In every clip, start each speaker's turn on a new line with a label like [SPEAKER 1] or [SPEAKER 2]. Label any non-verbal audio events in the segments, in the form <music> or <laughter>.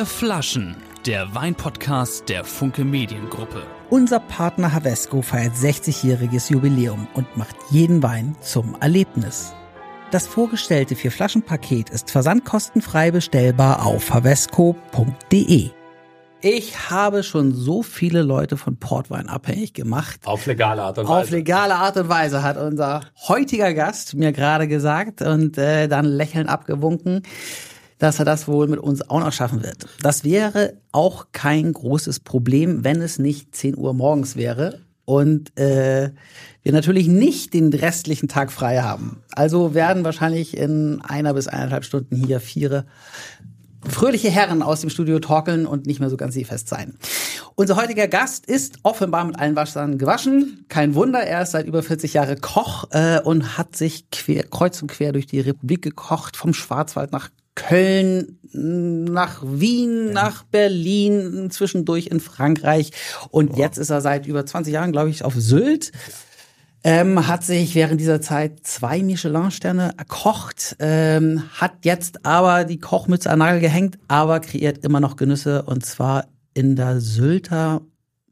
[SPEAKER 1] Vier Flaschen, der Weinpodcast der Funke Mediengruppe.
[SPEAKER 2] Unser Partner Havesco feiert 60-jähriges Jubiläum und macht jeden Wein zum Erlebnis. Das vorgestellte Vier-Flaschen-Paket ist versandkostenfrei bestellbar auf havesco.de. Ich habe schon so viele Leute von Portwein abhängig gemacht.
[SPEAKER 3] Auf legale Art und Weise.
[SPEAKER 2] Auf legale Art und Weise hat unser heutiger Gast mir gerade gesagt und äh, dann lächelnd abgewunken, dass er das wohl mit uns auch noch schaffen wird. Das wäre auch kein großes Problem, wenn es nicht 10 Uhr morgens wäre und äh, wir natürlich nicht den restlichen Tag frei haben. Also werden wahrscheinlich in einer bis eineinhalb Stunden hier vier fröhliche Herren aus dem Studio torkeln und nicht mehr so ganz fest sein. Unser heutiger Gast ist offenbar mit allen Wassern gewaschen. Kein Wunder, er ist seit über 40 Jahren Koch äh, und hat sich quer, kreuz und quer durch die Republik gekocht, vom Schwarzwald nach Köln, nach Wien, ja. nach Berlin, zwischendurch in Frankreich. Und wow. jetzt ist er seit über 20 Jahren, glaube ich, auf Sylt. Ähm, hat sich während dieser Zeit zwei Michelin-Sterne erkocht, ähm, hat jetzt aber die Kochmütze an Nagel gehängt, aber kreiert immer noch Genüsse und zwar in der Sylter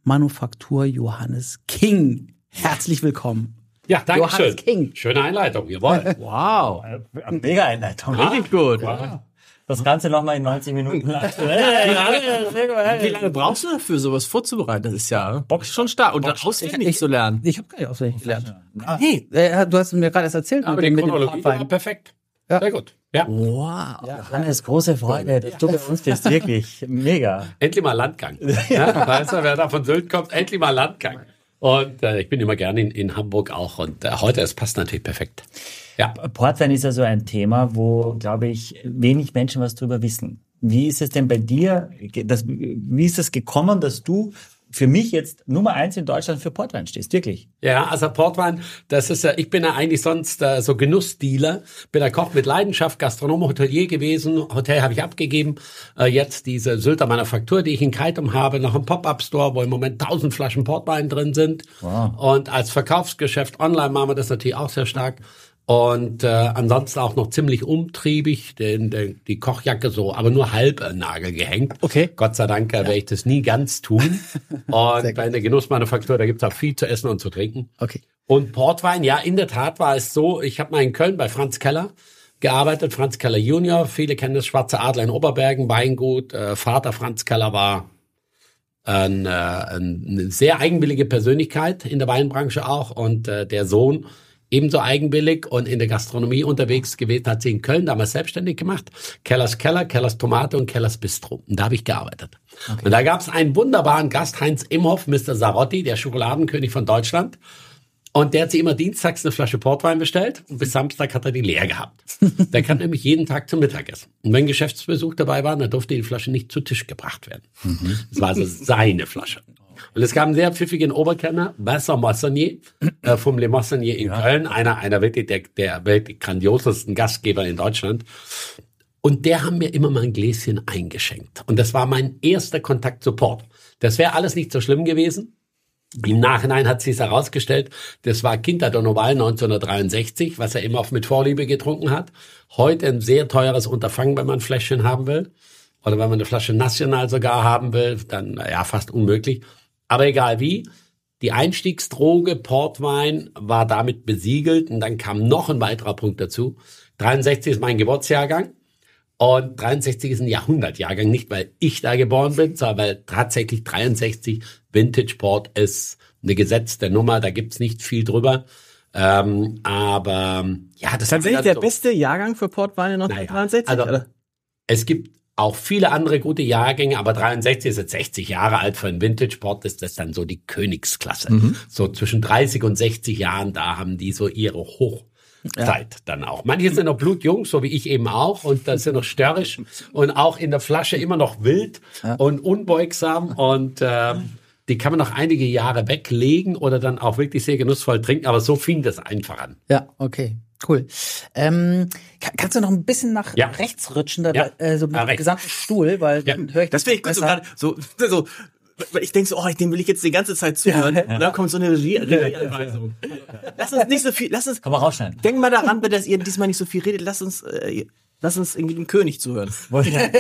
[SPEAKER 2] Manufaktur Johannes King. Herzlich willkommen.
[SPEAKER 3] Ja, danke schön. King. Schöne Einleitung, jawohl. <laughs>
[SPEAKER 4] wow. Mega Einleitung.
[SPEAKER 3] Richtig gut. Wow.
[SPEAKER 4] Das Ganze nochmal in 90 Minuten.
[SPEAKER 3] wie, lange, brauchst du dafür, sowas vorzubereiten? Das ist ja Box schon stark. Und Box, auswendig
[SPEAKER 2] ich,
[SPEAKER 3] zu lernen.
[SPEAKER 2] Ich habe gar nicht auswendig gelernt. Ah. Hey, äh, du hast mir gerade erst erzählt.
[SPEAKER 3] Aber die Chronologie war perfekt. Ja. Sehr gut. Ja.
[SPEAKER 4] Wow. Ja, Hannes, große Freude, du bei uns bist. Wirklich mega.
[SPEAKER 3] Endlich mal Landgang. <laughs> Ja, weißt du, wer da von Sylt kommt, endlich mal Landgang. Und äh, ich bin immer gerne in, in Hamburg auch. Und äh, heute, es passt natürlich perfekt.
[SPEAKER 4] Ja. Portwein ist ja so ein Thema, wo, glaube ich, wenig Menschen was drüber wissen. Wie ist es denn bei dir? Das, wie ist es gekommen, dass du für mich jetzt Nummer eins in Deutschland für Portwein stehst, wirklich.
[SPEAKER 3] Ja, also Portwein, das ist ja, ich bin ja eigentlich sonst äh, so Genussdealer, bin ein Koch mit Leidenschaft, Gastronom, Hotelier gewesen, Hotel habe ich abgegeben, äh, jetzt diese Sylter Manufaktur, die ich in Kaitum habe, noch ein Pop-Up-Store, wo im Moment tausend Flaschen Portwein drin sind. Wow. und als Verkaufsgeschäft online machen wir das natürlich auch sehr stark und äh, ansonsten auch noch ziemlich umtriebig, den, den, die Kochjacke so, aber nur halb an Nagel gehängt.
[SPEAKER 2] Okay.
[SPEAKER 3] Gott sei Dank ja. werde ich das nie ganz tun. <laughs> Und bei der Genussmanufaktur, da gibt's auch viel zu essen und zu trinken.
[SPEAKER 2] Okay.
[SPEAKER 3] Und Portwein, ja, in der Tat war es so, ich habe mal in Köln bei Franz Keller gearbeitet, Franz Keller Junior. Viele kennen das Schwarze Adler in Oberbergen, Weingut. Äh, Vater Franz Keller war ein, äh, eine sehr eigenwillige Persönlichkeit in der Weinbranche auch und äh, der Sohn ebenso eigenwillig und in der Gastronomie unterwegs gewesen, hat sie in Köln damals selbstständig gemacht. Kellers Keller, Kellers Tomate und Kellers Bistro. Und da habe ich gearbeitet. Okay. Und da gab es einen wunderbaren Gast, Heinz Imhoff, Mr. Sarotti, der Schokoladenkönig von Deutschland. Und der hat sich immer dienstags eine Flasche Portwein bestellt und bis Samstag hat er die leer gehabt. <laughs> der kann nämlich jeden Tag zum Mittagessen. Und wenn Geschäftsbesuch dabei war, dann durfte die Flasche nicht zu Tisch gebracht werden. Mhm. Das war also seine Flasche. Und es gab einen sehr pfiffigen Oberkenner, Vincent Moissonnier, äh, vom Le Moissonnier in ja. Köln, einer, einer wirklich der, der wirklich grandiosesten Gastgeber in Deutschland. Und der haben mir immer mal ein Gläschen eingeschenkt. Und das war mein erster Kontakt zu Port. Das wäre alles nicht so schlimm gewesen. Im Nachhinein hat sich herausgestellt, das war Kinder Donoval 1963, was er immer auf mit Vorliebe getrunken hat. Heute ein sehr teures Unterfangen, wenn man ein Fläschchen haben will. Oder wenn man eine Flasche National sogar haben will, dann ja fast unmöglich. Aber egal wie, die Einstiegsdroge Portwein war damit besiegelt und dann kam noch ein weiterer Punkt dazu. 63 ist mein Geburtsjahrgang und 63 ist ein Jahrhundertjahrgang, nicht weil ich da geboren bin, sondern weil tatsächlich 63 Vintage Port ist eine gesetzte Nummer, da gibt's nicht viel drüber. Ähm, aber ja, das ist
[SPEAKER 2] tatsächlich der so. beste Jahrgang für Portweine 1963. Naja, also,
[SPEAKER 3] oder? Es gibt auch viele andere gute Jahrgänge, aber 63 ist jetzt 60 Jahre alt für einen Vintage-Port, ist das dann so die Königsklasse. Mhm. So zwischen 30 und 60 Jahren, da haben die so ihre Hochzeit ja. dann auch. Manche sind noch blutjung, so wie ich eben auch, und da sind noch störrisch und auch in der Flasche immer noch wild ja. und unbeugsam und äh, die kann man noch einige Jahre weglegen oder dann auch wirklich sehr genussvoll trinken, aber so fing das einfach an.
[SPEAKER 2] Ja, okay. Cool. Ähm, kannst du noch ein bisschen nach ja. rechts rutschen, da, ja. äh, so mit dem gesamten Stuhl, weil ja. dann höre ich
[SPEAKER 3] das. Das ich gut so gerade so, <laughs> so ich denke so, oh, dem will ich jetzt die ganze Zeit zuhören. Ja, ja. Und dann kommt so eine Regieanweisung. Lass uns nicht so viel, lass uns.
[SPEAKER 4] Komm mal rausschneiden.
[SPEAKER 3] Denk mal daran, dass ihr diesmal nicht so viel redet. Lass uns, äh,
[SPEAKER 5] lass uns irgendwie dem König zuhören. <laughs>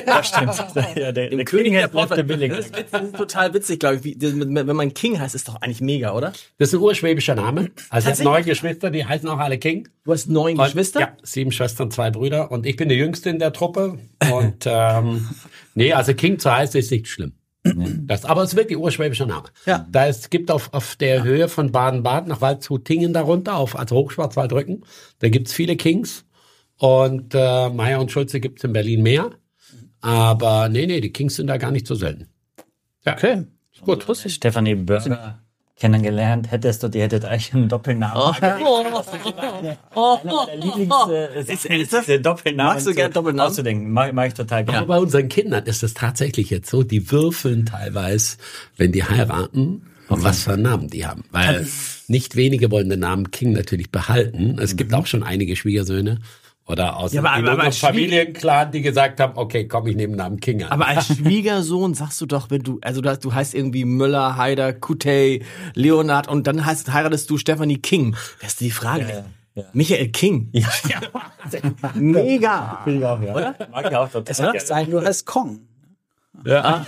[SPEAKER 4] ja, <laughs> stimmt. Ja, der, der
[SPEAKER 5] König der
[SPEAKER 4] hat Lefte
[SPEAKER 5] Portwein.
[SPEAKER 4] billig.
[SPEAKER 5] Das ist, das total witzig, glaube ich. Wie, das wenn man King heißt, ist doch eigentlich mega, oder?
[SPEAKER 3] Das ist ein urschwäbischer Name. Also ich habe neun Geschwister, die heißen auch alle King.
[SPEAKER 5] Du hast neun
[SPEAKER 3] Und-
[SPEAKER 5] Geschwister?
[SPEAKER 3] Ja, sieben Schwestern, zwei Brüder. Und ich bin der Jüngste in der Truppe. Und ähm, nee, also King zu heißen ist nicht schlimm. Das, aber es ist wirklich urschwäbischer Name.
[SPEAKER 2] Ja.
[SPEAKER 3] Da es gibt auf, auf der Höhe von Baden-Baden nach Waldshut-Tingen darunter, auf also Hochschwarzwaldrücken, da gibt's viele Kings. Und äh, Meier und Schulze gibt's in Berlin mehr. Aber nee, nee, die Kings sind da gar nicht so selten. Ja.
[SPEAKER 2] Okay.
[SPEAKER 3] Gut.
[SPEAKER 4] Stefanie Börger kennengelernt, hättest du, die hättet eigentlich einen Doppelnamen. Einer meiner Lieblings, äh,
[SPEAKER 5] Ist-
[SPEAKER 4] ist,
[SPEAKER 5] ist das-
[SPEAKER 4] Doppelnamen
[SPEAKER 5] Magst du gern Doppelnamen?
[SPEAKER 4] auszudenken. Mag, mag ich total
[SPEAKER 3] Aber
[SPEAKER 4] gerne.
[SPEAKER 3] bei unseren Kindern ist es tatsächlich jetzt so, die würfeln teilweise, wenn die heiraten, was für einen Namen die haben. Weil nicht wenige wollen den Namen King natürlich behalten. Es gibt auch schon einige Schwiegersöhne oder aus
[SPEAKER 5] Ja, aber- aber- aber
[SPEAKER 3] Familienclan, die gesagt haben, okay, komm, ich nehme den Namen King an.
[SPEAKER 5] Aber als <laughs> Schwiegersohn sagst du doch, wenn du, also du, du heißt irgendwie Müller, Haider, Kutey, Leonard und dann heißt, heiratest du Stephanie King. Das ist die Frage. Michael King. <laughs>
[SPEAKER 4] Ja,
[SPEAKER 5] Mega.
[SPEAKER 4] Finde ich auch, ja. Oder? Mag ich auch total.
[SPEAKER 2] Oder? Sein nur als Kong. <laughs>
[SPEAKER 5] Nein,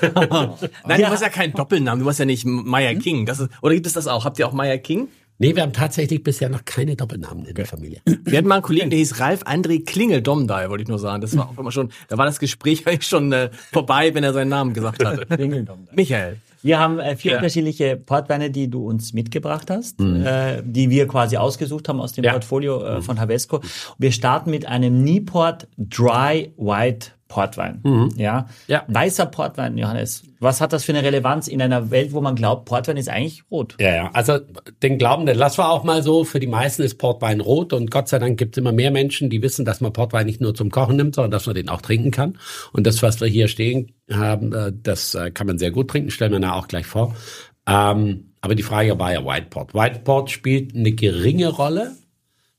[SPEAKER 5] du hast ja keinen Doppelnamen, du hast ja nicht Maya King. Das ist, oder gibt es das auch? Habt ihr auch Maya King?
[SPEAKER 3] Nee, wir haben tatsächlich bisher noch keine Doppelnamen in der Familie.
[SPEAKER 5] Wir hatten mal einen Kollegen, der hieß Ralf André Klingel Domdai, wollte ich nur sagen. Das war auch immer schon, da war das Gespräch <laughs> eigentlich schon äh, vorbei, wenn er seinen Namen gesagt hatte. <laughs> Michael.
[SPEAKER 4] Wir haben äh, vier
[SPEAKER 5] Ja.
[SPEAKER 4] unterschiedliche Portweine, die du uns mitgebracht hast, äh, die wir quasi ausgesucht haben aus dem
[SPEAKER 3] Ja.
[SPEAKER 4] Portfolio äh, von Havesco. Wir starten mit einem Nieport Dry White Portwein. Ja?
[SPEAKER 3] Ja.
[SPEAKER 4] Weißer Portwein, Johannes. Was hat das für eine Relevanz in einer Welt, wo man glaubt, Portwein ist eigentlich rot?
[SPEAKER 3] Ja, ja. Also den Glauben, den lassen wir auch mal so. Für die meisten ist Portwein rot und Gott sei Dank gibt es immer mehr Menschen, die wissen, dass man Portwein nicht nur zum Kochen nimmt, sondern dass man den auch trinken kann. Und das, was wir hier stehen haben, äh, das äh, kann man sehr gut trinken, stellen wir da auch gleich vor. Ähm, aber die Frage war ja White Port. White Port spielt eine geringe Rolle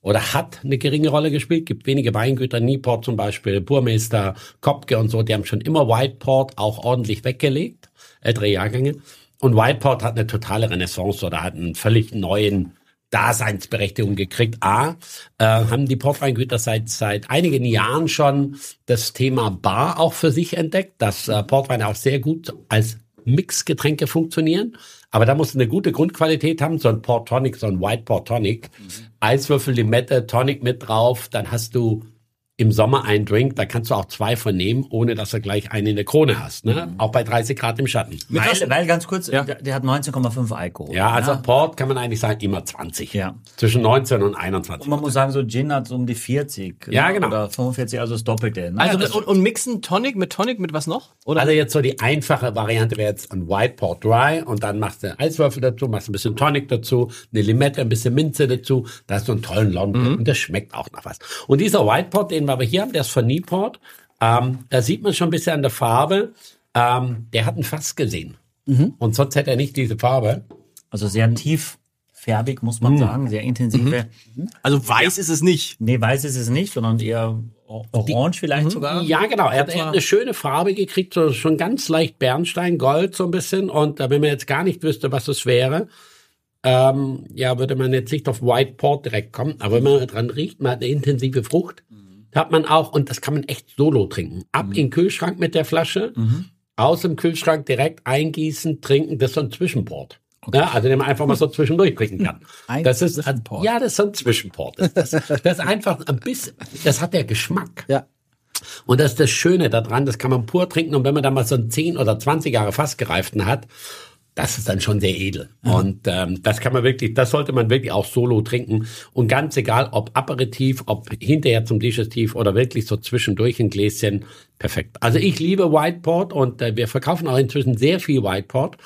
[SPEAKER 3] oder hat eine geringe Rolle gespielt. Gibt wenige Weingüter, Nieport zum Beispiel, Burmeister, Kopke und so, die haben schon immer White Port auch ordentlich weggelegt, ältere Jahrgänge. Und White Port hat eine totale Renaissance oder hat einen völlig neuen Daseinsberechtigung gekriegt. A, äh, haben die Portweingüter seit, seit einigen Jahren schon das Thema Bar auch für sich entdeckt, dass äh, Portweine auch sehr gut als Mixgetränke funktionieren. Aber da muss eine gute Grundqualität haben, so ein Port Tonic, so ein White Port Tonic. Eiswürfel, Limette, Tonic mit drauf, dann hast du im Sommer einen Drink, da kannst du auch zwei von nehmen, ohne dass du gleich einen in der Krone hast. Ne? Auch bei 30 Grad im Schatten.
[SPEAKER 4] Weil, weil ganz kurz, der, der hat 19,5 Alkohol.
[SPEAKER 3] Ja, also Port kann man eigentlich sagen, immer 20.
[SPEAKER 4] Ja.
[SPEAKER 3] Zwischen 19 und 21.
[SPEAKER 4] Und man muss sagen, so Gin hat so um die 40.
[SPEAKER 3] Ja,
[SPEAKER 4] ne?
[SPEAKER 3] genau.
[SPEAKER 4] Oder 45, also das Doppelte. Ne?
[SPEAKER 5] Also und, und mixen Tonic mit Tonic mit was noch? Oder?
[SPEAKER 3] Also jetzt so die einfache Variante wäre jetzt ein White Port Dry und dann machst du Eiswürfel dazu, machst ein bisschen Tonic dazu, eine Limette, ein bisschen Minze dazu, da hast du einen tollen London und das schmeckt auch nach was. Und dieser White Port, den wir hier haben, der ist von Newport, ähm, da sieht man schon ein bisschen an der Farbe, ähm, der hat ein Fass gesehen. Und sonst hätte er nicht diese Farbe.
[SPEAKER 4] Also sehr tieffärbig, muss man sagen, sehr intensive.
[SPEAKER 5] also weiß ist es nicht.
[SPEAKER 4] Nee, weiß ist es nicht, sondern eher orange vielleicht sogar.
[SPEAKER 3] Ja, genau. Er hat, er hat eine schöne Farbe gekriegt, so schon ganz leicht Bernstein, Gold so ein bisschen. Und äh, wenn man jetzt gar nicht wüsste, was es wäre, ähm, ja, würde man jetzt nicht auf White Port direkt kommen. Aber wenn man dran riecht, man hat eine intensive Frucht, hat man auch, und das kann man echt solo trinken. Ab in den Kühlschrank mit der Flasche, aus dem Kühlschrank direkt eingießen, trinken, das ist so ein Zwischenport. Ja, also den man einfach mal so zwischendurch trinken kann. <laughs>
[SPEAKER 2] Ein
[SPEAKER 3] das ist
[SPEAKER 2] Zwischenport.
[SPEAKER 3] ja, das ist so ein Zwischenport. Das, das, das ist einfach ein bisschen, das hat der Geschmack.
[SPEAKER 2] Ja.
[SPEAKER 3] Und das ist das Schöne daran, das kann man pur trinken und wenn man dann mal so einen 10 oder 20 Jahre Fassgereiften hat, das ist dann schon sehr edel. Und ähm, das kann man wirklich, das sollte man wirklich auch solo trinken. Und ganz egal, ob Aperitif, ob hinterher zum Digestiv oder wirklich so zwischendurch ein Gläschen, perfekt. Also ich liebe White Port und äh, wir verkaufen auch inzwischen sehr viel White Port.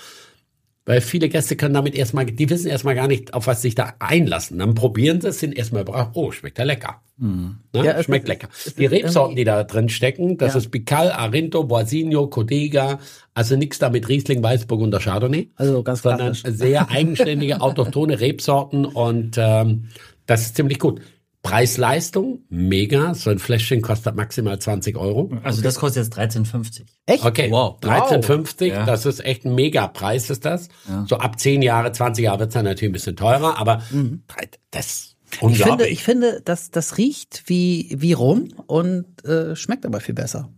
[SPEAKER 3] Weil viele Gäste können damit erstmal, die wissen erstmal gar nicht, auf was sich da einlassen. Dann probieren sie es, sind erstmal überrascht, oh, schmeckt ja lecker. Ne?
[SPEAKER 2] Ja,
[SPEAKER 3] schmeckt
[SPEAKER 2] ist-
[SPEAKER 3] lecker.
[SPEAKER 2] ist
[SPEAKER 3] Die Rebsorten, die da drin stecken, das
[SPEAKER 2] Ja.
[SPEAKER 3] ist Pical, Arinto, Boisinho, Codega, also nichts da mit Riesling, Weißburg und der Chardonnay.
[SPEAKER 2] Also ganz
[SPEAKER 3] sondern
[SPEAKER 2] klassisch.
[SPEAKER 3] sehr eigenständige, autochtone Rebsorten und ähm, das ist ziemlich gut. Preis-Leistung, mega. So ein Fläschchen kostet maximal 20 Euro.
[SPEAKER 4] Also das kostet jetzt 13,50.
[SPEAKER 2] Echt?
[SPEAKER 3] Okay,
[SPEAKER 5] Wow.
[SPEAKER 3] 13,50,
[SPEAKER 4] Ja.
[SPEAKER 3] das ist echt ein Mega-Preis ist das. So ab 10 Jahre, 20 Jahre wird's dann natürlich ein bisschen teurer, aber
[SPEAKER 2] Mhm.
[SPEAKER 3] das
[SPEAKER 2] Ich
[SPEAKER 3] Unglaublich.
[SPEAKER 2] finde, ich finde, das, das riecht wie, wie Rum und äh, schmeckt aber viel besser.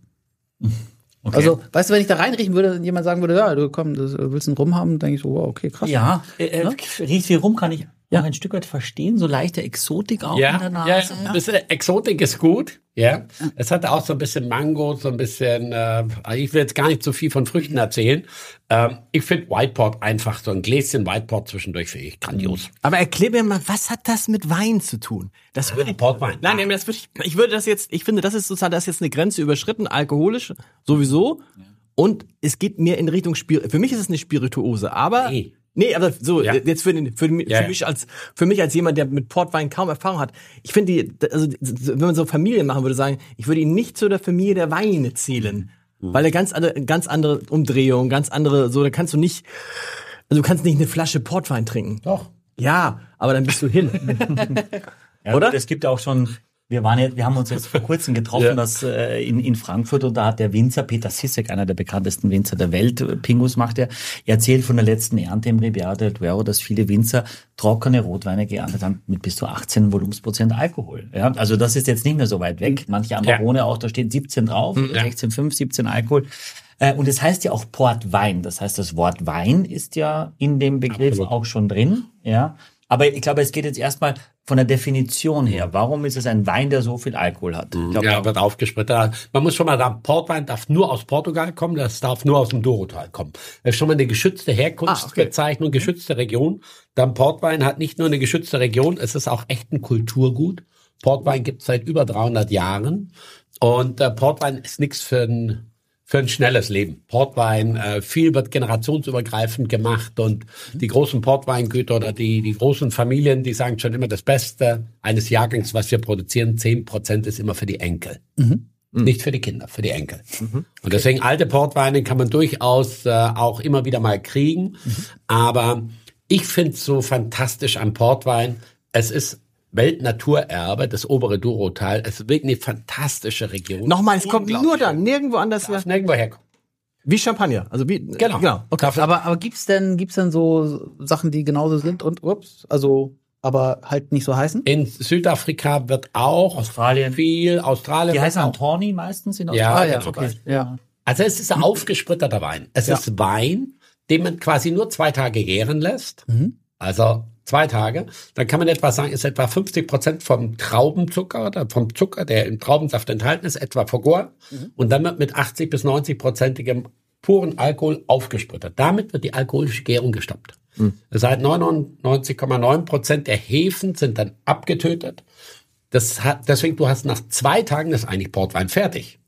[SPEAKER 2] <laughs>
[SPEAKER 4] Okay.
[SPEAKER 2] Also, weißt du, wenn ich da reinriechen würde und jemand sagen würde, ja, du komm, das, willst einen Rum haben, denke ich so, wow, okay, krass.
[SPEAKER 4] ja, äh, äh,
[SPEAKER 2] Ne?
[SPEAKER 4] riecht wie rum, kann ich auch ein Stück weit verstehen. So leichte Exotik auch in der
[SPEAKER 3] Ja, ja,
[SPEAKER 4] Nase.
[SPEAKER 3] ja. Ein bisschen Exotik ist gut. Ja, es hat auch so ein bisschen Mango, so ein bisschen. Äh, ich will jetzt gar nicht so viel von Früchten erzählen. Ähm, ich finde Whiteport einfach so ein Gläschen Whiteport zwischendurch finde ich grandios.
[SPEAKER 5] Aber erklär mir mal, was hat das mit Wein zu tun? Das würde ich,
[SPEAKER 3] Portwein.
[SPEAKER 5] nein, nein, das würde ich, ich würde das jetzt, ich finde, das ist sozusagen, das ist jetzt eine Grenze überschritten, alkoholisch, sowieso. Und es geht mir in Richtung Spir für mich ist es eine Spirituose, aber,
[SPEAKER 3] Nee.
[SPEAKER 5] Nee, aber so,
[SPEAKER 3] Ja.
[SPEAKER 5] jetzt für, den, für, mich-
[SPEAKER 3] Ja,
[SPEAKER 5] für
[SPEAKER 3] ja.
[SPEAKER 5] mich als, für mich als jemand, der mit Portwein kaum Erfahrung hat, ich finde die, also, wenn man so Familien machen würde, sagen, ich würde ihn nicht zu der Familie der Weine zählen.
[SPEAKER 3] Mhm.
[SPEAKER 5] Weil er ganz andere, ganz andere Umdrehung, ganz andere, so, da kannst du nicht, also du kannst nicht eine Flasche Portwein trinken.
[SPEAKER 3] Doch.
[SPEAKER 5] Ja, aber dann bist du hin. <laughs>
[SPEAKER 4] Ja,
[SPEAKER 5] Oder?
[SPEAKER 4] Oder? Es gibt auch schon, wir waren jetzt, wir haben uns jetzt vor kurzem getroffen, <laughs>
[SPEAKER 3] Ja.
[SPEAKER 4] das äh, in, in Frankfurt und da hat der Winzer Peter Sissek, einer der bekanntesten Winzer der Welt, äh, Pingus macht er, erzählt von der letzten Ernte im Riviera del Duero, dass viele Winzer trockene Rotweine geerntet haben mit bis zu 18 Volumensprozent Alkohol. Ja, also das ist jetzt nicht mehr so weit weg. Manche Amarone auch, da steht 17 drauf, 16,5, 17 Alkohol. Äh, Und es heißt ja auch Portwein. Das heißt, das Wort Wein ist ja in dem Begriff
[SPEAKER 3] Absolut.
[SPEAKER 4] auch schon drin. Ja. Aber ich glaube, es geht jetzt erstmal von der Definition her. Warum ist es ein Wein, der so viel Alkohol hat? Ich glaube,
[SPEAKER 3] Ja, wird aufgesprittet. Man muss schon mal sagen, Portwein darf nur aus Portugal kommen, das darf nur aus dem Dorotal kommen. Das ist schon mal eine geschützte Herkunftsbezeichnung, geschützte Region. Dann Portwein hat nicht nur eine geschützte Region, es ist auch echt ein Kulturgut. Portwein gibt es seit über 300 Jahren. Und äh, Portwein ist nichts für ein für ein schnelles Leben. Portwein, äh, viel wird generationsübergreifend gemacht und die großen Portweingüter oder die, die großen Familien, die sagen schon immer, das Beste eines Jahrgangs, was wir produzieren, 10 Prozent ist immer für die Enkel. Nicht für die Kinder, für die Enkel. Und deswegen alte Portweine kann man durchaus äh, auch immer wieder mal kriegen. Aber ich finde es so fantastisch am Portwein. Es ist Weltnaturerbe, das obere Durotal. Es ist wirklich eine fantastische Region.
[SPEAKER 5] Nochmal, es kommt nur da, nirgendwo anders.
[SPEAKER 3] Darf nirgendwo herkommen.
[SPEAKER 5] Wie Champagner. Also wie,
[SPEAKER 3] Genau.
[SPEAKER 5] genau. Okay.
[SPEAKER 2] Aber, aber gibt's denn, gibt's denn so Sachen, die genauso sind und, ups, also, aber halt nicht so heißen?
[SPEAKER 3] In Südafrika wird auch
[SPEAKER 4] Australien.
[SPEAKER 3] viel, Australien.
[SPEAKER 4] die heißen
[SPEAKER 3] auch.
[SPEAKER 4] Antoni meistens in
[SPEAKER 3] Ja,
[SPEAKER 4] Australien.
[SPEAKER 3] ja, zum Beispiel.
[SPEAKER 2] Ja.
[SPEAKER 3] Also es ist ein aufgespritterter Wein. Es
[SPEAKER 2] Ja.
[SPEAKER 3] ist Wein, den man quasi nur zwei Tage gären lässt. Also zwei Tage. Dann kann man etwa sagen, ist etwa 50 Prozent vom Traubenzucker oder vom Zucker, der im Traubensaft enthalten ist, etwa vergoren. Und dann wird mit 80 bis 90 prozentigem puren Alkohol aufgesprittert. Damit wird die alkoholische Gärung gestoppt. Das heißt, 99,9 Prozent der Hefen sind dann abgetötet. Das hat, deswegen, du hast nach zwei Tagen das eigentlich Portwein fertig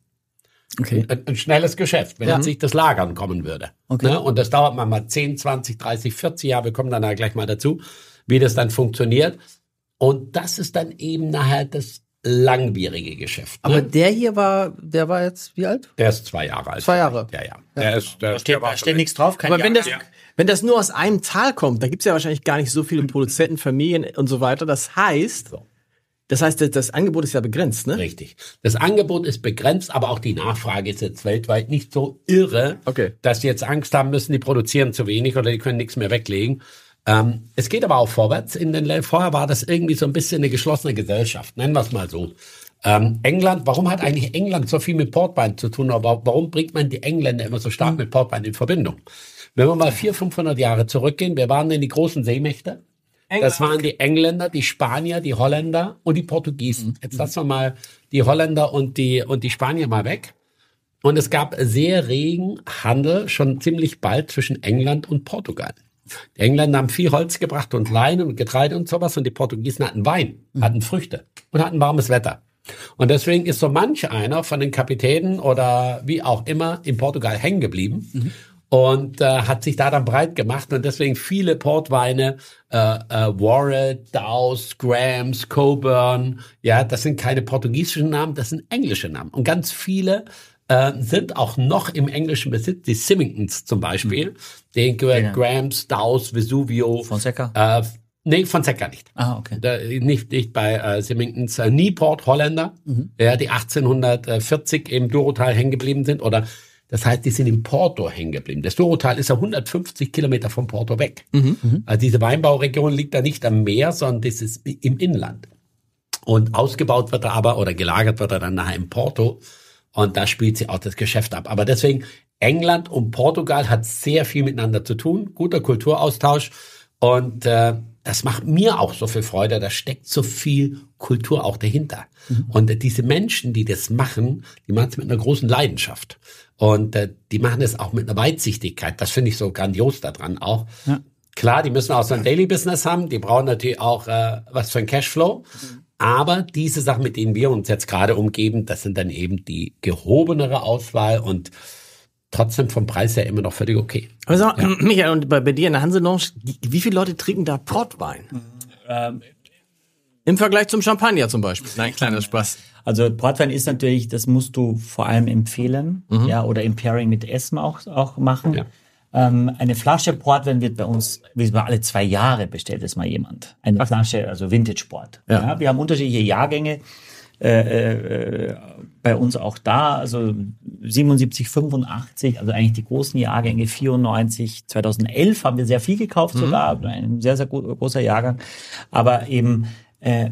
[SPEAKER 2] Okay.
[SPEAKER 3] ein, ein schnelles Geschäft, wenn
[SPEAKER 2] Ja.
[SPEAKER 3] jetzt sich das Lagern kommen würde.
[SPEAKER 2] Okay.
[SPEAKER 3] Ne? Und das dauert mal, mal 10, 20, 30, 40 Jahre. Wir kommen dann da gleich mal dazu, wie das dann funktioniert. Und das ist dann eben nachher das langwierige Geschäft. Ne?
[SPEAKER 2] Aber der hier war, der war jetzt wie alt?
[SPEAKER 3] der ist zwei Jahre alt.
[SPEAKER 2] Zwei Jahre.
[SPEAKER 3] Ja, ja. Der ist, der,
[SPEAKER 4] Steht, da steht nichts drauf, kein
[SPEAKER 5] Aber wenn das, wenn das nur aus einem Tal kommt, dann gibt's ja wahrscheinlich gar nicht so viele Produzenten, Familien und so weiter. Das heißt, das heißt, das, Angebot ist ja begrenzt, ne?
[SPEAKER 3] Richtig. Das Angebot ist begrenzt, aber auch die Nachfrage ist jetzt weltweit nicht so irre,
[SPEAKER 5] Okay.
[SPEAKER 3] dass die jetzt Angst haben müssen, die produzieren zu wenig oder die können nichts mehr weglegen. Ähm, es geht aber auch vorwärts. In den vorher war das irgendwie so ein bisschen eine geschlossene Gesellschaft, nennen wir es mal so. Ähm, England, warum hat eigentlich England so viel mit Portwein zu tun? Aber warum bringt man die Engländer immer so stark mit Portwein in Verbindung? Wenn wir mal 400, 500 Jahre zurückgehen, wir waren in die großen Seemächte. Das waren die Engländer, die Spanier, die Holländer und die Portugiesen. Jetzt lassen wir mal die Holländer und die, und die Spanier mal weg. Und es gab sehr regen Handel schon ziemlich bald zwischen England und Portugal. Die Engländer haben viel Holz gebracht und Leinen und Getreide und sowas und die Portugiesen hatten Wein, hatten Früchte und hatten warmes Wetter. Und deswegen ist so manch einer von den Kapitänen oder wie auch immer in Portugal hängen geblieben und äh, hat sich da dann breit gemacht und deswegen viele Portweine, äh, äh, Warren, Dowse, Grams, Coburn, ja, das sind keine portugiesischen Namen, das sind englische Namen. Und ganz viele äh, sind auch noch im englischen Besitz, die Symingtons zum Beispiel, den gehört
[SPEAKER 4] Ja.
[SPEAKER 3] Grams, Dowse, Vesuvio,
[SPEAKER 4] Fonseca?
[SPEAKER 3] äh, nee, Fonseca nicht.
[SPEAKER 4] Ah, okay.
[SPEAKER 3] Da, nicht, nicht bei äh, Symingtons, äh, Nieport, Holländer, ja, die 1840 im Dorotal hängen geblieben sind oder Das heißt, die sind in Porto hängen geblieben. Das Douro-Tal ist ja 150 Kilometer von Porto weg. Also diese Weinbauregion liegt da nicht am Meer, sondern das ist im Inland. Und ausgebaut wird er aber oder gelagert wird er dann nachher in Porto. Und da spielt sie auch das Geschäft ab. Aber deswegen, England und Portugal hat sehr viel miteinander zu tun. Guter Kulturaustausch. Und äh, das macht mir auch so viel Freude. Da steckt so viel Kultur auch dahinter. Und äh, diese Menschen, die das machen, die machen es mit einer großen Leidenschaft. Und äh, die machen es auch mit einer Weitsichtigkeit. Das finde ich so grandios daran auch. Klar, die müssen auch so ein Daily Business haben. Die brauchen natürlich auch äh, was für ein Cashflow. Aber diese Sachen, mit denen wir uns jetzt gerade umgeben, das sind dann eben die gehobenere Auswahl und trotzdem vom Preis her immer noch völlig okay.
[SPEAKER 5] Aber sag, mal, Michael, und bei, bei dir in der Hanselounge, wie viele Leute trinken da Portwein?
[SPEAKER 4] Ähm,
[SPEAKER 5] Im Vergleich zum Champagner zum Beispiel. Nein, kleiner Spaß.
[SPEAKER 4] Also Portwein ist natürlich, das musst du vor allem empfehlen, ja, oder im Pairing mit Essen auch, auch machen.
[SPEAKER 3] Ja.
[SPEAKER 4] Ähm, eine Flasche Portwein wird bei uns, wie wir alle zwei Jahre bestellt es mal jemand. Eine Flasche, also Vintage Port.
[SPEAKER 5] Ja.
[SPEAKER 4] Ja. wir haben unterschiedliche Jahrgänge. Äh, äh, bei uns auch da, also 77, 85, also eigentlich die großen Jahrgänge, 94, 2011 haben wir sehr viel gekauft sogar, ein sehr, sehr gro- großer Jahrgang, aber eben äh,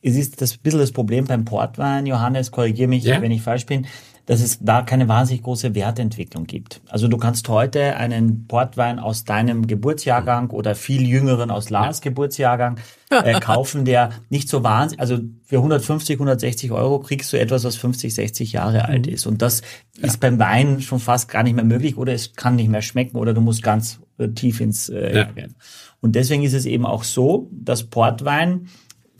[SPEAKER 4] es ist das bisschen das Problem beim Portwein, Johannes, korrigiere mich,
[SPEAKER 3] Ja.
[SPEAKER 4] wenn ich falsch bin, dass es da keine wahnsinnig große Wertentwicklung gibt. Also du kannst heute einen Portwein aus deinem Geburtsjahrgang oder viel jüngeren aus Lars Geburtsjahrgang äh, <laughs> kaufen, der nicht so wahnsinnig, also für 150, 160 Euro kriegst du etwas, was 50, 60 Jahre alt ist. Und das ist beim Wein schon fast gar nicht mehr möglich oder es kann nicht mehr schmecken oder du musst ganz äh, tief ins äh,
[SPEAKER 3] Ja.
[SPEAKER 4] Jahrgang. Und deswegen ist es eben auch so, dass Portwein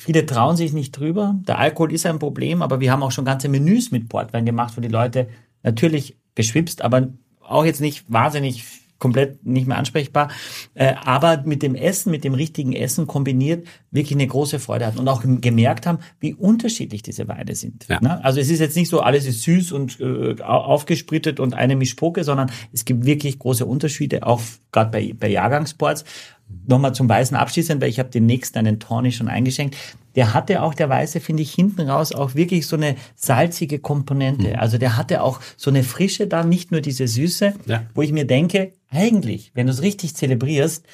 [SPEAKER 4] Viele trauen sich nicht drüber. Der Alkohol ist ein Problem, aber wir haben auch schon ganze Menüs mit Portwein gemacht, wo die Leute natürlich geschwipst, aber auch jetzt nicht wahnsinnig komplett nicht mehr ansprechbar, äh, aber mit dem Essen, mit dem richtigen Essen kombiniert, wirklich eine große Freude hatten und auch gemerkt haben, wie unterschiedlich diese Weine sind.
[SPEAKER 3] Ja.
[SPEAKER 4] Ne? Also es ist jetzt nicht so, alles ist süß und äh, au- aufgesprittet und eine Mischpoke, sondern es gibt wirklich große Unterschiede, auch gerade bei, bei Jahrgangsports. Nochmal zum Weißen abschließend, weil ich habe den nächsten einen Tawny schon eingeschenkt. Der hatte auch, der Weiße, finde ich, hinten raus auch wirklich so eine salzige Komponente. Also der hatte auch so eine Frische da, nicht nur diese Süße,
[SPEAKER 3] Ja.
[SPEAKER 4] wo ich mir denke, eigentlich, wenn du es richtig zelebrierst,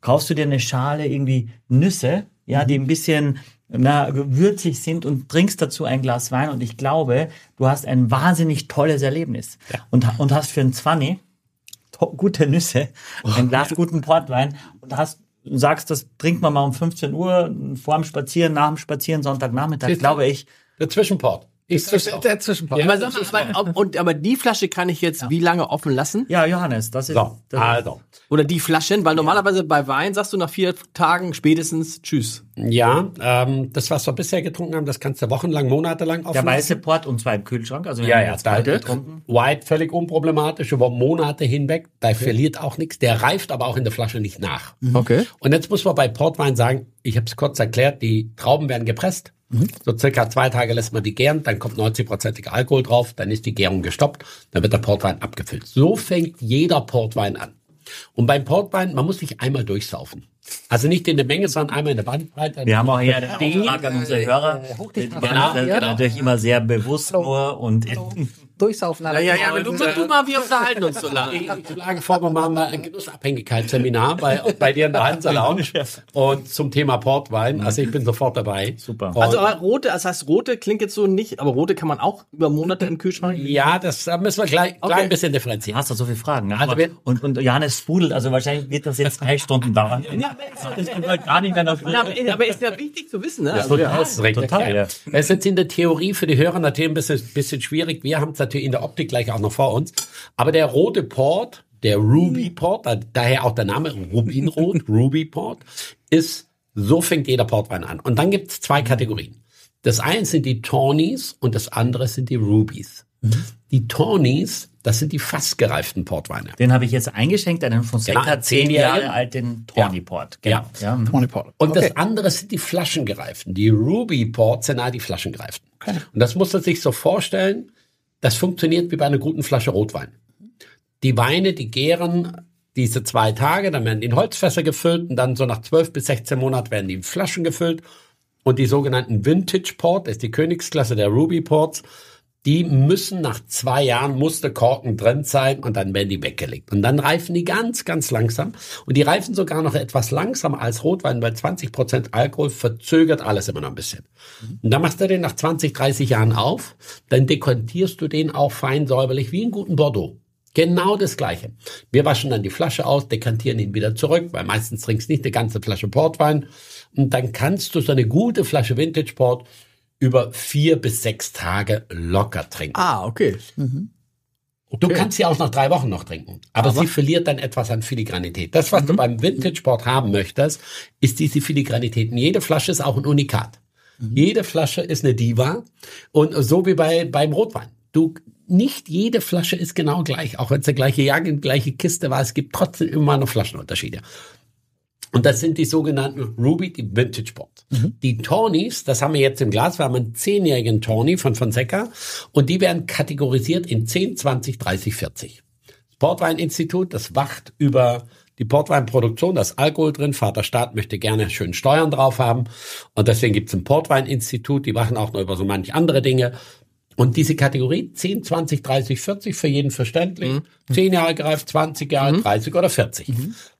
[SPEAKER 4] kaufst du dir eine Schale irgendwie Nüsse, ja, die ein bisschen na, würzig sind und trinkst dazu ein Glas Wein. Und ich glaube, du hast ein wahnsinnig tolles Erlebnis. Und, und hast für ein Zwanni gute Nüsse, ein Glas guten Portwein hast du sagst, das trinkt man mal um 15 Uhr vor dem Spazieren, nach dem Spazieren, Sonntagnachmittag, glaube ich.
[SPEAKER 3] Der Zwischenport. Ich
[SPEAKER 2] Zwischen, der Zwischenpart.
[SPEAKER 3] Ja.
[SPEAKER 5] Aber, sag mal, aber, und, aber die Flasche kann ich jetzt wie lange offen lassen?
[SPEAKER 4] Ja, Johannes, das ist,
[SPEAKER 3] So,
[SPEAKER 4] das
[SPEAKER 3] also.
[SPEAKER 5] Oder die Flaschen? Weil normalerweise bei Wein sagst du nach vier Tagen spätestens Tschüss.
[SPEAKER 3] Ja, ähm, das, was wir bisher getrunken haben, das kannst du wochenlang, monatelang offen
[SPEAKER 4] der weiße Port und zwar im Kühlschrank. Also wir
[SPEAKER 3] Ja,
[SPEAKER 4] haben
[SPEAKER 3] ja,
[SPEAKER 4] jetzt
[SPEAKER 3] da,
[SPEAKER 4] getrunken.
[SPEAKER 3] White völlig unproblematisch über Monate hinweg. Da verliert auch nichts. Der reift aber auch in der Flasche nicht nach.
[SPEAKER 5] Okay.
[SPEAKER 3] Und jetzt muss man bei Portwein sagen, ich habe es kurz erklärt, die Trauben werden gepresst. So circa zwei Tage lässt man die gären, dann kommt 90-prozentiger Alkohol drauf, dann ist die Gärung gestoppt, dann wird der Portwein abgefüllt. So fängt jeder Portwein an. Und beim Portwein, man muss sich einmal durchsaufen. Also nicht in der Menge, sondern einmal in der Bandbreite.
[SPEAKER 4] Wir haben auch hier eine Frage an unsere Hörer.
[SPEAKER 3] Genau, genau.
[SPEAKER 4] natürlich immer sehr bewusst nur und <laughs>
[SPEAKER 2] Durchsaufen.
[SPEAKER 5] Ja, ja, ja, du, du mal, wir unterhalten uns so lange.
[SPEAKER 3] Ich schlage vor, wir machen mal ein Genussabhängigkeitsseminar bei, bei dir in der Hansa und zum Thema Portwein. Also ich bin sofort dabei.
[SPEAKER 4] Super.
[SPEAKER 3] Und
[SPEAKER 5] Also aber rote, das heißt rote klingt jetzt so nicht, aber rote kann man auch über Monate im Kühlschrank.
[SPEAKER 3] ja, das da müssen wir gleich, gleich ein bisschen differenzieren.
[SPEAKER 4] Du hast doch so viele Fragen. Ne?
[SPEAKER 3] Also
[SPEAKER 4] Aber, und, und Johannes sprudelt, also wahrscheinlich wird das jetzt drei Stunden dauern. Ja, das halt gar nicht mehr noch.
[SPEAKER 5] Ja, aber, aber ist ja wichtig zu wissen, ne?
[SPEAKER 3] Ja,
[SPEAKER 5] Also,
[SPEAKER 3] total,
[SPEAKER 4] total, ja.
[SPEAKER 3] Es ist jetzt in der Theorie für die Hörer natürlich ein bisschen, bisschen schwierig. Wir haben es natürlich in der Optik gleich auch noch vor uns. Aber der rote Port, der Ruby Port, da- daher auch der Name Rubinrot, <laughs> Ruby Port, ist, so fängt jeder Portwein an. Und dann gibt es zwei Kategorien. Das eine sind die Tawnies und das andere sind die Rubies. Die Tawnies, das sind die fast gereiften Portweine.
[SPEAKER 4] Den habe ich jetzt eingeschenkt, einen von Sekta,
[SPEAKER 3] Genau,
[SPEAKER 4] zehn. Jahre alten Tawny Port.
[SPEAKER 3] Ja.
[SPEAKER 4] ja.
[SPEAKER 2] Tony Paul.
[SPEAKER 3] Und
[SPEAKER 2] okay.
[SPEAKER 3] das andere sind die Flaschengereiften. Die Ruby Ports sind halt die Flaschengereiften. Und das muss man sich so vorstellen, das funktioniert wie bei einer guten Flasche Rotwein. Die Weine, die gären diese zwei Tage, dann werden die in Holzfässer gefüllt und dann so nach 12 bis 16 Monaten werden die in Flaschen gefüllt. Und die sogenannten Vintage Port, das ist die Königsklasse der Ruby Ports, die müssen nach zwei Jahren, muss der Korken drin sein und dann werden die weggelegt. Und dann reifen die ganz, ganz langsam. Und die reifen sogar noch etwas langsamer als Rotwein, weil 20 Prozent Alkohol verzögert alles immer noch ein bisschen. Und dann machst du den nach 20, 30 Jahren auf, dann dekontierst du den auch fein säuberlich wie einen guten Bordeaux. Genau das Gleiche. Wir waschen dann die Flasche aus, dekantieren ihn wieder zurück, weil meistens trinkst du nicht eine ganze Flasche Portwein. Und dann kannst du so eine gute Flasche Vintage Port über vier bis sechs Tage locker trinken.
[SPEAKER 5] Ah, okay.
[SPEAKER 3] Du kannst sie auch nach drei Wochen noch trinken, aber, sie verliert dann etwas an Filigranität. Das, was du beim Vintage Port haben möchtest, ist diese Filigranität. Und jede Flasche ist auch ein Unikat. Jede Flasche ist eine Diva und so wie bei beim Rotwein. Du nicht jede Flasche ist genau gleich, auch wenn es der gleiche Jahrgang, die gleiche Kiste war. Es gibt trotzdem immer noch Flaschenunterschiede. Und das sind die sogenannten Ruby, die Vintage Port. Die Tonys, das haben wir jetzt im Glas, wir haben einen zehnjährigen Tony von Fonseca und die werden kategorisiert in 10, 20, 30, 40. Das Portweininstitut, das wacht über die Portweinproduktion, da ist Alkohol drin, Vater Staat möchte gerne schön Steuern drauf haben und deswegen gibt es ein Portweininstitut, die wachen auch noch über so manche andere Dinge. Und diese Kategorie 10, 20, 30, 40 für jeden verständlich. 10 Jahre gereift, 20 Jahre, 30 oder 40.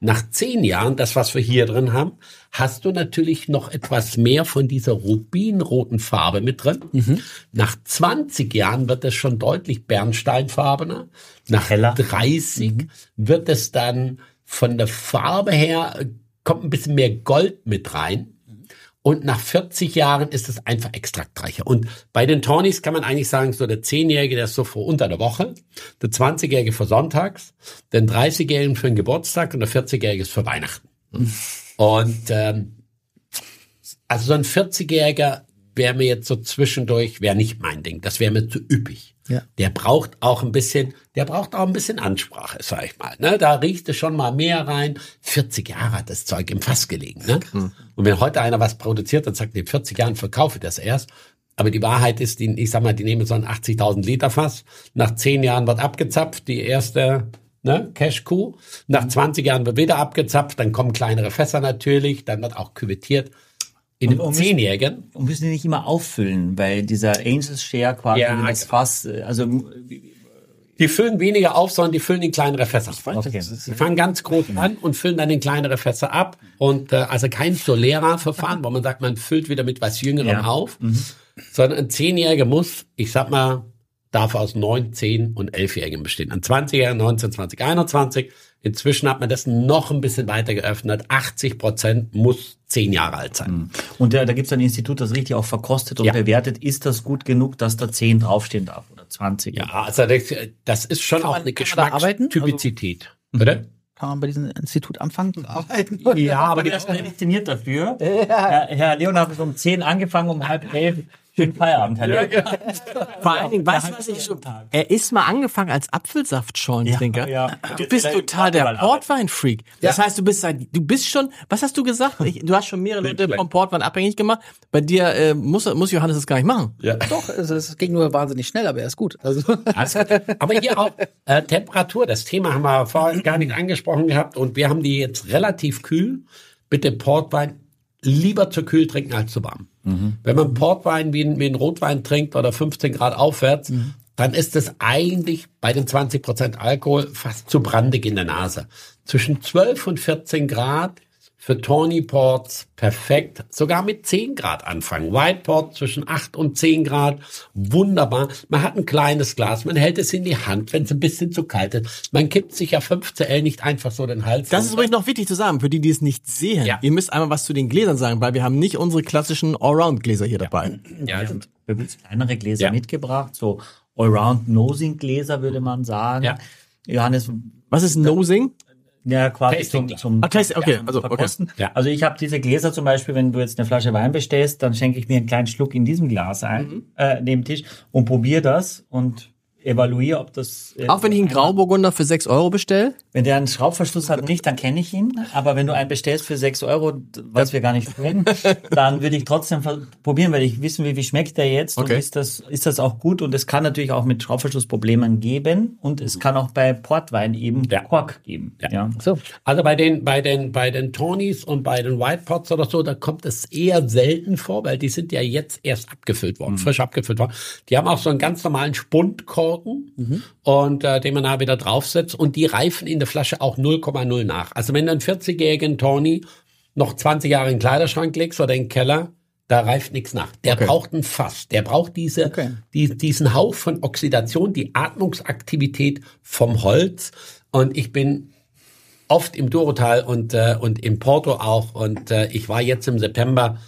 [SPEAKER 3] Nach 10 Jahren, das was wir hier drin haben, hast du natürlich noch etwas mehr von dieser rubinroten Farbe mit drin. Nach 20 Jahren wird es schon deutlich bernsteinfarbener. Nach
[SPEAKER 4] Heller.
[SPEAKER 3] 30 wird es dann von der Farbe her, äh, kommt ein bisschen mehr Gold mit rein. Und nach 40 Jahren ist es einfach extraktreicher. Und bei den Tonys kann man eigentlich sagen, so der 10-Jährige, der ist so vor unter der Woche, der 20-Jährige für sonntags, den 30-Jährigen für den Geburtstag und der 40-Jährige ist für Weihnachten. Und ähm, also so ein 40-Jähriger wäre mir jetzt so zwischendurch, wäre nicht mein Ding. Das wäre mir zu üppig.
[SPEAKER 2] Ja.
[SPEAKER 3] Der braucht auch ein bisschen, der braucht auch ein bisschen Ansprache, sag ich mal. Ne? Da riecht es schon mal mehr rein. 40 Jahre hat das Zeug im Fass gelegen. Ne? Und wenn heute einer was produziert und sagt, in 40 Jahren verkaufe ich das erst. Aber die Wahrheit ist, die, ich sag mal, die nehmen so ein 80.000 Liter Fass. Nach 10 Jahren wird abgezapft, die erste ne, Cash-Kuh. Nach 20 Jahren wird wieder abgezapft, dann kommen kleinere Fässer natürlich, dann wird auch küvettiert. In einem Zehnjährigen
[SPEAKER 4] Und müssen die nicht immer auffüllen, weil dieser Angels Share quasi
[SPEAKER 3] Ja,
[SPEAKER 4] das
[SPEAKER 3] genau.
[SPEAKER 4] Fass, äh, also
[SPEAKER 3] Die füllen weniger auf, sondern die füllen in kleinere Fässer.
[SPEAKER 4] Okay.
[SPEAKER 3] Die fangen ganz groß an und füllen dann in kleinere Fässer ab. Und äh, also kein Solera-Verfahren, <laughs> wo man sagt, man füllt wieder mit was Jüngerem
[SPEAKER 4] Ja.
[SPEAKER 3] auf, sondern ein Zehnjähriger muss, ich sag mal, darf aus neun, zehn und elfjährigen bestehen. Ein 20-Jähriger, 19, 20, 21. Inzwischen hat man das noch ein bisschen weiter geöffnet. 80 Prozent muss zehn Jahre alt sein.
[SPEAKER 4] und da, da gibt es ein Institut, das richtig auch verkostet und
[SPEAKER 3] Ja.
[SPEAKER 4] bewertet, ist das gut genug, dass da 10 draufstehen darf oder 20.
[SPEAKER 3] Ja, also das, das ist schon auch
[SPEAKER 2] man-
[SPEAKER 3] eine
[SPEAKER 2] kann arbeiten? Also
[SPEAKER 3] Geschmackstypizität. Bitte?
[SPEAKER 2] Kann man bei diesem Institut anfangen zu arbeiten? <laughs>
[SPEAKER 4] Ja, aber die ist prädestiniert dafür. Herr, Herr Leonard hat um 10 angefangen, um halb elf. Schönen Feierabend, Herr Leonard. <laughs>
[SPEAKER 5] Vor allen Dingen, weißt du, was ich schon, er ist mal angefangen als Apfelsaftschorentrinker.
[SPEAKER 4] Ja, ja.
[SPEAKER 5] Du bist total der Portwein-Freak. Das heißt, du bist seit, du bist schon, was hast du gesagt? Ich, du hast schon mehrere Leute vom Portwein abhängig gemacht. Bei dir äh, muss, muss Johannes das gar nicht machen.
[SPEAKER 3] Ja.
[SPEAKER 2] Doch, es, es ging nur wahnsinnig schnell, aber er ist gut. Also,
[SPEAKER 3] Aber hier auch äh, Temperatur, das Thema haben wir vorhin gar nicht angesprochen gehabt und wir haben die jetzt relativ kühl. Bitte Portwein lieber zu kühl trinken als zu warm. Wenn man Portwein wie, ein- wie ein Rotwein trinkt oder 15 Grad aufwärts, dann ist es eigentlich bei den 20 Prozent Alkohol fast zu brandig in der Nase. Zwischen 12 und 14 Grad für Tawny Ports perfekt, sogar mit 10 Grad anfangen. White Port zwischen 8 und 10 Grad, wunderbar. Man hat ein kleines Glas, man hält es in die Hand, wenn es ein bisschen zu kalt ist. Man kippt sich ja 15L nicht einfach so den Hals.
[SPEAKER 5] Das ist übrigens noch wichtig zu sagen, für die, die es nicht sehen.
[SPEAKER 3] Ja.
[SPEAKER 5] Ihr müsst einmal was zu den Gläsern sagen, weil wir haben nicht unsere klassischen Allround-Gläser hier dabei.
[SPEAKER 3] ja,
[SPEAKER 4] Wir haben uns kleinere Gläser
[SPEAKER 3] Ja.
[SPEAKER 4] mitgebracht, so Allround-Nosing-Gläser würde man sagen.
[SPEAKER 3] Ja.
[SPEAKER 4] Johannes,
[SPEAKER 5] Was ist Nosing?
[SPEAKER 4] Ja, quasi
[SPEAKER 3] Tasting.
[SPEAKER 4] zum, zum
[SPEAKER 5] Ah, Tasting, okay,
[SPEAKER 4] ja,
[SPEAKER 5] also, okay.
[SPEAKER 4] Verkosten.
[SPEAKER 3] Ja.
[SPEAKER 4] Also ich habe diese Gläser zum Beispiel, wenn du jetzt eine Flasche Wein bestellst, dann schenke ich mir einen kleinen Schluck in diesem Glas ein,
[SPEAKER 5] Mhm.
[SPEAKER 4] äh, neben dem Tisch und probiere das und evaluiere, ob das. äh,
[SPEAKER 5] Auch wenn ich einen Grauburgunder für 6 Euro bestelle?
[SPEAKER 4] Wenn der einen Schraubverschluss hat nicht, dann kenne ich ihn. Aber wenn du einen bestellst für 6 Euro, was wir gar nicht tun, <laughs> dann würde ich trotzdem probieren, weil ich wissen will, wie schmeckt der jetzt
[SPEAKER 5] Okay.
[SPEAKER 4] und ist das, ist das auch gut. Und es kann natürlich auch mit Schraubverschlussproblemen geben und es kann auch bei Portwein eben
[SPEAKER 3] Ja.
[SPEAKER 4] Kork geben. Ja.
[SPEAKER 2] So.
[SPEAKER 3] Also bei den, bei den, bei den Tonys und bei den White Pots oder so, da kommt es eher selten vor, weil die sind ja jetzt erst abgefüllt worden, frisch abgefüllt worden. Die haben auch so einen ganz normalen Spundkorken und äh, den man da wieder draufsetzt und die reifen in der Flasche auch 0,0 nach. Also wenn du einen 40-jährigen Tony noch 20 Jahre in den Kleiderschrank legst oder in den Keller, da reift nichts nach. Der braucht ein Fass. Der braucht diese,
[SPEAKER 2] Okay.
[SPEAKER 3] die, diesen Hauch von Oxidation, die Atmungsaktivität vom Holz. Und ich bin oft im Durotal und, äh, und im Porto auch. Und äh, ich war jetzt im September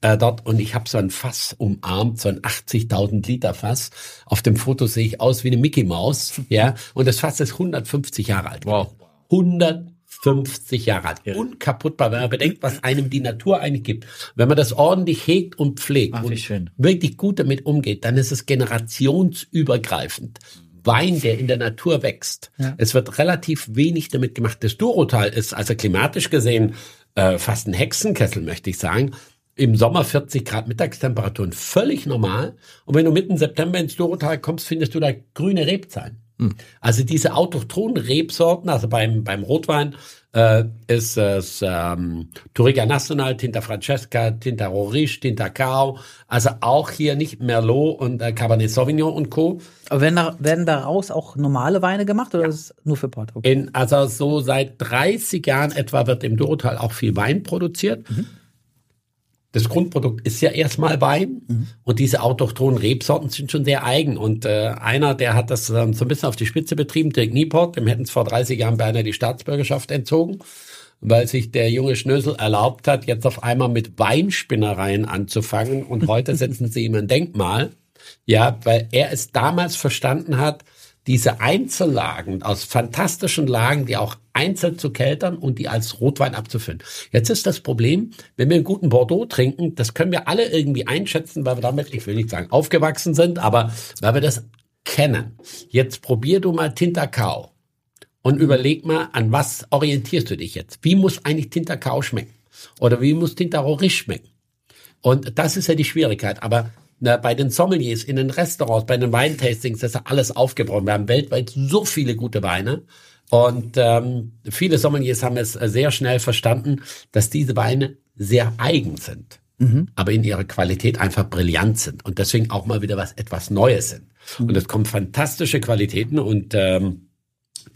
[SPEAKER 3] äh, dort und ich habe so ein Fass umarmt, so ein 80.000 Liter Fass. Auf dem Foto sehe ich aus wie eine Mickey Maus. <laughs> Ja, und das Fass ist 150 Jahre alt.
[SPEAKER 5] Wow.
[SPEAKER 3] 150 Jahre alt. Unkaputtbar, wenn man bedenkt, was einem die Natur eigentlich gibt. Wenn man das ordentlich hegt und pflegt
[SPEAKER 4] Ach,
[SPEAKER 3] und
[SPEAKER 4] schön.
[SPEAKER 3] wirklich gut damit umgeht, dann ist es generationsübergreifend. Wein, der in der Natur wächst. Es wird relativ wenig damit gemacht. Das Durotal ist also klimatisch gesehen äh, fast ein Hexenkessel, möchte ich sagen. Im Sommer 40 Grad Mittagstemperaturen, völlig normal. Und wenn du mitten September ins Durotal kommst, findest du da grüne Rebzahlen. Also diese autochthonen Rebsorten, also beim, beim Rotwein äh, ist es ähm, Touriga Nacional, Tinta Francesca, Tinta Roriche, Tinta Cao, also auch hier nicht Merlot und äh, Cabernet Sauvignon und Co.
[SPEAKER 2] Aber werden, da, werden daraus auch normale Weine gemacht oder ist es nur für Port? Okay.
[SPEAKER 3] In, also so seit 30 Jahren etwa wird im Durotal auch viel Wein produziert. Das Grundprodukt ist ja erstmal Wein und diese autochthonen Rebsorten sind schon sehr eigen. Und äh, einer, der hat das ähm, so ein bisschen auf die Spitze betrieben, Dirk Nieport, dem hätten es vor 30 Jahren beinahe die Staatsbürgerschaft entzogen, weil sich der junge Schnösel erlaubt hat, jetzt auf einmal mit Weinspinnereien anzufangen. Und heute setzen sie ihm ein Denkmal. Ja, weil er es damals verstanden hat, diese Einzellagen aus fantastischen Lagen, die auch einzeln zu keltern und die als Rotwein abzufüllen. Jetzt ist das Problem, wenn wir einen guten Bordeaux trinken, das können wir alle irgendwie einschätzen, weil wir damit, ich will nicht sagen aufgewachsen sind, aber weil wir das kennen. Jetzt probier du mal Tintercao und überleg mal, an was orientierst du dich jetzt? Wie muss eigentlich Tintercao schmecken? Oder wie muss Tintaroriche schmecken? Und das ist ja die Schwierigkeit. Aber na, bei den Sommeliers, in den Restaurants, bei den Weintastings, das ist alles aufgebrochen. Wir haben weltweit so viele gute Weine. Und ähm, viele Sommeliers haben es sehr schnell verstanden, dass diese Weine sehr eigen sind, aber in ihrer Qualität einfach brillant sind und deswegen auch mal wieder was etwas Neues sind. Und es kommen fantastische Qualitäten und ähm,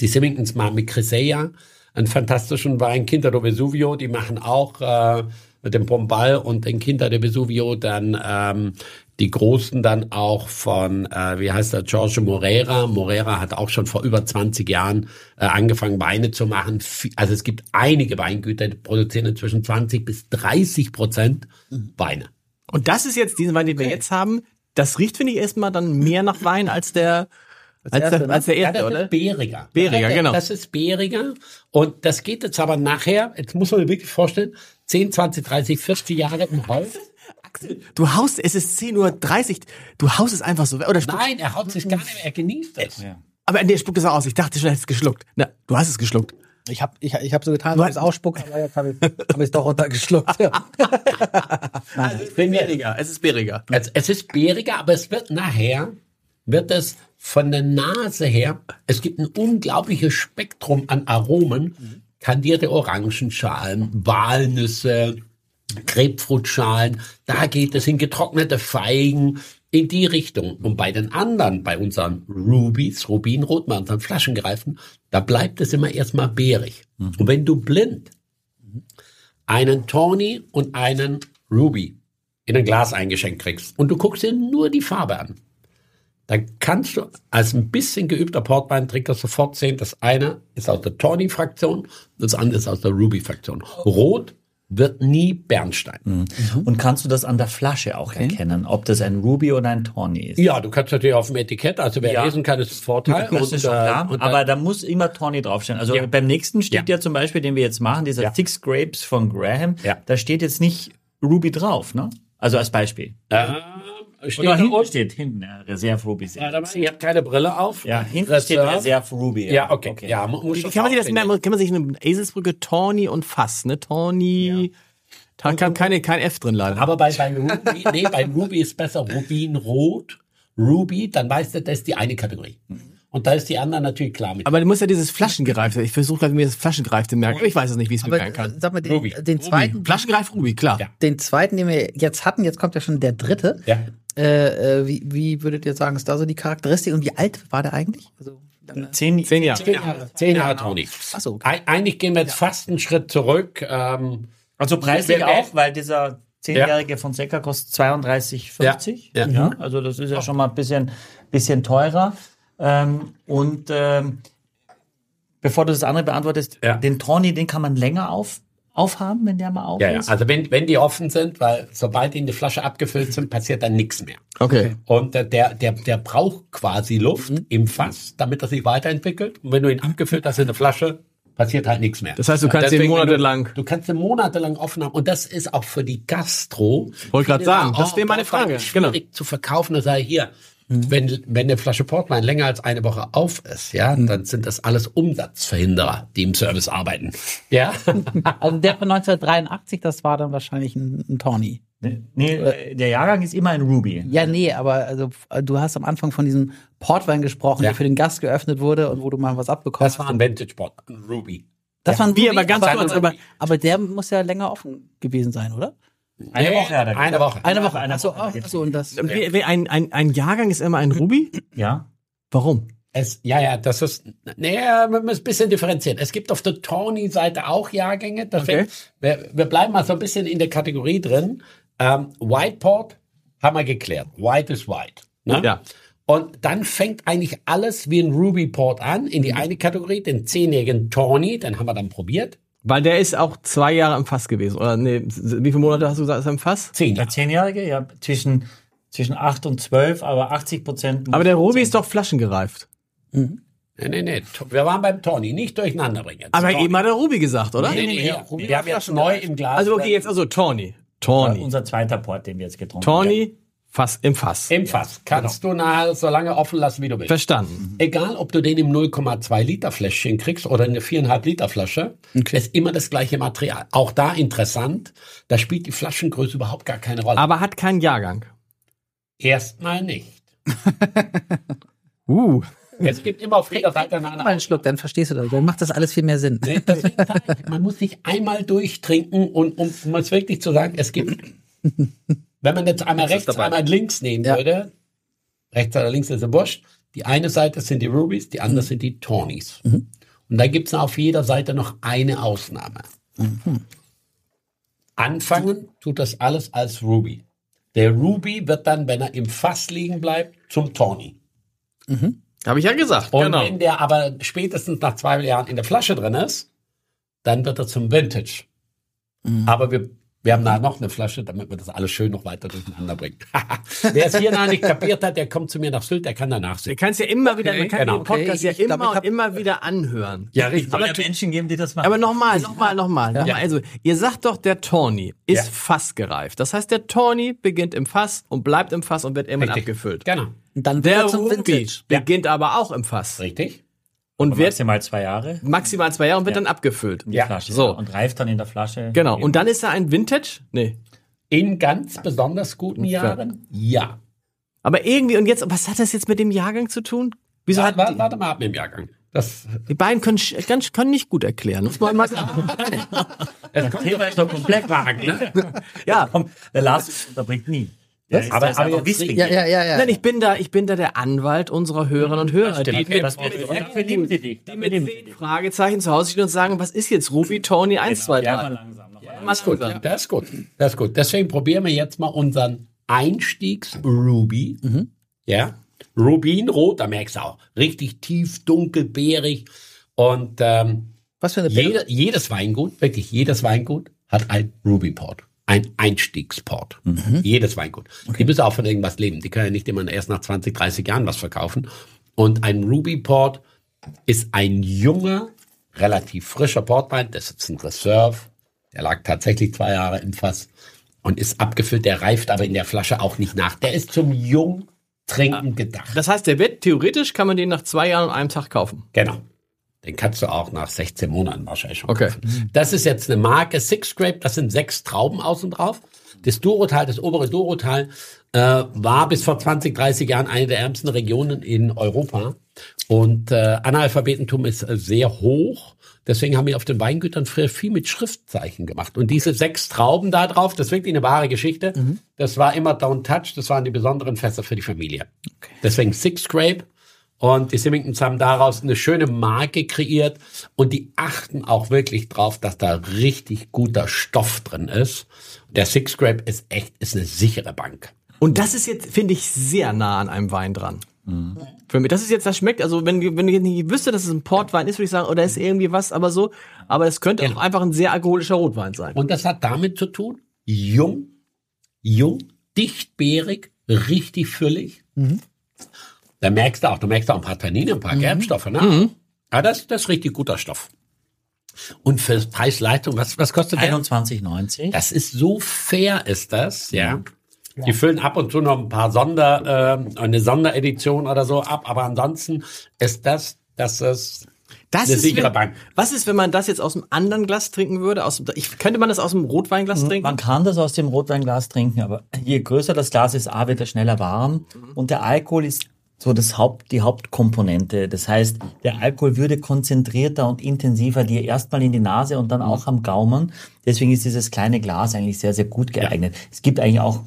[SPEAKER 3] die Symingtons machen mit Crisea einen fantastischen Wein, Quinta do Vesuvio, die machen auch äh, mit dem Pombal und den Quinta de Vesuvio dann ähm, die Großen dann auch von, äh, wie heißt der, Giorgio Morera. Morera hat auch schon vor über 20 Jahren äh, angefangen, Weine zu machen. Also es gibt einige Weingüter, die produzieren inzwischen 20 bis 30 Prozent Weine.
[SPEAKER 5] Und das ist jetzt diesen Wein, den wir jetzt haben. Das riecht, finde ich, erstmal dann mehr nach Wein als der, als,
[SPEAKER 2] erste,
[SPEAKER 5] der,
[SPEAKER 2] ne?
[SPEAKER 5] als der
[SPEAKER 3] Ja,
[SPEAKER 5] erste,
[SPEAKER 3] das
[SPEAKER 5] oder?
[SPEAKER 3] ist bäriger.
[SPEAKER 5] Bäriger,
[SPEAKER 3] Ja,
[SPEAKER 5] genau.
[SPEAKER 3] Das ist bäriger. Und das geht jetzt aber nachher, jetzt muss man sich wirklich vorstellen, 10, 20, 30, 40 Jahre im Holz.
[SPEAKER 5] Du haust, es ist 10.30 Uhr, du haust es einfach so weg. Oder
[SPEAKER 3] Nein, er haut sich gar nicht mehr, er genießt es.
[SPEAKER 5] aber nee, spuckt es auch aus. Ich dachte schon, er hätte es geschluckt. Na, du hast es geschluckt.
[SPEAKER 2] Ich habe ich, ich hab so getan, dass ich es ausspucke, aber jetzt habe ich es hab doch runtergeschluckt. Ja. <laughs>
[SPEAKER 5] Also es ist bäriger. Es ist bäriger.
[SPEAKER 3] Es, es ist bäriger, aber es wird nachher, wird es von der Nase her, es gibt ein unglaubliches Spektrum an Aromen, kandierte Orangenschalen, Walnüsse, Grapefruitschalen, da geht es in getrocknete Feigen, in die Richtung. Und bei den anderen, bei unseren Rubies, Rubinrot, bei unseren Flaschengreifen, da bleibt es immer erstmal beerig. Und wenn du blind einen Tawny und einen Ruby in ein Glas eingeschenkt kriegst und du guckst dir nur die Farbe an, dann kannst du als ein bisschen geübter Portweintrinker sofort sehen, das eine ist aus der Tawny-Fraktion, das andere ist aus der Ruby-Fraktion. Rot wird nie Bernstein.
[SPEAKER 4] Und kannst du das an der Flasche auch erkennen, ob das ein Ruby oder ein Tawny ist?
[SPEAKER 3] Ja, du kannst natürlich auf dem Etikett, also wer
[SPEAKER 4] Ja.
[SPEAKER 3] lesen kann, ist das Vorteil.
[SPEAKER 4] Das ist schon
[SPEAKER 3] äh,
[SPEAKER 4] klar,
[SPEAKER 3] und,
[SPEAKER 4] aber da muss immer Tawny draufstehen. Also
[SPEAKER 3] Ja.
[SPEAKER 4] beim nächsten steht
[SPEAKER 3] Ja.
[SPEAKER 4] ja. zum Beispiel, den wir jetzt machen, dieser
[SPEAKER 3] Ja.
[SPEAKER 4] Six Grapes von Graham,
[SPEAKER 3] Ja.
[SPEAKER 4] da steht jetzt nicht Ruby drauf, ne? Also als Beispiel.
[SPEAKER 3] äh, steht da
[SPEAKER 4] hinten steht hinten, ja, Reserve Ruby.
[SPEAKER 3] Warte mal, ich habe keine Brille auf.
[SPEAKER 4] Ja, hinten steht
[SPEAKER 3] Reserve.
[SPEAKER 4] Reserve Ruby.
[SPEAKER 3] Ja, okay. Ja, mu- muss
[SPEAKER 5] Wie
[SPEAKER 3] schon
[SPEAKER 5] kann man sich das merken? Kann man sich eine Eselsbrücke Tawny und Fass, ne? Tawny. Da kann keine, kein F drin leider.
[SPEAKER 3] Aber bei, bei Ruby, <laughs> nee, bei Ruby ist besser Rubinrot, Ruby, dann weißt du, das ist die eine Kategorie. Und da ist die andere natürlich klar mit.
[SPEAKER 5] Aber du musst ja dieses Flaschengereifte, ich versuche gerade mir das Flaschengereifte merken, aber ich weiß es nicht, wie ich es mir merken kann.
[SPEAKER 2] äh, sag mal, den,
[SPEAKER 3] Ruby.
[SPEAKER 2] den zweiten,
[SPEAKER 5] Flaschengereif Ruby, klar.
[SPEAKER 3] Ja.
[SPEAKER 2] den zweiten, den wir jetzt hatten, jetzt kommt ja schon der dritte.
[SPEAKER 3] Ja.
[SPEAKER 2] Äh, äh, wie, wie würdet ihr sagen, ist da so die Charakteristik und wie alt war der eigentlich? Also, lange-
[SPEAKER 4] Zehn,
[SPEAKER 5] Zehn Jahre.
[SPEAKER 3] Zehn Jahre, zehn Jahre Tony.
[SPEAKER 2] Ach so, okay.
[SPEAKER 3] Eig- Eigentlich gehen wir jetzt fast einen Schritt zurück. Ähm,
[SPEAKER 4] Also preislich auch, weil dieser zehnjährige von Seca kostet 32,50.
[SPEAKER 3] Ja, ja.
[SPEAKER 4] Also das ist ja schon mal ein bisschen, bisschen teurer. Ähm, und ähm, bevor du das andere beantwortest,
[SPEAKER 3] Ja.
[SPEAKER 4] den Tawny, den kann man länger auf, aufhaben, wenn der mal auf
[SPEAKER 3] ja, ja,
[SPEAKER 4] ist.
[SPEAKER 3] also wenn, wenn die offen sind, weil sobald die in die Flasche abgefüllt sind, passiert dann nichts mehr.
[SPEAKER 5] Okay.
[SPEAKER 3] Und äh, der, der, der braucht quasi Luft
[SPEAKER 5] Mhm.
[SPEAKER 3] im Fass, damit er sich weiterentwickelt. Und wenn du ihn abgefüllt hast in eine Flasche, passiert halt nichts mehr.
[SPEAKER 5] Das heißt, du kannst ihn
[SPEAKER 3] Deswegen, wenn
[SPEAKER 5] monatelang-
[SPEAKER 3] Du, du kannst ihn monatelang offen haben. Und das ist auch für die Gastro.
[SPEAKER 5] Wollte grad
[SPEAKER 3] viele
[SPEAKER 5] sagen, das
[SPEAKER 3] oh,
[SPEAKER 5] wäre meine Frage.
[SPEAKER 3] ist
[SPEAKER 5] Genau.
[SPEAKER 3] Zu verkaufen. Da sage ich hier,
[SPEAKER 5] Mhm.
[SPEAKER 3] wenn, wenn eine Flasche Portwein länger als eine Woche auf ist, ja,
[SPEAKER 5] Mhm.
[SPEAKER 3] dann sind das alles Umsatzverhinderer, die im Service arbeiten. Ja. <laughs>
[SPEAKER 2] also der von 1983, das war dann wahrscheinlich ein, ein Tawny.
[SPEAKER 4] Nee, nee, äh, der Jahrgang ist immer ein Ruby.
[SPEAKER 2] Ja, nee, aber also äh, du hast am Anfang von diesem Portwein gesprochen,
[SPEAKER 3] Ja.
[SPEAKER 2] der für den Gast geöffnet wurde und wo du mal was abbekommst.
[SPEAKER 3] Das war ein Vintage Port, ein Ruby.
[SPEAKER 2] das war ein
[SPEAKER 5] Wie,
[SPEAKER 2] Ruby,
[SPEAKER 5] aber ganz kurz,
[SPEAKER 2] aber,
[SPEAKER 5] aber-
[SPEAKER 2] aber der muss ja länger offen gewesen sein, oder?
[SPEAKER 4] Eine
[SPEAKER 3] Nee,
[SPEAKER 4] Woche er
[SPEAKER 3] Eine Woche.
[SPEAKER 2] Eine Woche.
[SPEAKER 4] Eine Woche.
[SPEAKER 2] ach so, und das.
[SPEAKER 5] Ein, ein, ein Jahrgang ist immer ein Ruby?
[SPEAKER 4] Ja.
[SPEAKER 5] Warum?
[SPEAKER 3] Es, ja, ja, das ist, naja, man muss ein bisschen differenzieren. Es gibt auf der Tawny-Seite auch Jahrgänge. Deswegen,
[SPEAKER 5] Okay.
[SPEAKER 3] wir, wir bleiben mal so ein bisschen in der Kategorie drin. Ähm, White Port haben wir geklärt. White ist white. Ne?
[SPEAKER 5] Ja.
[SPEAKER 3] Und dann fängt eigentlich alles wie ein Ruby Port an in die eine Kategorie, den zehnjährigen Tawny, den haben wir dann probiert.
[SPEAKER 5] Weil der ist auch zwei Jahre im Fass gewesen. Oder nee, wie viele Monate hast du gesagt, ist er im Fass?
[SPEAKER 3] Zehn
[SPEAKER 4] Der. Zehnjährige, ja, zwischen, zwischen 8 und 12, aber 80 Prozent.
[SPEAKER 5] Aber der Ruby ist doch flaschengereift.
[SPEAKER 3] Nee, nee, nee. Wir waren beim Tawny, nicht durcheinander bringen. jetzt.
[SPEAKER 5] Aber
[SPEAKER 3] Tawny.
[SPEAKER 5] eben hat der Ruby gesagt, oder?
[SPEAKER 3] Nee, nee, nee. Wir haben jetzt neu im Glas.
[SPEAKER 5] Also okay, jetzt also Tawny. Tawny.
[SPEAKER 4] unser zweiter Port, den wir jetzt getrunken haben.
[SPEAKER 5] Tawny, Fass, im Fass.
[SPEAKER 3] Im Fass. Kannst du nachher so lange offen lassen, wie du willst.
[SPEAKER 5] Verstanden.
[SPEAKER 3] Egal, ob du den im 0,2 Liter Fläschchen kriegst oder in eine 4,5 Liter Flasche, ist immer das gleiche Material. Auch da interessant, da spielt die Flaschengröße überhaupt gar keine Rolle.
[SPEAKER 5] Aber hat keinen Jahrgang.
[SPEAKER 3] Erstmal nicht. <laughs>
[SPEAKER 5] Uh.
[SPEAKER 3] Es gibt immer auf jeder Seite eine
[SPEAKER 2] Mal
[SPEAKER 3] andere.
[SPEAKER 2] einen Schluck, dann verstehst du das. Dann macht das alles viel mehr Sinn.
[SPEAKER 3] Nee, deswegen sag ich, Man muss sich einmal durchtrinken und um, um es wirklich zu sagen, es gibt, <laughs> wenn man jetzt einmal rechts, einmal links nehmen
[SPEAKER 2] Ja.
[SPEAKER 3] würde, rechts oder links ist ja wurscht, die eine Seite sind die Rubies, die andere sind die Tawnies. Und da gibt's auf jeder Seite noch eine Ausnahme. Anfangen tut das alles als Ruby. Der Ruby wird dann, wenn er im Fass liegen bleibt, zum Tawny.
[SPEAKER 5] Habe ich ja gesagt,
[SPEAKER 3] Und
[SPEAKER 5] genau.
[SPEAKER 3] wenn der aber spätestens nach zwei Jahren in der Flasche drin ist, dann wird er zum Vintage. Aber wir, wir haben da noch eine Flasche, damit wir das alles schön noch weiter durcheinander bringen. <laughs> Wer es hier noch nicht kapiert hat, der kommt zu mir nach Sylt, der kann danach
[SPEAKER 5] Du
[SPEAKER 3] sehen.
[SPEAKER 5] kannst ja immer wieder, man kann
[SPEAKER 3] genau.
[SPEAKER 5] den Podcast
[SPEAKER 2] Okay,
[SPEAKER 5] ja
[SPEAKER 2] ich glaub,
[SPEAKER 5] immer
[SPEAKER 2] hab-
[SPEAKER 5] und immer wieder anhören.
[SPEAKER 3] Ja, richtig.
[SPEAKER 4] Aber Menschen geben, die das machen.
[SPEAKER 5] Aber nochmal, nochmal, nochmal. nochmal. Also, ihr sagt doch, der Tawny ist
[SPEAKER 3] Ja.
[SPEAKER 5] fassgereift. Das heißt, der Tawny beginnt im Fass und bleibt im Fass und wird irgendwann
[SPEAKER 3] Richtig.
[SPEAKER 5] abgefüllt.
[SPEAKER 3] Genau.
[SPEAKER 2] Und dann
[SPEAKER 5] Der
[SPEAKER 2] zum
[SPEAKER 5] Ruby
[SPEAKER 2] Vintage.
[SPEAKER 5] beginnt aber auch im Fass
[SPEAKER 3] Richtig.
[SPEAKER 5] Und wird
[SPEAKER 4] maximal zwei Jahre.
[SPEAKER 5] maximal zwei Jahre und wird dann abgefüllt.
[SPEAKER 4] Die
[SPEAKER 3] Ja,
[SPEAKER 4] Flasche.
[SPEAKER 5] so.
[SPEAKER 4] Und reift dann in der Flasche.
[SPEAKER 5] Genau. Und dann ist er ein Vintage? Nee.
[SPEAKER 3] In ganz besonders guten Jahren? Ja.
[SPEAKER 5] Aber irgendwie, und jetzt, was hat das jetzt mit dem Jahrgang zu tun? Wieso
[SPEAKER 3] Warte,
[SPEAKER 5] hat
[SPEAKER 3] warte, warte mal ab mit dem Jahrgang. Das,
[SPEAKER 5] die beiden können, ganz, können nicht gut erklären. Muss man mal <laughs> <laughs> sagen.
[SPEAKER 3] es kommt
[SPEAKER 4] Thema ist doch komplett <laughs> wagen. Ne?
[SPEAKER 5] ja.
[SPEAKER 4] Komm, der Lars unterbringt nie. Der ist,
[SPEAKER 3] Aber- aber jetzt-
[SPEAKER 4] wichtig.
[SPEAKER 2] Ja, ja, ja, ja.
[SPEAKER 5] Nein, ich bin da, ich bin da der Anwalt unserer Hörerinnen und Hörer. Die mit,
[SPEAKER 4] Das sie dich.
[SPEAKER 5] die mit zehn Fragezeichen zu Hause stehen und sagen, was ist jetzt Ruby, Tony, 1, 2,
[SPEAKER 4] Ja, mal
[SPEAKER 5] 3.
[SPEAKER 4] langsam. Noch mal.
[SPEAKER 3] Das ist gut, das ist gut, das ist gut. Deswegen probieren wir jetzt mal unseren Einstiegs-Ruby. Ja, Rubinrot, da merkst du auch, richtig tief, dunkel, beerig. Und ähm,
[SPEAKER 2] Was für eine
[SPEAKER 3] jede, jedes Weingut, wirklich jedes Weingut hat ein Ruby-Port. Ein Einstiegsport. Jedes Weingut. Die müssen auch von irgendwas leben. Die können ja nicht immer erst nach 20, 30 Jahren was verkaufen. Und ein Ruby-Port ist ein junger, relativ frischer Portwein. Das ist ein Reserve. Der lag tatsächlich zwei Jahre im Fass. und ist abgefüllt. Der reift aber in der Flasche auch nicht nach. Der ist zum Jungtrinken gedacht.
[SPEAKER 5] Das heißt, der wird, theoretisch kann man den nach zwei Jahren und einem Tag kaufen.
[SPEAKER 3] Genau. Den kannst du auch nach 16 Monaten wahrscheinlich schon
[SPEAKER 5] Okay.
[SPEAKER 3] kaufen. Das ist jetzt eine Marke Six Grape, das sind sechs Trauben außen drauf. Das Dorotal, das obere Dorotal, äh, war bis vor 20, 30 Jahren eine der ärmsten Regionen in Europa. Und äh, Analphabetentum ist äh, sehr hoch. Deswegen haben wir auf den Weingütern früher viel mit Schriftzeichen gemacht. Und diese sechs Trauben da drauf, das ist wirklich eine wahre Geschichte. Das war immer Don't Touch, das waren die besonderen Fässer für die Familie. Deswegen Six Grape. Und die Symingtons haben daraus eine schöne Marke kreiert und die achten auch wirklich drauf, dass da richtig guter Stoff drin ist. Der Six Grape ist echt, ist eine sichere Bank.
[SPEAKER 5] Und das ist jetzt, finde ich, sehr nah an einem Wein dran. Für mich, das ist jetzt, das schmeckt, also wenn, wenn ich jetzt nicht wüsste, dass es ein Portwein ist, würde ich sagen, oder ist irgendwie was, aber so, aber es könnte auch einfach ein sehr alkoholischer Rotwein sein.
[SPEAKER 3] Und das hat damit zu tun, jung, jung, dichtbeerig, richtig füllig. Da merkst du auch, da merkst du auch ein paar Tannine, ein paar Gerbstoffe, ne? Aber das, das ist richtig guter Stoff. Und für Preis-Leistung, was, was kostet der?
[SPEAKER 4] 21,90.
[SPEAKER 3] Das ist so fair, ist das, ja. Die füllen ab und zu noch ein paar Sonder, äh, eine Sonderedition oder so ab, aber ansonsten ist das, das ist
[SPEAKER 5] Das
[SPEAKER 3] eine
[SPEAKER 5] ist,
[SPEAKER 3] sichere
[SPEAKER 5] wenn,
[SPEAKER 3] Bank.
[SPEAKER 5] Was ist, wenn man das jetzt aus einem anderen Glas trinken würde? Aus, ich, könnte man das aus dem Rotweinglas trinken?
[SPEAKER 4] Man kann das aus dem Rotweinglas trinken, aber je größer das Glas ist, A, wird er schneller warm. Und der Alkohol ist so das Haupt, die Hauptkomponente. Das heißt, der Alkohol würde konzentrierter und intensiver dir erstmal in die Nase und dann auch am Gaumen. Deswegen ist dieses kleine Glas eigentlich sehr, sehr gut geeignet. Es gibt eigentlich auch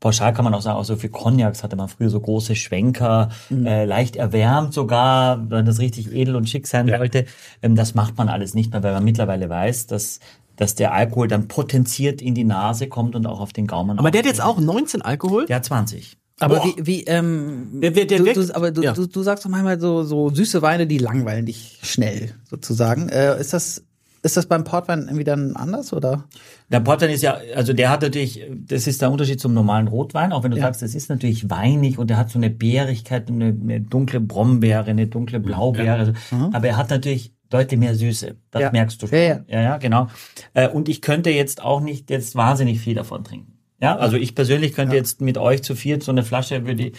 [SPEAKER 4] Pauschal kann man auch sagen, auch so für Cognacs hatte man früher so große Schwenker, äh, leicht erwärmt sogar, wenn das richtig edel und schick sein wollte. Ähm, das macht man alles nicht mehr, weil man mittlerweile weiß, dass, dass der Alkohol dann potenziert in die Nase kommt und auch auf den Gaumen.
[SPEAKER 5] aber der hat jetzt auch 19 Alkohol?
[SPEAKER 4] Der hat 20.
[SPEAKER 2] Aber
[SPEAKER 5] Boah.
[SPEAKER 2] wie, wie ähm,
[SPEAKER 5] Der- der- der
[SPEAKER 2] du, du, aber du,
[SPEAKER 5] ja.
[SPEAKER 2] du, du sagst doch manchmal so, so süße Weine, die langweilen dich schnell, sozusagen. Äh, ist das, ist das beim Portwein irgendwie dann anders, oder?
[SPEAKER 4] Der Portwein ist ja, also der hat natürlich, das ist der Unterschied zum normalen Rotwein, auch wenn du
[SPEAKER 2] Ja.
[SPEAKER 4] sagst, das ist natürlich weinig und der hat so eine Beerigkeit, eine, eine dunkle Brombeere, eine dunkle Blaubeere, aber er hat natürlich deutlich mehr Süße. Das
[SPEAKER 2] Mhm. Ja.
[SPEAKER 4] merkst du schon.
[SPEAKER 2] Ja, ja.
[SPEAKER 4] ja, ja, genau. Äh, Und ich könnte jetzt auch nicht jetzt wahnsinnig viel davon trinken. Ja, also ich persönlich könnte jetzt mit euch zu viert so eine Flasche würde ich-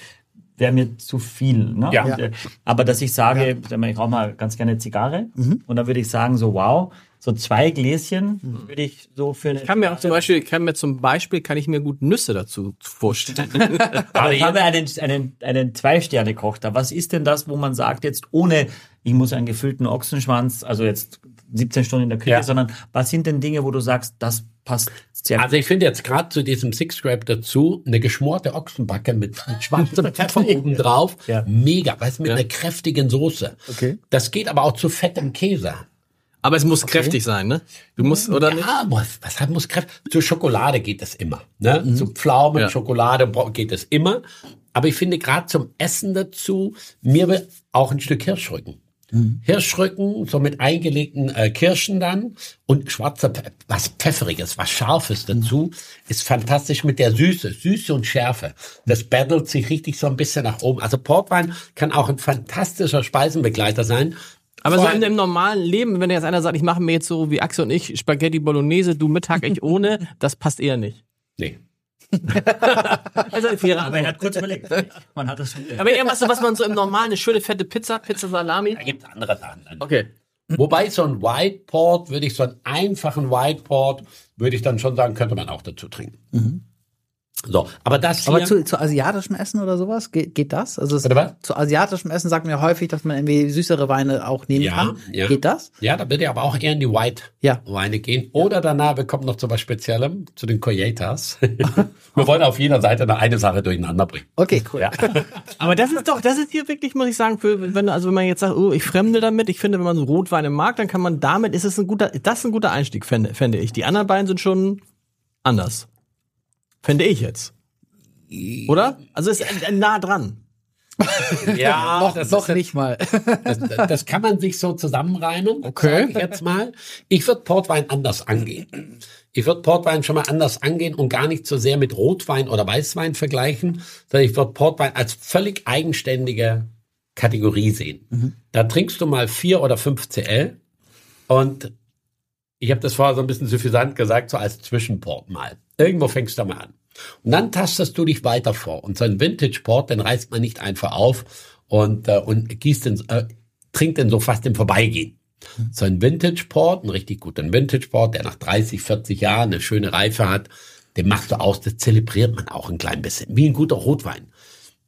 [SPEAKER 4] wäre mir zu viel. Ne?
[SPEAKER 3] Ja.
[SPEAKER 4] Und, äh, aber dass ich sage, sag mal, ich rauche mal ganz gerne Zigarre und dann würde ich sagen so wow, so zwei Gläschen würde ich so für eine
[SPEAKER 5] Ich kann mir auch zum Beispiel, ich kann mir zum Beispiel, kann ich mir gut Nüsse dazu vorstellen. <laughs> <laughs>
[SPEAKER 4] Aber haben wir einen, einen, einen Zwei-Sterne-Koch da. Was ist denn das, wo man sagt, jetzt ohne, ich muss einen gefüllten Ochsenschwanz, also jetzt 17 Stunden in der Küche,
[SPEAKER 3] Ja.
[SPEAKER 4] sondern was sind denn Dinge, wo du sagst, das passt sehr
[SPEAKER 3] Also ich finde jetzt gerade zu diesem Six Grape dazu eine geschmorte Ochsenbacke mit, mit <laughs> schwarzem <laughs> Pfeffer oben drauf.
[SPEAKER 4] Ja.
[SPEAKER 3] Mega, weißt du, mit einer kräftigen Soße.
[SPEAKER 2] Okay.
[SPEAKER 3] Das geht aber auch zu fettem Käse.
[SPEAKER 5] Aber es muss kräftig sein, ne? Du musst, oder nicht?
[SPEAKER 3] Ja, muss, was hat muss kräftig? Zu Schokolade geht das immer. Ne? Zu Pflaumen,
[SPEAKER 5] Ja.
[SPEAKER 3] Schokolade geht das immer. Aber ich finde gerade zum Essen dazu, mir will auch ein Stück Hirschrücken. Hirschrücken, so mit eingelegten äh, Kirschen dann und schwarzer, Pe was Pfefferiges, was Scharfes dazu, ist fantastisch mit der Süße, Süße und Schärfe. Das battelt sich richtig so ein bisschen nach oben. Also Portwein kann auch ein fantastischer Speisenbegleiter sein.
[SPEAKER 5] Aber
[SPEAKER 3] Vor
[SPEAKER 5] so in dem normalen Leben, wenn jetzt einer sagt, ich mache mir jetzt so wie Axel und ich Spaghetti Bolognese, du Mittag, ich <laughs> ohne, das passt eher nicht.
[SPEAKER 3] Nee. <laughs>
[SPEAKER 5] Also eine faire
[SPEAKER 4] Aber er hat kurz überlegt. Man hat das schon.
[SPEAKER 5] Aber irgendwas, was man so im normalen, eine schöne fette Pizza, Pizza Salami.
[SPEAKER 3] Da gibt es andere Sachen.
[SPEAKER 5] Okay.
[SPEAKER 3] Wobei so ein White Port, würde ich so einen einfachen White Port, würde ich dann schon sagen, könnte man auch dazu trinken. So, aber das hier,
[SPEAKER 2] Aber zu, zu asiatischem Essen oder sowas, geht, geht das? Also es,
[SPEAKER 3] was?
[SPEAKER 2] zu asiatischem Essen sagt man ja häufig, dass man irgendwie süßere Weine auch nehmen
[SPEAKER 3] Ja,
[SPEAKER 2] kann.
[SPEAKER 3] ja.
[SPEAKER 2] Geht das?
[SPEAKER 3] ja, da würde ich aber auch eher in die White
[SPEAKER 2] Ja.
[SPEAKER 3] Weine gehen. Oder danach, wir kommen noch zu was Speziellem, zu den Coyetas. <laughs> wir wollen auf jeder Seite noch eine Sache durcheinander bringen.
[SPEAKER 2] Okay, cool. <laughs>
[SPEAKER 5] Aber das ist doch, das ist hier wirklich, muss ich sagen, für, wenn, also wenn man jetzt sagt, oh, ich fremde damit, ich finde, wenn man so Rotweine mag, dann kann man damit, ist es ein guter, das ist ein guter Einstieg, fände, fände ich. Die anderen beiden sind schon anders. Fände ich jetzt. Oder? Also ist nah dran. <laughs>
[SPEAKER 3] Ja,
[SPEAKER 2] Noch,
[SPEAKER 3] das,
[SPEAKER 2] noch
[SPEAKER 3] ist,
[SPEAKER 2] nicht mal. <laughs>
[SPEAKER 3] das, das kann man sich so zusammenreimen.
[SPEAKER 5] Okay.
[SPEAKER 3] sag Ich jetzt mal. Ich würde Portwein anders angehen. Ich würde Portwein schon mal anders angehen und gar nicht so sehr mit Rotwein oder Weißwein vergleichen, sondern ich würde Portwein als völlig eigenständige Kategorie sehen. Da trinkst du mal vier oder fünf CL und ich habe das vorher so ein bisschen suffisant gesagt, so als Zwischenport mal. Irgendwo fängst du mal an. Und dann tastest du dich weiter vor. Und so ein Vintage-Port, den reißt man nicht einfach auf und, äh, und gießt den, äh, trinkt den so fast im Vorbeigehen. So ein Vintage-Port, ein richtig guter Vintage-Port, der nach 30, 40 Jahren eine schöne Reife hat, den machst du aus, das zelebriert man auch ein klein bisschen. Wie ein guter Rotwein.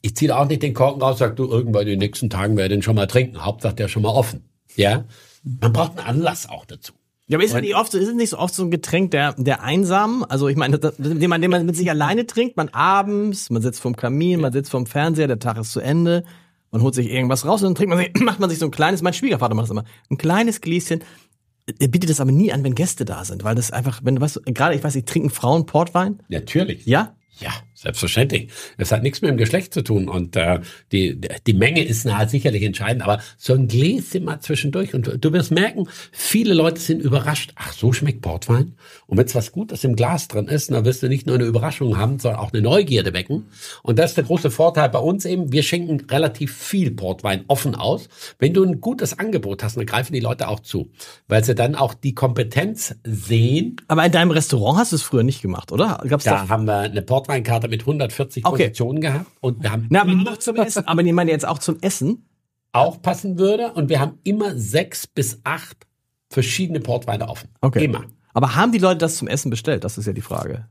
[SPEAKER 3] Ich ziehe auch nicht den Korken raus, sag du, irgendwann in den nächsten Tagen werde ich den schon mal trinken. Hauptsache der ist schon mal offen. Ja? Man braucht einen Anlass auch dazu.
[SPEAKER 5] Ja, aber ist es nicht oft so, ist es nicht so oft so ein Getränk der, der Einsamen? Also ich meine, das- den man, den man mit sich alleine trinkt, man abends, man sitzt vorm Kamin, man sitzt vorm Fernseher, der Tag ist zu Ende, man holt sich irgendwas raus und dann trinkt man sich, <clears throat> macht man sich so ein kleines, mein Schwiegervater macht das immer, ein kleines Gläschen. Er bietet das aber nie an, wenn Gäste da sind, weil das einfach, wenn du weißt, gerade ich weiß, ich trinken Frauen Portwein.
[SPEAKER 3] Natürlich.
[SPEAKER 5] Ja?
[SPEAKER 3] Ja, selbstverständlich. Es hat nichts mit dem Geschlecht zu tun und äh, die, die Menge ist na, sicherlich entscheidend, aber so ein Gläschen mal zwischendurch und du, du wirst merken, viele Leute sind überrascht. Ach, so schmeckt Portwein. Und wenn es was Gutes im Glas drin ist, dann wirst du nicht nur eine Überraschung haben, sondern auch eine Neugierde wecken. Und das ist der große Vorteil bei uns eben. Wir schenken relativ viel Portwein offen aus. Wenn du ein gutes Angebot hast, dann greifen die Leute auch zu, weil sie dann auch die Kompetenz sehen.
[SPEAKER 5] Aber in deinem Restaurant hast du es früher nicht gemacht, oder? Gab's
[SPEAKER 3] Da
[SPEAKER 5] doch.
[SPEAKER 3] haben wir eine Portweinkarte mit 140
[SPEAKER 5] Okay.
[SPEAKER 3] Positionen gehabt und wir haben
[SPEAKER 5] Na, aber auch zum Essen. Aber ich meine jetzt auch zum Essen.
[SPEAKER 3] auch passen würde und wir haben immer sechs bis acht verschiedene Portweine offen.
[SPEAKER 5] Okay.
[SPEAKER 3] Immer.
[SPEAKER 5] Aber haben die Leute das zum Essen bestellt? Das ist ja die Frage.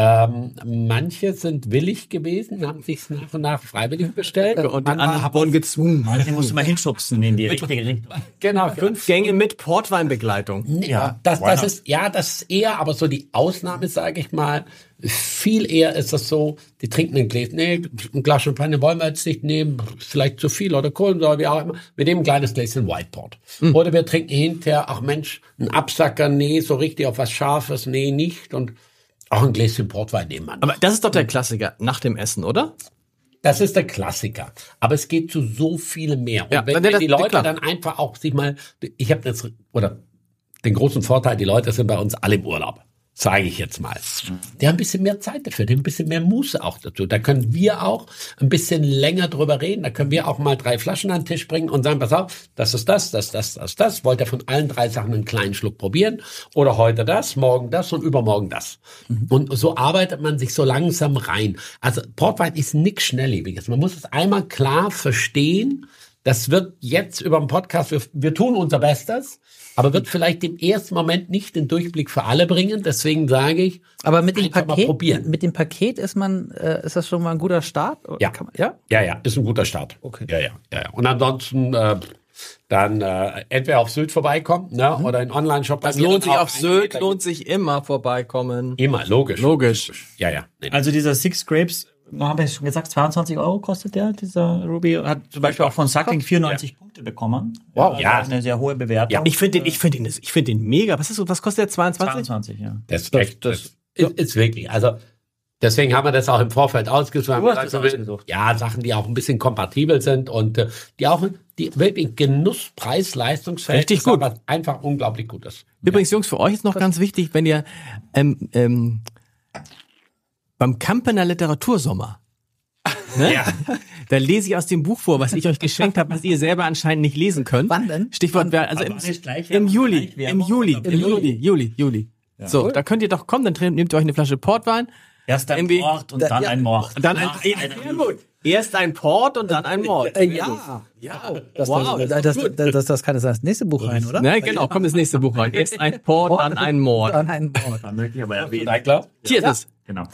[SPEAKER 3] Ähm, manche sind willig gewesen, haben sich nach und nach freiwillig bestellt.
[SPEAKER 5] Und die anderen wurden gezwungen.
[SPEAKER 4] Den musst du mal hinschubsen in die richtige Richtung.
[SPEAKER 3] genau,
[SPEAKER 5] Fünf Gänge mit Portweinbegleitung.
[SPEAKER 3] Ja, das, das ist, ja, das ist eher, aber so die Ausnahme, sage ich mal. Viel eher ist das so, die trinken ein Glas, nee, ein Glas Champagner wollen wir jetzt nicht nehmen, vielleicht zu viel oder Kohlensäure, wie auch immer. Wir nehmen ein kleines Gläschen Whiteport. Oder wir trinken hinterher, ach Mensch, ein Absacker, nee, so richtig auf was Scharfes, nee, nicht. Und auch ein Gläschen Portwein nehmen wir.
[SPEAKER 5] Aber das ist doch der Klassiker nach dem Essen, oder?
[SPEAKER 3] Das ist der Klassiker. Aber es geht zu so viel mehr. Und
[SPEAKER 5] Ja,
[SPEAKER 3] wenn,
[SPEAKER 5] das-
[SPEAKER 3] wenn die
[SPEAKER 5] das-
[SPEAKER 3] Leute
[SPEAKER 5] klar.
[SPEAKER 3] dann einfach auch sich mal, ich habe jetzt, oder den großen Vorteil, die Leute sind bei uns alle im Urlaub. Sage ich jetzt mal. Die haben ein bisschen mehr Zeit dafür, die haben ein bisschen mehr Muße auch dazu. Da können wir auch ein bisschen länger drüber reden. Da können wir auch mal drei Flaschen an den Tisch bringen und sagen, pass auf, das ist das, das, das, das, das. Wollt ihr von allen drei Sachen einen kleinen Schluck probieren? Oder heute das, morgen das und übermorgen das. Und so arbeitet man sich so langsam rein. Also Portwein ist nichts Schnelllebiges. Man muss es einmal klar verstehen. Das wird jetzt über den Podcast, wir, wir tun unser Bestes, aber wird vielleicht im ersten Moment nicht den Durchblick für alle bringen. Deswegen sage ich,
[SPEAKER 2] Aber mit dem Paket,
[SPEAKER 3] probieren.
[SPEAKER 2] mit dem Paket ist man, äh, ist das schon mal ein guter Start?
[SPEAKER 3] Ja.
[SPEAKER 2] Kann man, ja?
[SPEAKER 3] Ja, ja, ist ein guter Start.
[SPEAKER 2] Okay.
[SPEAKER 3] Ja, ja, ja. ja. Und ansonsten äh, dann äh, entweder auf Sylt vorbeikommen ne, oder in Online-Shop.
[SPEAKER 5] Das lohnt sich auf Sylt, lohnt sich immer vorbeikommen.
[SPEAKER 3] Immer, logisch.
[SPEAKER 5] Logisch.
[SPEAKER 3] Ja, ja. Nee,
[SPEAKER 4] Also dieser Six Grapes, haben wir schon gesagt, 22 Euro kostet der, dieser Ruby. Hat zum Beispiel auch von Suckling 94 Punkte bekommen.
[SPEAKER 3] Wow.
[SPEAKER 4] Ja,
[SPEAKER 3] Ja.
[SPEAKER 4] eine sehr hohe Bewertung.
[SPEAKER 3] Ja.
[SPEAKER 5] Ich finde den, ich finde den, ich finde den mega. Was ist so, was kostet der? 22?
[SPEAKER 4] 22, ja.
[SPEAKER 3] das, ist echt, das, ist, ist wirklich. Also deswegen haben wir das auch im Vorfeld ausgesucht. Haben
[SPEAKER 4] Du hast
[SPEAKER 3] gesagt,
[SPEAKER 4] das
[SPEAKER 3] so will-
[SPEAKER 4] ausgesucht.
[SPEAKER 3] Ja, Sachen, die auch ein bisschen kompatibel sind und äh, die auch die wirklich Genuss, Preis, Leistungsfähig
[SPEAKER 5] Richtig gut.
[SPEAKER 3] aber einfach unglaublich gut ist.
[SPEAKER 5] Übrigens, Jungs, für euch ist noch ganz wichtig, wenn ihr ähm, ähm, beim Kampener Literatursommer, ne? da lese ich aus dem Buch vor, was ich euch geschenkt habe, was ihr selber anscheinend nicht lesen könnt.
[SPEAKER 2] Wann denn?
[SPEAKER 5] Stichwort, wer- also
[SPEAKER 4] Aber
[SPEAKER 5] im,
[SPEAKER 4] gleich
[SPEAKER 5] im Juli, im Juli, im Juli, Juli, Juli. So, da könnt ihr doch kommen, dann nehmt ihr euch eine Flasche Portwein,
[SPEAKER 4] Erst ein
[SPEAKER 5] Irgendwie-
[SPEAKER 4] Mord und
[SPEAKER 2] Da-
[SPEAKER 4] dann
[SPEAKER 2] ja.
[SPEAKER 4] ein Mord.
[SPEAKER 5] dann ein,
[SPEAKER 4] Ach,
[SPEAKER 5] ja, sehr gut. Erst ein Port und dann ein Mord.
[SPEAKER 2] Äh, ja.
[SPEAKER 5] Ja,
[SPEAKER 2] Das,
[SPEAKER 5] wow.
[SPEAKER 2] das, das, das, das, das kann jetzt das nächste Buch rein, oder?
[SPEAKER 5] Ne, genau, kommt das nächste Buch rein. Erst ein Port, dann ein Mord.
[SPEAKER 2] An einen Mord.
[SPEAKER 4] Da möchte ich aber erwähnen.
[SPEAKER 5] Hier ist es.
[SPEAKER 4] Genau.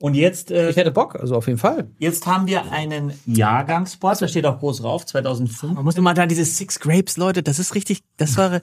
[SPEAKER 4] Und jetzt, äh,
[SPEAKER 2] Ich hätte Bock, also auf jeden Fall.
[SPEAKER 4] jetzt haben wir einen Jahrgangsport, da steht auch groß drauf, 2005.
[SPEAKER 5] Man muss immer da diese Six Grapes, Leute, das ist richtig, das war, da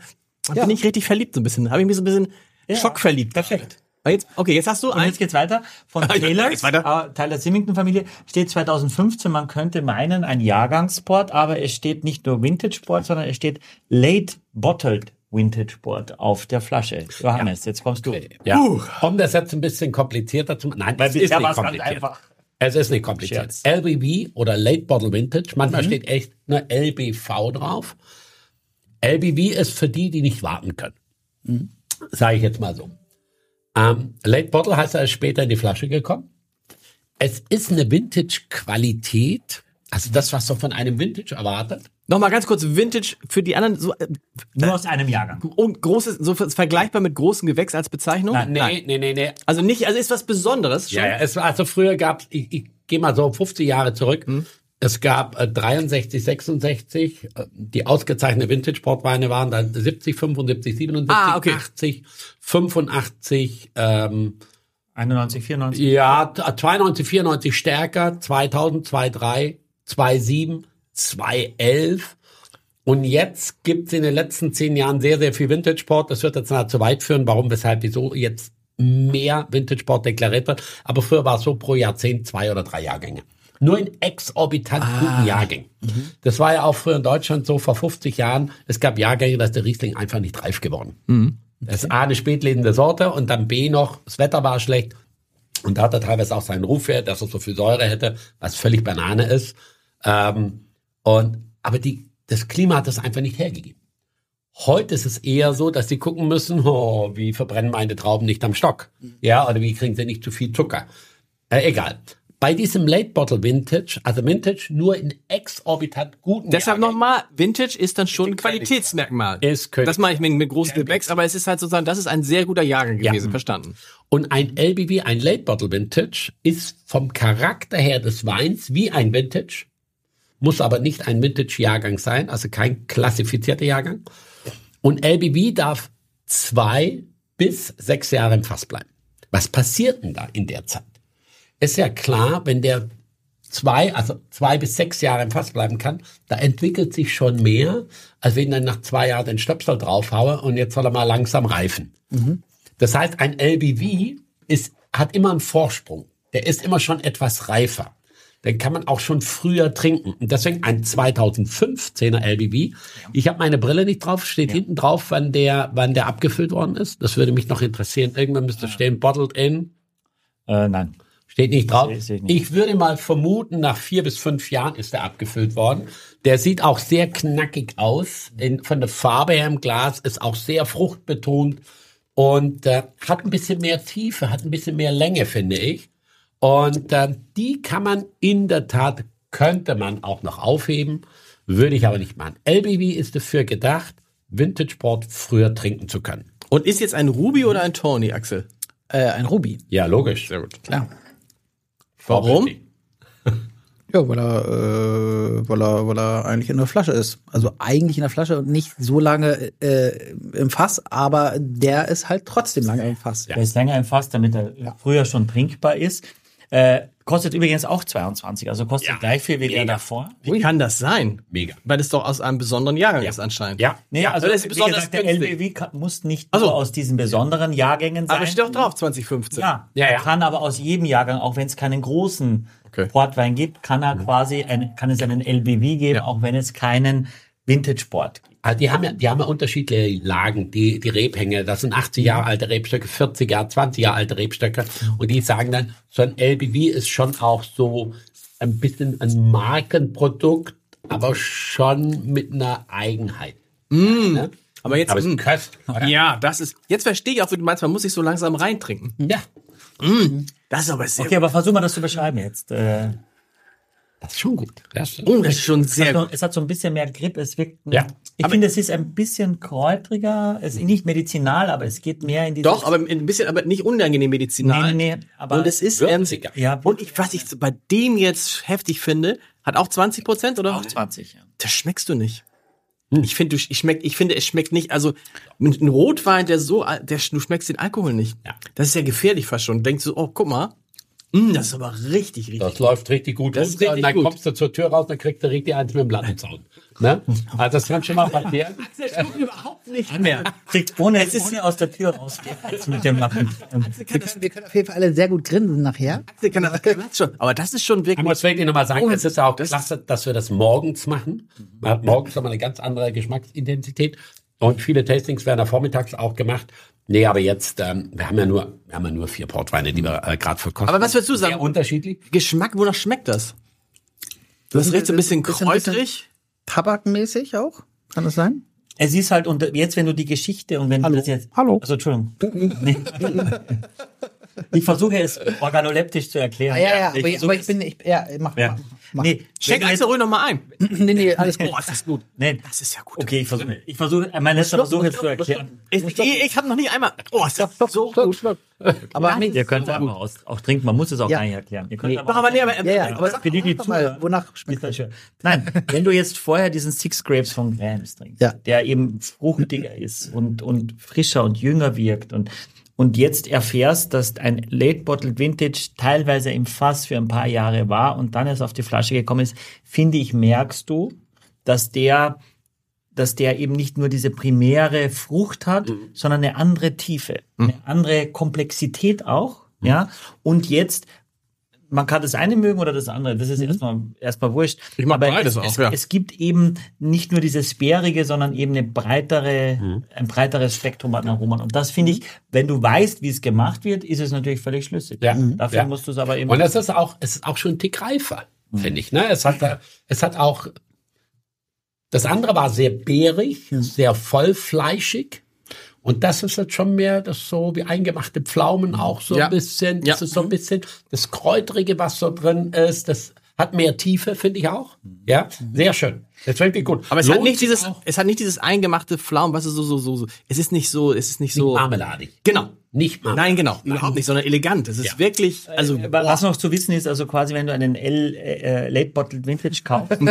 [SPEAKER 2] Ja.
[SPEAKER 5] bin ich richtig verliebt so ein bisschen. Habe ich mich so ein bisschen schockverliebt. Perfekt. Jetzt, okay, jetzt hast du
[SPEAKER 4] Und jetzt geht's weiter. Von <laughs>
[SPEAKER 5] Ja,
[SPEAKER 4] Taylor,
[SPEAKER 5] geht's weiter.
[SPEAKER 4] äh, Teil der Symington-Familie, steht 2015, man könnte meinen, ein Jahrgangsport, aber es steht nicht nur Vintage Sport, sondern es steht Late Bottled Vintage Sport auf der Flasche. Johannes, jetzt kommst du.
[SPEAKER 3] Ja. Um das jetzt ein bisschen komplizierter zu machen. Nein,
[SPEAKER 4] Weil
[SPEAKER 3] es ist nicht kompliziert.
[SPEAKER 4] einfach.
[SPEAKER 3] Es ist nicht kompliziert.
[SPEAKER 4] Scherz.
[SPEAKER 3] LBV oder Late Bottle Vintage, manchmal
[SPEAKER 4] Mhm.
[SPEAKER 3] steht echt nur LBV drauf. LBV ist für die, die nicht warten können.
[SPEAKER 4] Mhm.
[SPEAKER 3] Sage ich jetzt mal so. Ähm, Late Bottle heißt, er ist später in die Flasche gekommen. Es ist eine Vintage-Qualität, Also das, was man von einem Vintage erwartet.
[SPEAKER 5] Nochmal ganz kurz, Vintage für die anderen, so, äh,
[SPEAKER 4] Nur aus einem Jahrgang.
[SPEAKER 5] und großes, so vergleichbar mit großem Gewächs als Bezeichnung?
[SPEAKER 4] Nein,
[SPEAKER 3] Nee, nee, nee, nee.
[SPEAKER 5] Also nicht, also ist was Besonderes schon?
[SPEAKER 3] Ja, ja, es war, also früher gab's, ich, ich gehe mal so 50 Jahre zurück.
[SPEAKER 5] Hm.
[SPEAKER 3] Es gab äh, 63, 66, äh, die ausgezeichnete Vintage-Portweine waren dann 70, 75, 77,
[SPEAKER 5] Ah, okay.
[SPEAKER 3] 80, 85, ähm,
[SPEAKER 4] 91, 94.
[SPEAKER 3] ja, 92, 94 stärker, 2000, 23, 27, 211. Und jetzt gibt's in den letzten zehn Jahren sehr, sehr viel Vintage-Port. Das wird jetzt nahe zu weit führen. Warum, weshalb, wieso jetzt mehr Vintage-Port deklariert wird. Aber früher war es so pro Jahrzehnt zwei oder drei Jahrgänge. Nur in exorbitant guten Jahrgängen. Das war ja auch früher in Deutschland so vor 50 Jahren. Es gab Jahrgänge, da ist der Riesling einfach nicht reif geworden. Das ist A, eine spätlebende Sorte und dann B noch, das Wetter war schlecht. Und da hat er teilweise auch seinen Ruf her, dass er so viel Säure hätte, was völlig Banane ist. Ähm, und, aber die, das Klima hat das einfach nicht hergegeben. Heute ist es eher so, dass sie gucken müssen, oh, wie verbrennen meine Trauben nicht am Stock? Ja, oder wie kriegen sie nicht zu viel Zucker? Äh, egal. Bei diesem Late Bottle Vintage, also Vintage nur in exorbitant guten
[SPEAKER 5] Deshalb nochmal, Vintage ist dann schon ein Qualitätsmerkmal.
[SPEAKER 3] Ist König.
[SPEAKER 5] das meine ich mit, mit großen Gewächs, aber es ist halt sozusagen, das ist ein sehr guter Jahrgang
[SPEAKER 3] Ja.
[SPEAKER 5] gewesen, verstanden.
[SPEAKER 3] Und ein LBV, ein Late Bottle Vintage, ist vom Charakter her des Weins wie ein Vintage, muss aber nicht ein Vintage-Jahrgang sein, also kein klassifizierter Jahrgang. Und LBV darf zwei bis sechs Jahre im Fass bleiben. Was passiert denn da in der Zeit? Ist ja klar, wenn der zwei, also zwei bis sechs Jahre im Fass bleiben kann, da entwickelt sich schon mehr, als wenn ich dann nach zwei Jahren den Stöpsel draufhaue und jetzt soll er mal langsam reifen. Das heißt, ein LBV ist, hat immer einen Vorsprung. Der ist immer schon etwas reifer. Den kann man auch schon früher trinken. Und deswegen ein 2015er LBV. Ich habe meine Brille nicht drauf, steht hinten drauf, wann der, wann der abgefüllt worden ist. Das würde mich noch interessieren. Irgendwann müsste stehen, bottled in.
[SPEAKER 4] Äh, nein.
[SPEAKER 3] Steht nicht drauf.
[SPEAKER 4] Ich nicht.
[SPEAKER 3] Ich würde mal vermuten, nach vier bis fünf Jahren ist er abgefüllt worden. Der sieht auch sehr knackig aus. In, von der Farbe her im Glas ist auch sehr fruchtbetont und äh, hat ein bisschen mehr Tiefe, hat ein bisschen mehr Länge, finde ich. Und äh, die kann man in der Tat, könnte man auch noch aufheben, würde ich aber nicht machen. LBV ist dafür gedacht, Vintage Port früher trinken zu können.
[SPEAKER 5] Und ist jetzt ein Ruby oder ein Tawny, Axel?
[SPEAKER 2] Äh, ein Ruby.
[SPEAKER 3] Ja, logisch.
[SPEAKER 5] Sehr gut.
[SPEAKER 2] Klar.
[SPEAKER 5] Warum? <laughs>
[SPEAKER 2] Ja, weil er, äh, weil er, weil er eigentlich in der Flasche ist. Also eigentlich in der Flasche und nicht so lange äh, im Fass, aber der ist halt trotzdem lange im Fass.
[SPEAKER 4] Der ist länger im Fass, damit er früher schon trinkbar ist. Äh, kostet übrigens auch 22, also kostet gleich viel wie der davor.
[SPEAKER 5] Wie kann das sein?
[SPEAKER 3] Mega.
[SPEAKER 5] Weil es doch aus einem besonderen Jahrgang ist anscheinend.
[SPEAKER 3] Ja.
[SPEAKER 4] Nee,
[SPEAKER 5] Ja,
[SPEAKER 4] also
[SPEAKER 5] das ist
[SPEAKER 4] wie
[SPEAKER 5] besonders
[SPEAKER 4] gesagt, der. LBW kann, muss nicht
[SPEAKER 5] Ach so.
[SPEAKER 4] nur aus diesen besonderen Jahrgängen sein.
[SPEAKER 5] Aber steht doch drauf, 2015.
[SPEAKER 4] Ja,
[SPEAKER 3] Ja,
[SPEAKER 4] er
[SPEAKER 3] ja.
[SPEAKER 4] kann aber aus jedem Jahrgang, auch wenn es keinen großen
[SPEAKER 5] Okay.
[SPEAKER 4] Portwein gibt, kann er quasi ein, kann es einen LBW geben,
[SPEAKER 5] Ja.
[SPEAKER 4] auch wenn es keinen Vintage Port gibt.
[SPEAKER 3] Also die haben ja, die haben ja unterschiedliche Lagen, die, die Rebhänge. Das sind 80 Jahre alte Rebstöcke, 40 Jahre, 20 Jahre alte Rebstöcke. Und die sagen dann, so ein LBV ist schon auch so ein bisschen ein Markenprodukt, aber schon mit einer Eigenheit. Ne?
[SPEAKER 5] Aber jetzt,
[SPEAKER 3] Aber es ist köstlich, oder?
[SPEAKER 5] ja, das ist, jetzt verstehe ich auch, wie du meinst, man muss sich so langsam reintrinken.
[SPEAKER 3] Ja,
[SPEAKER 5] Das ist aber sehr,
[SPEAKER 4] Okay, aber versuch mal das zu beschreiben jetzt. Äh,
[SPEAKER 3] das ist schon gut. Das ist
[SPEAKER 5] oh, das ist schon
[SPEAKER 4] es, hat
[SPEAKER 5] sehr
[SPEAKER 4] so,
[SPEAKER 5] gut.
[SPEAKER 4] es hat so ein bisschen mehr Grip, es wirkt,
[SPEAKER 3] Ja.
[SPEAKER 4] ich finde, es ist ein bisschen kräutriger, es ist nicht medizinal, aber es geht mehr in die
[SPEAKER 5] Doch, aber ein bisschen, aber nicht unangenehm medizinal.
[SPEAKER 4] Nee, nee, nee, aber
[SPEAKER 5] und es ist, ähm,
[SPEAKER 3] würziger.
[SPEAKER 4] ja,
[SPEAKER 5] und ich, was ich bei dem jetzt heftig finde, hat auch 20 Prozent, oder?
[SPEAKER 4] auch 20, ja.
[SPEAKER 5] Das schmeckst du nicht. Ich finde, ich schmeck, ich finde, es schmeckt nicht, also ein Rotwein, der so, der, du schmeckst den Alkohol nicht.
[SPEAKER 3] Ja.
[SPEAKER 5] Das ist ja gefährlich fast schon. Denkst du, oh, guck mal, mm, das ist aber richtig, richtig.
[SPEAKER 3] Das läuft richtig gut.
[SPEAKER 5] Das ist
[SPEAKER 3] runter.
[SPEAKER 5] richtig
[SPEAKER 3] und dann
[SPEAKER 5] gut.
[SPEAKER 3] kommst du zur Tür raus, dann kriegst du richtig eins mit dem Lattenzaun. Ne? Also das kann schon mal passieren. <laughs>
[SPEAKER 5] Das stimmt überhaupt nicht mehr.
[SPEAKER 4] Kriegt ohne, ohne aus der Tür rausgehen als mit dem Lappen.
[SPEAKER 2] Wir können, wir können auf jeden Fall alle sehr gut grinsen nachher.
[SPEAKER 5] Kann das, kann das schon. Aber das ist schon
[SPEAKER 3] Ich
[SPEAKER 5] wirklich.
[SPEAKER 3] muss wirklich nochmal sagen, es ist auch
[SPEAKER 5] das-
[SPEAKER 3] klasse, dass wir das morgens machen. Man hat morgens nochmal eine ganz andere Geschmacksintensität. Und viele Tastings werden da vormittags auch gemacht. Nee, aber jetzt, ähm, wir haben ja nur, wir haben ja nur vier Portweine, die wir äh, gerade verkosten.
[SPEAKER 5] Aber was würdest du sagen?
[SPEAKER 3] Sehr unterschiedlich.
[SPEAKER 5] Geschmack, wonach schmeckt das? Du hast recht, so ein bisschen kräutrig.
[SPEAKER 2] Tabakmäßig auch? Kann das sein?
[SPEAKER 4] Es ist halt unter, jetzt, wenn du die Geschichte und wenn
[SPEAKER 2] Hallo?
[SPEAKER 4] du das jetzt,
[SPEAKER 2] Hallo?
[SPEAKER 4] also Entschuldigung. <laughs> Nee. <laughs> Ich versuche es organoleptisch zu erklären.
[SPEAKER 2] Ja, ja,
[SPEAKER 4] ich
[SPEAKER 2] aber, aber ich bin, ich, ja, mach,
[SPEAKER 4] Ja.
[SPEAKER 2] mach, mach.
[SPEAKER 4] Nee, wenn
[SPEAKER 5] eins
[SPEAKER 4] jetzt-
[SPEAKER 5] ruhig noch mal ein. <laughs>
[SPEAKER 2] nee, nee, alles gut.
[SPEAKER 5] Boah, ist das gut.
[SPEAKER 4] Nee,
[SPEAKER 5] Das ist ja gut.
[SPEAKER 4] okay, ich versuche, ich versuche, mein letzter Versuch jetzt zu erklären.
[SPEAKER 5] Ich, ich, ich habe noch nicht einmal. Oh, ist das so
[SPEAKER 2] Schluck,
[SPEAKER 5] gut.
[SPEAKER 2] Schluck. Aber nee,
[SPEAKER 4] Ihr könnt einfach aus, auch trinken, man muss es auch
[SPEAKER 2] Ja.
[SPEAKER 4] gar nicht erklären. Ihr könnt
[SPEAKER 2] Nee.
[SPEAKER 4] einfach
[SPEAKER 5] Doch, aber nee, aber,
[SPEAKER 2] ja, ja, aber
[SPEAKER 4] für die, die
[SPEAKER 2] sag mal, wonach
[SPEAKER 4] Ist
[SPEAKER 2] schmeckt
[SPEAKER 4] das schön. Nein, wenn du jetzt vorher diesen Six Grapes von Grams trinkst,
[SPEAKER 2] Ja.
[SPEAKER 4] der eben fruchtiger ist und, und frischer und jünger wirkt und, und jetzt erfährst, dass ein Late Bottled Vintage teilweise im Fass für ein paar Jahre war und dann erst auf die Flasche gekommen ist, finde ich, merkst du, dass der dass der eben nicht nur diese primäre Frucht hat, sondern eine andere Tiefe, eine andere Komplexität auch, ja. Und jetzt man kann das eine mögen oder das andere. Das ist erstmal erstmal wurscht.
[SPEAKER 5] Ich mag
[SPEAKER 4] Aber
[SPEAKER 5] beides
[SPEAKER 4] es,
[SPEAKER 5] auch,
[SPEAKER 4] es,
[SPEAKER 5] ja.
[SPEAKER 4] es gibt eben nicht nur dieses bärige, sondern eben eine breitere, ein breiteres Spektrum an Aromen. Und das finde ich, wenn du weißt, wie es gemacht wird, ist es natürlich völlig schlüssig.
[SPEAKER 3] Ja.
[SPEAKER 4] Dafür
[SPEAKER 3] Ja.
[SPEAKER 4] musst du es aber eben.
[SPEAKER 3] Und es ist auch, es ist auch schon ein Tick reifer, finde ich. Ne? Es hat, es hat auch, das andere war sehr beerig, sehr vollfleischig. Und das ist jetzt schon mehr das so wie eingemachte Pflaumen auch so
[SPEAKER 5] Ja.
[SPEAKER 3] ein bisschen. Das
[SPEAKER 5] Ja.
[SPEAKER 3] ist so ein bisschen das Kräutrige, was so drin ist. Das hat mehr Tiefe, finde ich auch. Ja, sehr schön. Das wirklich gut.
[SPEAKER 5] Aber es
[SPEAKER 3] Lohnt
[SPEAKER 5] hat nicht dieses,
[SPEAKER 3] auch.
[SPEAKER 5] es hat nicht dieses eingemachte Pflaumen, was ist so, so, so, so. Es ist nicht so, es ist nicht so.
[SPEAKER 3] marmeladig.
[SPEAKER 5] Genau.
[SPEAKER 3] Nicht Marmelade.
[SPEAKER 5] Nein, genau. Überhaupt nicht, sondern elegant. Es ist
[SPEAKER 3] Ja.
[SPEAKER 5] wirklich, also,
[SPEAKER 4] Aber was noch zu wissen ist, also quasi, wenn du einen L, äh, Late Bottled Vintage kaufst, <laughs>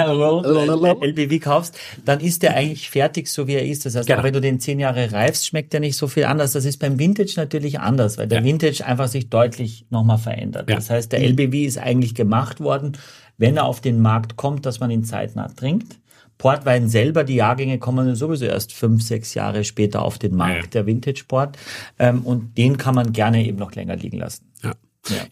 [SPEAKER 4] LBV <laughs> kaufst, dann ist der eigentlich fertig, so wie er ist. Das heißt,
[SPEAKER 3] Genau.
[SPEAKER 4] auch wenn du den zehn Jahre reifst, schmeckt der nicht so viel anders. Das ist beim Vintage natürlich anders, weil der
[SPEAKER 3] Ja.
[SPEAKER 4] Vintage einfach sich deutlich nochmal verändert.
[SPEAKER 3] Ja.
[SPEAKER 4] Das heißt, der LBV ist eigentlich gemacht worden, wenn er auf den Markt kommt, dass man ihn zeitnah trinkt. Portwein selber, die Jahrgänge kommen sowieso erst fünf, sechs Jahre später auf den Markt,
[SPEAKER 3] Ja.
[SPEAKER 4] der Vintage Port. Ähm, und den kann man gerne eben noch länger liegen lassen.
[SPEAKER 3] Ja.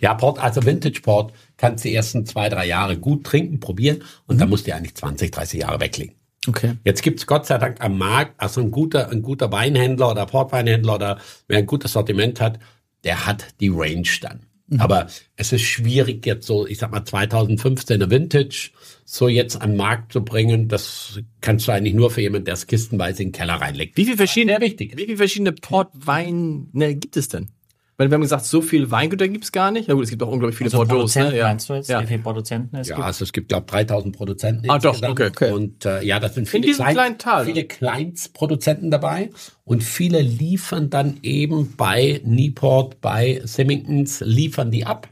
[SPEAKER 3] Ja, Port, also Vintage Port kannst du die ersten zwei, drei Jahre gut trinken, probieren und dann musst du eigentlich 20, 30 Jahre weglegen.
[SPEAKER 2] Okay.
[SPEAKER 3] Jetzt gibt's Gott sei Dank am Markt, also ein guter, ein guter Weinhändler oder Portweinhändler oder wer ein gutes Sortiment hat, der hat die Range dann. Aber es ist schwierig jetzt so, ich sag mal 2015er Vintage so jetzt an den Markt zu bringen. Das kannst du eigentlich nur für jemanden, der es kistenweise in den Keller reinlegt.
[SPEAKER 5] wie viel verschiedene,
[SPEAKER 3] wichtig.
[SPEAKER 5] wie viel verschiedene Portwein, ne, gibt es denn? Weil wir haben gesagt, so viel Weingüter gibt's gar nicht. Na gut, es gibt auch unglaublich viele
[SPEAKER 4] Also
[SPEAKER 5] Bordeaux.
[SPEAKER 4] Produzenten,
[SPEAKER 5] Ne? Ja.
[SPEAKER 4] meinst du jetzt?
[SPEAKER 5] Ja.
[SPEAKER 4] Wie viele Produzenten es
[SPEAKER 3] Ja,
[SPEAKER 4] gibt?
[SPEAKER 3] also es gibt, glaube 3000 Produzenten.
[SPEAKER 5] Ah, doch, okay, okay.
[SPEAKER 3] Und äh, ja, das sind viele,
[SPEAKER 5] kleinen Tal,
[SPEAKER 3] viele Kleinstproduzenten dabei. Und viele liefern dann eben bei Newport, bei Symingtons, liefern die ab.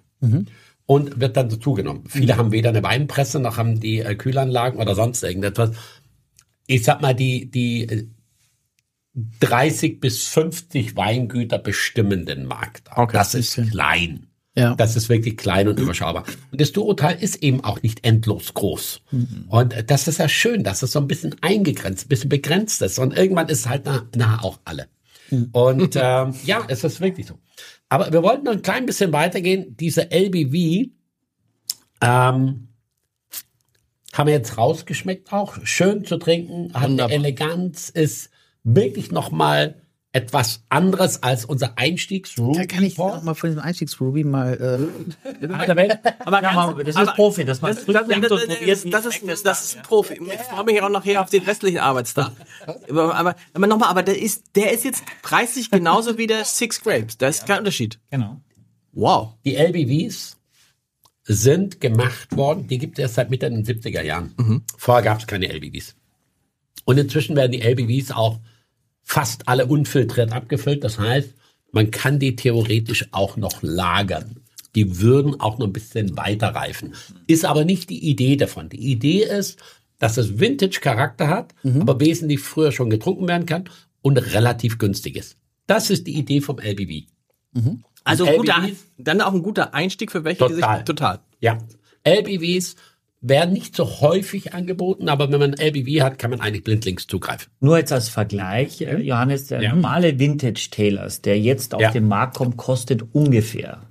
[SPEAKER 3] Und wird dann dazugenommen. Viele haben weder eine Weinpresse, noch haben die äh, Kühlanlagen oder sonst irgendetwas. Ich sag mal, die, die äh, 30 bis 50 Weingüter bestimmen den Markt.
[SPEAKER 5] Okay.
[SPEAKER 3] Das ist klein.
[SPEAKER 2] Ja.
[SPEAKER 3] Das ist wirklich klein und überschaubar. Und das Duotal ist eben auch nicht endlos groß. Und äh, das ist ja schön, dass es so ein bisschen eingegrenzt, ein bisschen begrenzt ist. Und irgendwann ist es halt nah, nah auch alle. Und <laughs> ähm, ja, es ist wirklich so. Aber wir wollten noch ein klein bisschen weitergehen. Diese LBV ähm, haben wir jetzt rausgeschmeckt auch. Schön zu trinken, hat eine
[SPEAKER 5] Wunderbar.
[SPEAKER 3] Eleganz, ist wirklich noch mal etwas anderes als unser einstiegs
[SPEAKER 2] Da kann ich noch mal von diesem Einstiegs-Ruby mal. Äh,
[SPEAKER 4] Aber ja, mal, das ist Profi, dass man
[SPEAKER 5] Das, das, das, das, das, das, ist, das ist ein Profi. Ich freue mich auch nachher auf den restlichen Arbeitstag. Aber, aber, aber nochmal, aber der ist, der ist jetzt preislich genauso wie der Six Grapes. Da ist kein Unterschied.
[SPEAKER 4] Genau.
[SPEAKER 5] Wow.
[SPEAKER 3] Die LBVs sind gemacht worden, die gibt es erst seit Mitte den 70er Jahren. Vorher gab es keine LBVs. Und inzwischen werden die LBVs auch fast alle unfiltriert abgefüllt. Das heißt, man kann die theoretisch auch noch lagern. Die würden auch noch ein bisschen weiter reifen. Ist aber nicht die Idee davon. Die Idee ist, dass es Vintage-Charakter hat, aber wesentlich früher schon getrunken werden kann und relativ günstig ist. Das ist die Idee vom LBV.
[SPEAKER 5] Also
[SPEAKER 3] Und
[SPEAKER 5] guter, dann auch ein guter Einstieg für welche, die
[SPEAKER 3] Total.
[SPEAKER 5] sich total.
[SPEAKER 3] Ja, LBVs werden nicht so häufig angeboten, aber wenn man ein LBV hat, kann man eigentlich blindlings zugreifen.
[SPEAKER 4] Nur jetzt als Vergleich, äh, Johannes, der
[SPEAKER 3] Ja.
[SPEAKER 4] normale Vintage Tailors, der jetzt auf
[SPEAKER 3] Ja.
[SPEAKER 4] den Markt kommt, kostet ungefähr.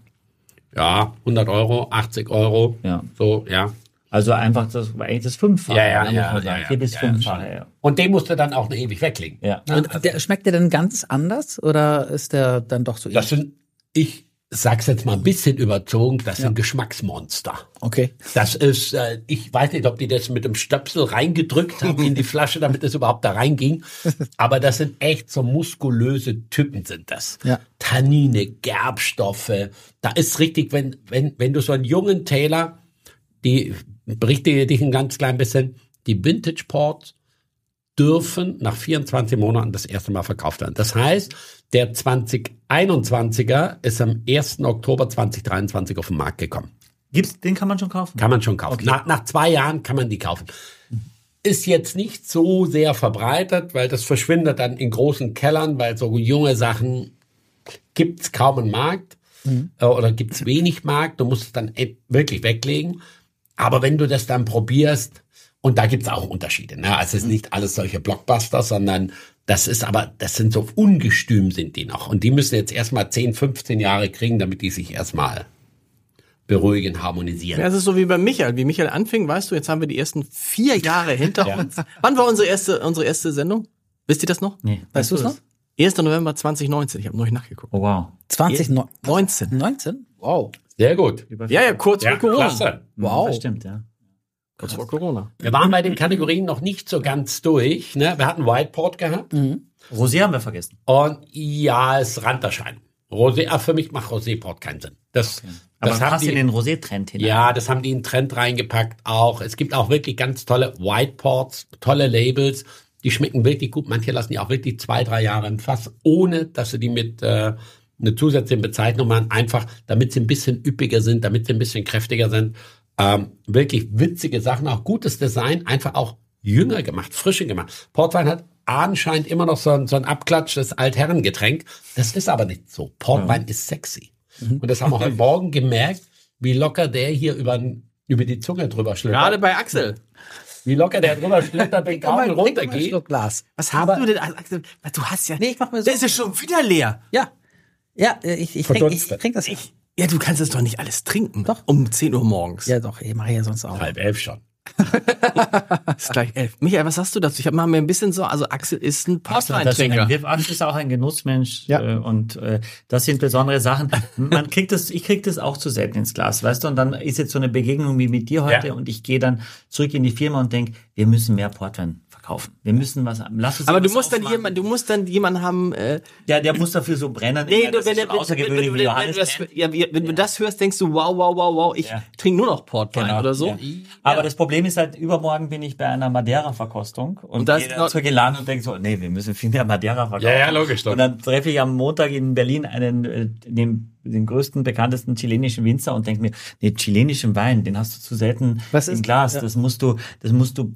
[SPEAKER 3] Ja, 100 Euro, 80 Euro.
[SPEAKER 4] Ja.
[SPEAKER 3] So, ja.
[SPEAKER 4] Also einfach das, eigentlich das Fünffache.
[SPEAKER 3] Ja, ja,
[SPEAKER 4] muss
[SPEAKER 3] ja,
[SPEAKER 4] man
[SPEAKER 3] ja,
[SPEAKER 4] sagen.
[SPEAKER 3] ja.
[SPEAKER 4] Vier bis
[SPEAKER 3] Ja,
[SPEAKER 4] Fünffache, ja.
[SPEAKER 3] Und den musst du dann auch noch ewig weglegen.
[SPEAKER 4] ja.
[SPEAKER 2] und der, schmeckt der denn ganz anders oder ist der dann doch so
[SPEAKER 3] Das sind, ich sag's jetzt mal ein bisschen überzogen, das sind Geschmacksmonster.
[SPEAKER 2] Okay.
[SPEAKER 3] Das ist, äh, ich weiß nicht, ob die das mit dem Stöpsel reingedrückt haben in die Flasche, damit es überhaupt da reinging. <laughs> Aber das sind echt so muskulöse Typen sind das.
[SPEAKER 2] Ja.
[SPEAKER 3] Tannine, Gerbstoffe. Da ist richtig, wenn, wenn, wenn du so einen jungen Taylor, die berichte dich ein ganz klein bisschen, die Vintage Ports dürfen nach 24 Monaten das erste Mal verkauft werden. Das heißt, der 2021er ist am 1. Oktober 2023 auf den Markt gekommen.
[SPEAKER 4] Gibt's, den kann man schon kaufen?
[SPEAKER 3] Kann man schon kaufen. Nach, nach zwei Jahren kann man die kaufen. Ist jetzt nicht so sehr verbreitet, weil das verschwindet dann in großen Kellern, weil so junge Sachen gibt's kaum einen Markt äh, oder gibt's wenig Markt. Du musst es dann e- wirklich weglegen. Aber wenn du das dann probierst, und da gibt's auch Unterschiede. Ne? Also es ist nicht alles solche Blockbuster, sondern das ist aber, das sind so ungestüm sind die noch. Und die müssen jetzt erstmal 10, 15 Jahre kriegen, damit die sich erstmal beruhigen, harmonisieren.
[SPEAKER 5] Ja, es ist so wie bei Michael. Wie Michael anfing, weißt du, jetzt haben wir die ersten vier Jahre hinter <laughs> uns. Wann war unsere erste, unsere erste Sendung? Wisst ihr das noch?
[SPEAKER 4] Nee.
[SPEAKER 2] Weißt du es noch?
[SPEAKER 5] 1. November 2019. Ich habe neulich nachgeguckt.
[SPEAKER 4] Oh, wow.
[SPEAKER 2] 2019.
[SPEAKER 5] 19.
[SPEAKER 2] 19? Wow.
[SPEAKER 3] Sehr gut.
[SPEAKER 5] Ja, ja, kurz
[SPEAKER 3] Ja,
[SPEAKER 5] vor Corona.
[SPEAKER 3] klasse.
[SPEAKER 2] Wow.
[SPEAKER 4] Das stimmt, ja.
[SPEAKER 5] Kurz vor Corona.
[SPEAKER 3] Wir waren bei den Kategorien noch nicht so ganz durch. Ne? Wir hatten Whiteport gehabt.
[SPEAKER 4] Rosé haben wir vergessen.
[SPEAKER 3] Und ja, es Randerschein. Rosé, ah, für mich macht Rosé-Port keinen Sinn. Das,
[SPEAKER 4] Aber
[SPEAKER 3] das
[SPEAKER 4] passt in
[SPEAKER 3] die,
[SPEAKER 4] den Rosé-Trend hinein.
[SPEAKER 3] ja, das haben die in den Trend reingepackt auch. Es gibt auch wirklich ganz tolle Whiteports, tolle Labels. Die schmecken wirklich gut. Manche lassen die auch wirklich zwei, drei Jahre im Fass, ohne dass sie die mit äh, eine zusätzliche Bezeichnung machen. Einfach, damit sie ein bisschen üppiger sind, damit sie ein bisschen kräftiger sind. Ähm, wirklich witzige Sachen, auch gutes Design, einfach auch jünger gemacht, frischer gemacht. Portwein hat anscheinend immer noch so ein, so ein abklatschtes Altherrengetränk. Das ist aber nicht so. Portwein ist sexy. Und das haben wir heute Morgen gemerkt, wie locker der hier über, über die Zunge drüber schlittert.
[SPEAKER 5] Gerade bei Axel.
[SPEAKER 3] wie locker der drüber schlittert, wenn <laughs> Gaumen runtergeht.
[SPEAKER 2] Glas.
[SPEAKER 5] Was hast du denn? Axel, du hast ja.
[SPEAKER 2] Nee, ich mach mir so.
[SPEAKER 5] Der ist ja schon wieder leer.
[SPEAKER 2] Ja. Ja, äh, ich, ich, trink, ich
[SPEAKER 3] Verdunstet.
[SPEAKER 2] trink das.
[SPEAKER 5] Ja, du kannst es doch nicht alles trinken.
[SPEAKER 2] Doch.
[SPEAKER 5] Um 10 Uhr morgens.
[SPEAKER 2] Ja, doch, ich mache ja sonst auch.
[SPEAKER 3] Halb elf schon. <laughs>
[SPEAKER 5] Ist gleich elf. Michael, was sagst du dazu? Ich habe mal mir ein bisschen so, also Axel ist ein Portweintrinker.
[SPEAKER 4] Axel ist auch ein Genussmensch
[SPEAKER 2] Ja.
[SPEAKER 4] äh, und äh, das sind besondere Sachen. Man kriegt das, ich krieg das auch zu selten ins Glas, weißt du? Und dann ist jetzt so eine Begegnung wie mit dir heute
[SPEAKER 3] Ja.
[SPEAKER 4] und ich gehe dann zurück in die Firma und denk, wir müssen mehr Portwein verkaufen. Wir müssen was, lass uns
[SPEAKER 5] Aber du musst dann jemand, du musst dann jemanden haben, äh,
[SPEAKER 4] Ja, der muss dafür so brennen.
[SPEAKER 5] Nee,
[SPEAKER 4] Ja,
[SPEAKER 5] du,
[SPEAKER 4] das
[SPEAKER 5] wenn,
[SPEAKER 4] ist
[SPEAKER 5] wenn,
[SPEAKER 4] schon außergewöhnlich
[SPEAKER 5] wenn,
[SPEAKER 4] wie
[SPEAKER 5] wenn,
[SPEAKER 4] Johannes.
[SPEAKER 5] wenn, du das,
[SPEAKER 4] Brand.
[SPEAKER 5] ja, wenn du das hörst, denkst du, wow, wow, wow, wow, ich
[SPEAKER 4] Ja.
[SPEAKER 5] trinke nur noch Portwein
[SPEAKER 4] Genau,
[SPEAKER 5] oder so.
[SPEAKER 4] ja. Aber das Problem ist halt, übermorgen bin ich bei einer Madeira-Verkostung und,
[SPEAKER 5] Und das-
[SPEAKER 4] gehe dann zurückgeladen und denke so, nee, wir müssen viel mehr Madeira verkaufen.
[SPEAKER 3] Ja, ja, logisch, doch.
[SPEAKER 4] Und dann treffe ich am Montag in Berlin einen, äh, den, den größten, bekanntesten chilenischen Winzer und denke mir, nee, chilenischen Wein, den hast du zu selten
[SPEAKER 2] Was
[SPEAKER 4] im Glas.
[SPEAKER 2] ja.
[SPEAKER 4] Das musst du, das musst du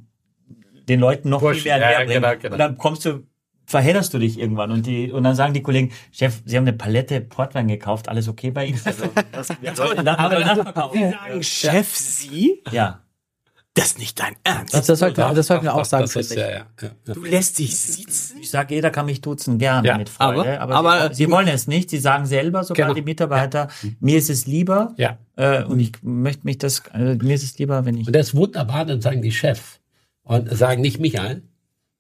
[SPEAKER 4] den Leuten noch
[SPEAKER 3] Pushen,
[SPEAKER 4] viel mehr
[SPEAKER 3] ja,
[SPEAKER 4] näher bringen.
[SPEAKER 3] genau, genau.
[SPEAKER 4] Und dann kommst du, verhedderst du dich irgendwann und die, und dann sagen die Kollegen, Chef, Sie haben eine Palette Portwein gekauft, alles okay bei Ihnen? Also, das, <laughs> wir sollten dann aber nachverkaufen.
[SPEAKER 5] Sagen, Chef, Sie?
[SPEAKER 4] Ja.
[SPEAKER 5] Das ist nicht dein Ernst.
[SPEAKER 2] Das, das sollten wir, das sollten wir auch sagen.
[SPEAKER 3] Das ist, ja, ja, ja, ja.
[SPEAKER 5] du lässt dich sitzen?
[SPEAKER 4] Ich sage, jeder kann mich duzen gerne
[SPEAKER 3] Ja,
[SPEAKER 4] mit Freude,
[SPEAKER 5] aber-
[SPEAKER 4] aber,
[SPEAKER 5] aber-
[SPEAKER 4] sie, sie wollen es nicht. Sie sagen selber, sogar
[SPEAKER 3] Genau.
[SPEAKER 4] die Mitarbeiter, mir ist es lieber
[SPEAKER 3] Ja.
[SPEAKER 4] äh, und ich möchte mich das, äh, mir ist es lieber, wenn ich
[SPEAKER 3] Und das ist wunderbar, dann sagen die Chef und sagen nicht Michael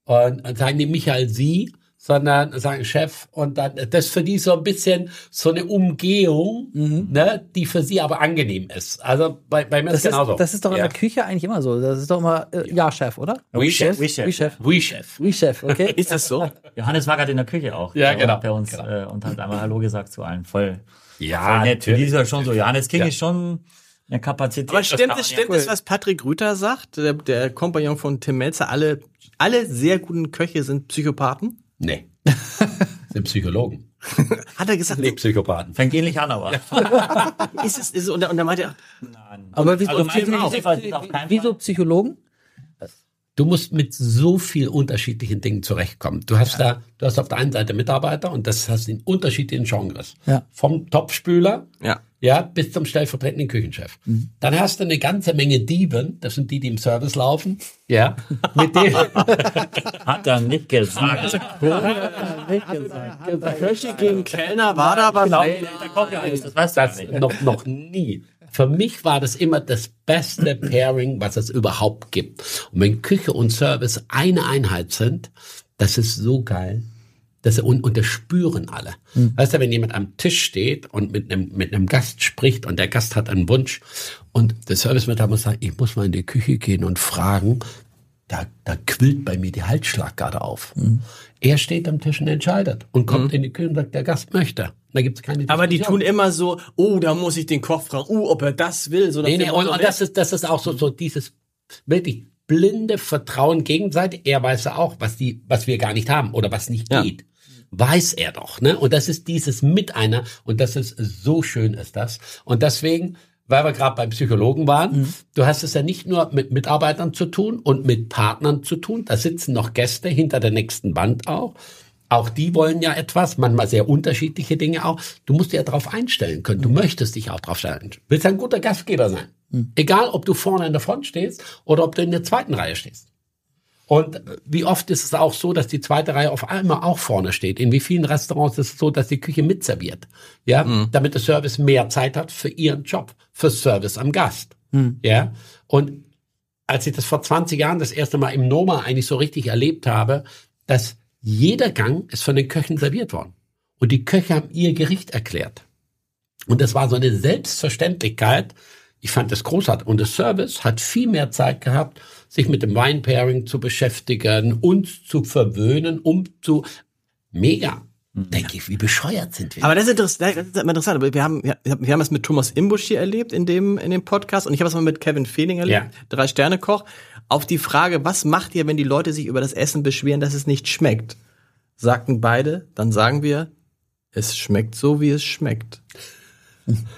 [SPEAKER 3] und, und sagen nicht Michael Sie, sondern sagen Chef und dann das ist für die so ein bisschen so eine Umgehung, ne, die für sie aber angenehm ist. Also bei, bei mir ist
[SPEAKER 2] Das
[SPEAKER 3] es genauso.
[SPEAKER 2] ist, das ist doch in
[SPEAKER 3] ja.
[SPEAKER 2] der Küche eigentlich immer so. Das ist doch immer, äh, ja, Chef, oder?
[SPEAKER 3] Oui, Chef.
[SPEAKER 4] Oui, Chef.
[SPEAKER 2] Oui, Chef.
[SPEAKER 3] Oui, Chef.
[SPEAKER 2] Oui, Chef, okay? <laughs>
[SPEAKER 5] Ist das so?
[SPEAKER 4] Johannes war gerade in der Küche auch.
[SPEAKER 3] Ja,
[SPEAKER 4] bei-
[SPEAKER 3] genau,
[SPEAKER 4] Bei uns
[SPEAKER 3] genau.
[SPEAKER 4] Äh, und hat einmal Hallo gesagt zu allen. Voll,
[SPEAKER 3] Ja,
[SPEAKER 4] voll nett. Für die ist
[SPEAKER 3] natürlich.
[SPEAKER 4] ja schon so. Johannes King
[SPEAKER 3] Ja.
[SPEAKER 4] ist schon eine Kapazität.
[SPEAKER 5] Aber stimmt
[SPEAKER 4] Das
[SPEAKER 5] es, stimmt
[SPEAKER 4] man
[SPEAKER 5] es, was Patrick Rüther sagt, der, der Kompagnon von Tim Melzer, alle, alle sehr guten Köche sind Psychopathen?
[SPEAKER 3] Nee. <laughs> sind Psychologen.
[SPEAKER 5] Hat er gesagt,
[SPEAKER 3] Nee, Psychopathen.
[SPEAKER 4] ja. Fängt ähnlich an, aber. <laughs>
[SPEAKER 5] ist es, ist, es- und, er- und er meinte,
[SPEAKER 2] Aber wieso,
[SPEAKER 4] Also
[SPEAKER 2] wieso,
[SPEAKER 4] auf keinen
[SPEAKER 2] wieso Psychologen?
[SPEAKER 3] Du musst mit so viel unterschiedlichen Dingen zurechtkommen. Du hast da, du hast auf der einen Seite Mitarbeiter und das hast in unterschiedlichen Genres.
[SPEAKER 2] Ja.
[SPEAKER 3] Vom Topspüler,
[SPEAKER 5] ja.
[SPEAKER 3] ja, bis zum stellvertretenden Küchenchef. Dann hast du eine ganze Menge Dieven, das sind die, die im Service laufen, ja, <laughs> mit denen,
[SPEAKER 4] Hat er nicht gesagt.
[SPEAKER 5] Köche gegen Kellner war da was.
[SPEAKER 4] Genau, da kommt ja eines, das weißt du
[SPEAKER 3] das
[SPEAKER 4] nicht.
[SPEAKER 3] noch, noch nie. Für mich war das immer das beste Pairing, was es überhaupt gibt. Und wenn Küche und Service eine Einheit sind, das ist so geil. Das, und, und das spüren alle. Weißt du, wenn jemand am Tisch steht und mit einem, mit einem Gast spricht und der Gast hat einen Wunsch und der Servicemitarbeiter muss sagen, ich muss mal in die Küche gehen und fragen, da, da quillt bei mir die Halsschlagader auf. Er steht am Tisch und entscheidet und kommt in die Küche und sagt, der Gast möchte. Da gibt's keine
[SPEAKER 5] Aber die tun immer so, oh, da muss ich den Koch fragen, oh, ob er das will. So
[SPEAKER 3] Nee, nee, und, und das ist, das ist auch so, so dieses wirklich blinde Vertrauen gegenseitig. Er weiß ja auch, was die, was wir gar nicht haben oder was nicht
[SPEAKER 5] Ja.
[SPEAKER 3] geht. Weiß er doch, ne? Und das ist dieses Miteinander und das ist so schön ist das. Und deswegen, weil wir gerade beim Psychologen waren, du hast es ja nicht nur mit Mitarbeitern zu tun und mit Partnern zu tun. Da sitzen noch Gäste hinter der nächsten Wand auch. Auch die wollen ja etwas, manchmal sehr unterschiedliche Dinge auch. Du musst dich ja darauf einstellen können. Du möchtest dich auch darauf stellen. Du willst ein guter Gastgeber sein. Egal, ob du vorne in der Front stehst oder ob du in der zweiten Reihe stehst. Und äh, wie oft ist es auch so, dass die zweite Reihe auf einmal auch vorne steht? In wie vielen Restaurants ist es so, dass die Küche mitserviert? Ja, damit der Service mehr Zeit hat für ihren Job, für Service am Gast. Ja, und als ich das vor 20 Jahren das erste Mal im Noma eigentlich so richtig erlebt habe, dass jeder Gang ist von den Köchen serviert worden. Und die Köche haben ihr Gericht erklärt. Und das war so eine Selbstverständlichkeit. Ich fand das großartig. Und der Service hat viel mehr Zeit gehabt, sich mit dem Wine-Pairing zu beschäftigen, uns zu verwöhnen, um zu, mega. Denke ich, wie bescheuert sind wir?
[SPEAKER 5] Aber das ist, interessant, das ist interessant. Wir haben, wir haben es mit Thomas Imbusch hier erlebt in dem, in dem Podcast und ich habe es mal mit Kevin Fehling erlebt,
[SPEAKER 3] Ja.
[SPEAKER 5] drei Sterne Koch. Auf die Frage, was macht ihr, wenn die Leute sich über das Essen beschweren, dass es nicht schmeckt? Sagten beide, dann sagen wir, es schmeckt so, wie es schmeckt.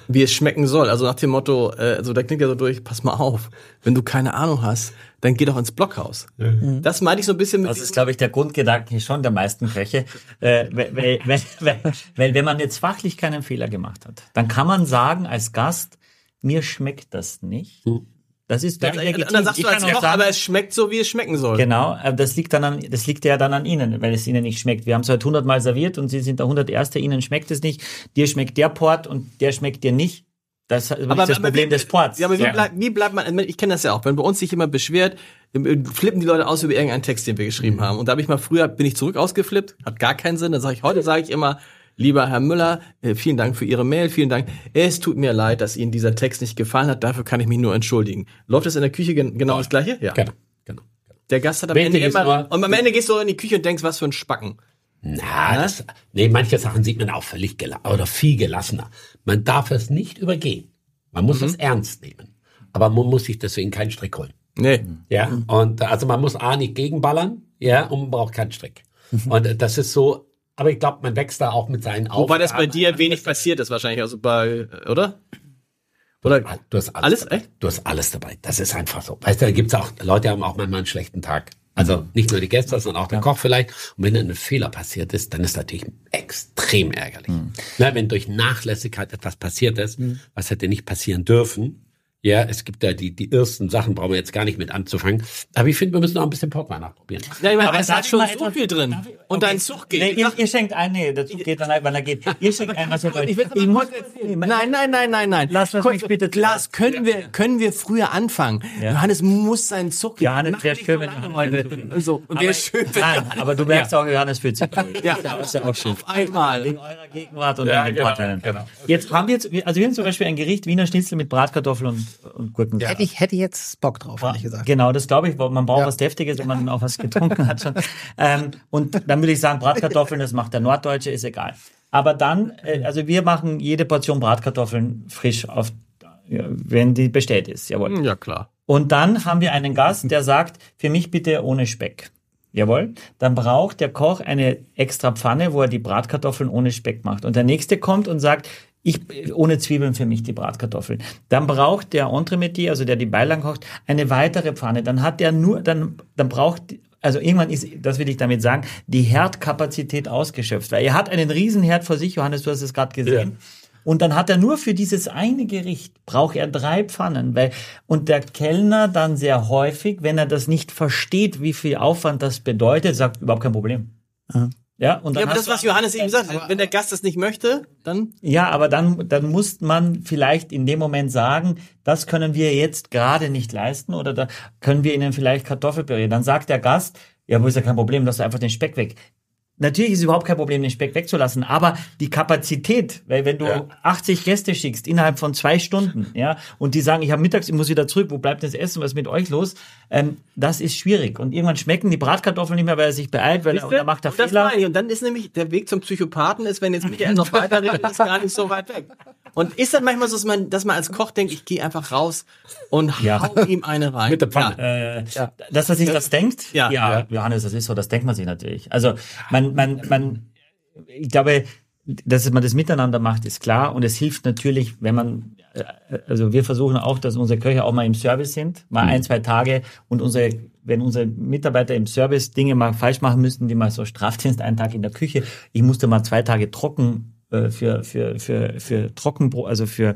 [SPEAKER 5] Wie es schmecken soll. Also nach dem Motto, äh, also da klingt ja so durch, pass mal auf, wenn du keine Ahnung hast, dann geh doch ins Blockhaus. Das meine ich so ein bisschen mit
[SPEAKER 4] Das ist, glaube ich, der Grundgedanke schon der meisten Köche. Äh, weil, weil, weil, weil, weil wenn man jetzt fachlich keinen Fehler gemacht hat, dann kann man sagen als Gast, mir schmeckt das nicht. Das ist
[SPEAKER 5] Ja,
[SPEAKER 4] dann
[SPEAKER 5] und dann sagst du als Koch, aber es schmeckt so, wie es schmecken soll.
[SPEAKER 4] Genau, aber das liegt dann an, das liegt ja dann an Ihnen, weil es Ihnen nicht schmeckt. Wir haben es heute hundertmal serviert und Sie sind der hunderterste, Ihnen schmeckt es nicht. Dir schmeckt der Port und der schmeckt dir nicht. Das ist das Problem
[SPEAKER 5] wie,
[SPEAKER 4] des Ports.
[SPEAKER 5] Ja, aber wie,
[SPEAKER 4] Ja.
[SPEAKER 5] Bleib, wie bleibt man, ich kenne das ja auch, wenn bei uns sich jemand beschwert, äh, flippen die Leute aus über irgendeinen Text, den wir geschrieben
[SPEAKER 4] Mhm.
[SPEAKER 5] haben. Und da habe ich mal früher, bin ich zurück ausgeflippt, hat gar keinen Sinn. Dann sage ich, heute sage ich immer, lieber Herr Müller, äh, vielen Dank für Ihre Mail, vielen Dank. Es tut mir leid, dass Ihnen dieser Text nicht gefallen hat, dafür kann ich mich nur entschuldigen. Läuft das in der Küche gen genau das Gleiche? Ja.
[SPEAKER 3] Genau, genau.
[SPEAKER 5] Der Gast hat am Ende
[SPEAKER 3] ist
[SPEAKER 5] immer, und am Ende gehst du in die Küche und denkst, was für ein Spacken.
[SPEAKER 3] Na, das, nee, manche Sachen sieht man auch völlig oder viel gelassener. Man darf es nicht übergehen. Man muss es ernst nehmen. Aber man muss sich deswegen keinen Strick holen.
[SPEAKER 5] Nee.
[SPEAKER 3] Ja, und also man muss A nicht gegenballern, ja, und man braucht keinen Strick. Und äh, das ist so, aber ich glaube, man wächst da auch mit seinen
[SPEAKER 5] Wobei das bei
[SPEAKER 3] Aufgaben.
[SPEAKER 5] dir wenig passiert ist wahrscheinlich, also bei, oder? Oder?
[SPEAKER 3] Du hast alles,
[SPEAKER 5] Alles?
[SPEAKER 3] dabei.
[SPEAKER 5] Echt?
[SPEAKER 3] Du hast alles dabei. Das ist einfach so. Weißt du, da gibt's auch, Leute haben auch manchmal einen schlechten Tag. Also nicht nur die Gäste, sondern auch der Koch vielleicht. Und wenn dann ein Fehler passiert ist, dann ist natürlich extrem ärgerlich. Na, wenn durch Nachlässigkeit etwas passiert ist, was hätte nicht passieren dürfen. Ja, es gibt ja die, die ersten Sachen, brauchen wir jetzt gar nicht mit anzufangen. Aber ich finde, wir müssen noch ein bisschen Portwein ausprobieren.
[SPEAKER 5] Ja, ich meine,
[SPEAKER 4] Aber
[SPEAKER 5] es hat schon so viel drin.
[SPEAKER 4] ich-
[SPEAKER 5] Und
[SPEAKER 4] okay.
[SPEAKER 5] dein Zug geht.
[SPEAKER 4] Nee, ihr, ihr schenkt ein, nee, der Zug geht dann ein, wann er geht. Ihr schenkt ein, was ihr wollt.
[SPEAKER 5] Ich will
[SPEAKER 4] Ich muss,
[SPEAKER 5] Nein, nein, nein, nein, nein.
[SPEAKER 4] Lass das mich bitte-
[SPEAKER 5] Glas, können wir, können wir früher anfangen? Johannes muss seinen Zug.
[SPEAKER 4] Johannes,
[SPEAKER 5] Mach
[SPEAKER 4] wäre schön,
[SPEAKER 5] so
[SPEAKER 4] wenn Johannes-
[SPEAKER 5] heute. So, wäre schön, wenn
[SPEAKER 4] Nein, aber du merkst auch, Johannes fühlt sich wohl.
[SPEAKER 5] Ja.
[SPEAKER 4] das ist ja auch schön.
[SPEAKER 5] auf einmal.
[SPEAKER 4] Wegen eurer Gegenwart und
[SPEAKER 3] Ja,
[SPEAKER 4] den Portweinen.
[SPEAKER 3] genau.
[SPEAKER 4] Jetzt haben wir jetzt, also wir haben zum Beispiel ein Gericht Wiener Schnitzel mit Bratkartoffeln und, und Gurken.
[SPEAKER 2] Hätte ich, hätte jetzt Bock drauf, ehrlich gesagt.
[SPEAKER 4] Genau, das glaube ich. Man braucht
[SPEAKER 2] Ja.
[SPEAKER 4] was Deftiges, wenn man auch was getrunken hat schon. Ähm, und dann würde ich sagen, Bratkartoffeln, das macht der Norddeutsche, ist egal. Aber dann, äh, also wir machen jede Portion Bratkartoffeln frisch auf, ja, wenn die bestellt ist. Jawohl.
[SPEAKER 5] Ja, klar.
[SPEAKER 4] Und dann haben wir einen Gast, der sagt, für mich bitte ohne Speck. Jawohl. Dann braucht der Koch eine extra Pfanne, wo er die Bratkartoffeln ohne Speck macht. Und der nächste kommt und sagt, ich, ohne Zwiebeln für mich die Bratkartoffeln. Dann braucht der Entremetier, also der die Beilagen kocht, eine weitere Pfanne. Dann hat der nur, dann, dann braucht, also irgendwann ist, das will ich damit sagen, die Herdkapazität ausgeschöpft. Weil er hat einen riesen Herd vor sich, Johannes, du hast es gerade gesehen. Und dann hat er nur für dieses eine Gericht braucht er drei Pfannen, weil und der Kellner dann sehr häufig, wenn er das nicht versteht, wie viel Aufwand das bedeutet, sagt überhaupt kein Problem. Ja, und dann
[SPEAKER 5] Ja, aber das, was Johannes eben hat, wenn der Gast das nicht möchte, dann
[SPEAKER 4] ja, aber dann, dann muss man vielleicht in dem Moment sagen, das können wir jetzt gerade nicht leisten oder da können wir Ihnen vielleicht Kartoffelpüree. Dann sagt der Gast, ja, wo ist ja kein Problem, lass einfach den Speck weg. Natürlich ist es überhaupt kein Problem, den Speck wegzulassen, aber die Kapazität, weil wenn du
[SPEAKER 3] Ja.
[SPEAKER 4] 80 Gäste schickst innerhalb von zwei Stunden, ja, und die sagen, ich habe mittags, ich muss wieder zurück, wo bleibt das Essen, was ist mit euch los? Ähm, das ist schwierig. Und irgendwann schmecken die Bratkartoffeln nicht mehr, weil er sich beeilt, weil er, und er macht da
[SPEAKER 5] Und das
[SPEAKER 4] Fehler.
[SPEAKER 5] meine ich. Und dann ist nämlich der Weg zum Psychopathen ist, wenn jetzt <laughs> Michael noch weiterredet, ist gar nicht so weit weg. Und ist das manchmal so, dass man, dass man als Koch denkt, ich gehe einfach raus und
[SPEAKER 4] Ja.
[SPEAKER 5] hau ihm eine rein.
[SPEAKER 3] Mit der Pfanne.
[SPEAKER 4] Äh, Das, was sich das denkt?
[SPEAKER 5] Ja.
[SPEAKER 4] ja, Johannes, das ist so, das denkt man sich natürlich. Also man, man, man, ich glaube, dass man das miteinander macht, ist klar. Und es hilft natürlich, wenn man, äh, also wir versuchen auch, dass unsere Köche auch mal im Service sind, mal ein, zwei Tage und unsere, wenn unsere Mitarbeiter im Service Dinge mal falsch machen müssten, wie mal so Strafdienst, einen Tag in der Küche, ich musste mal zwei Tage trocken für, für, für, für Trockenbrot, also für,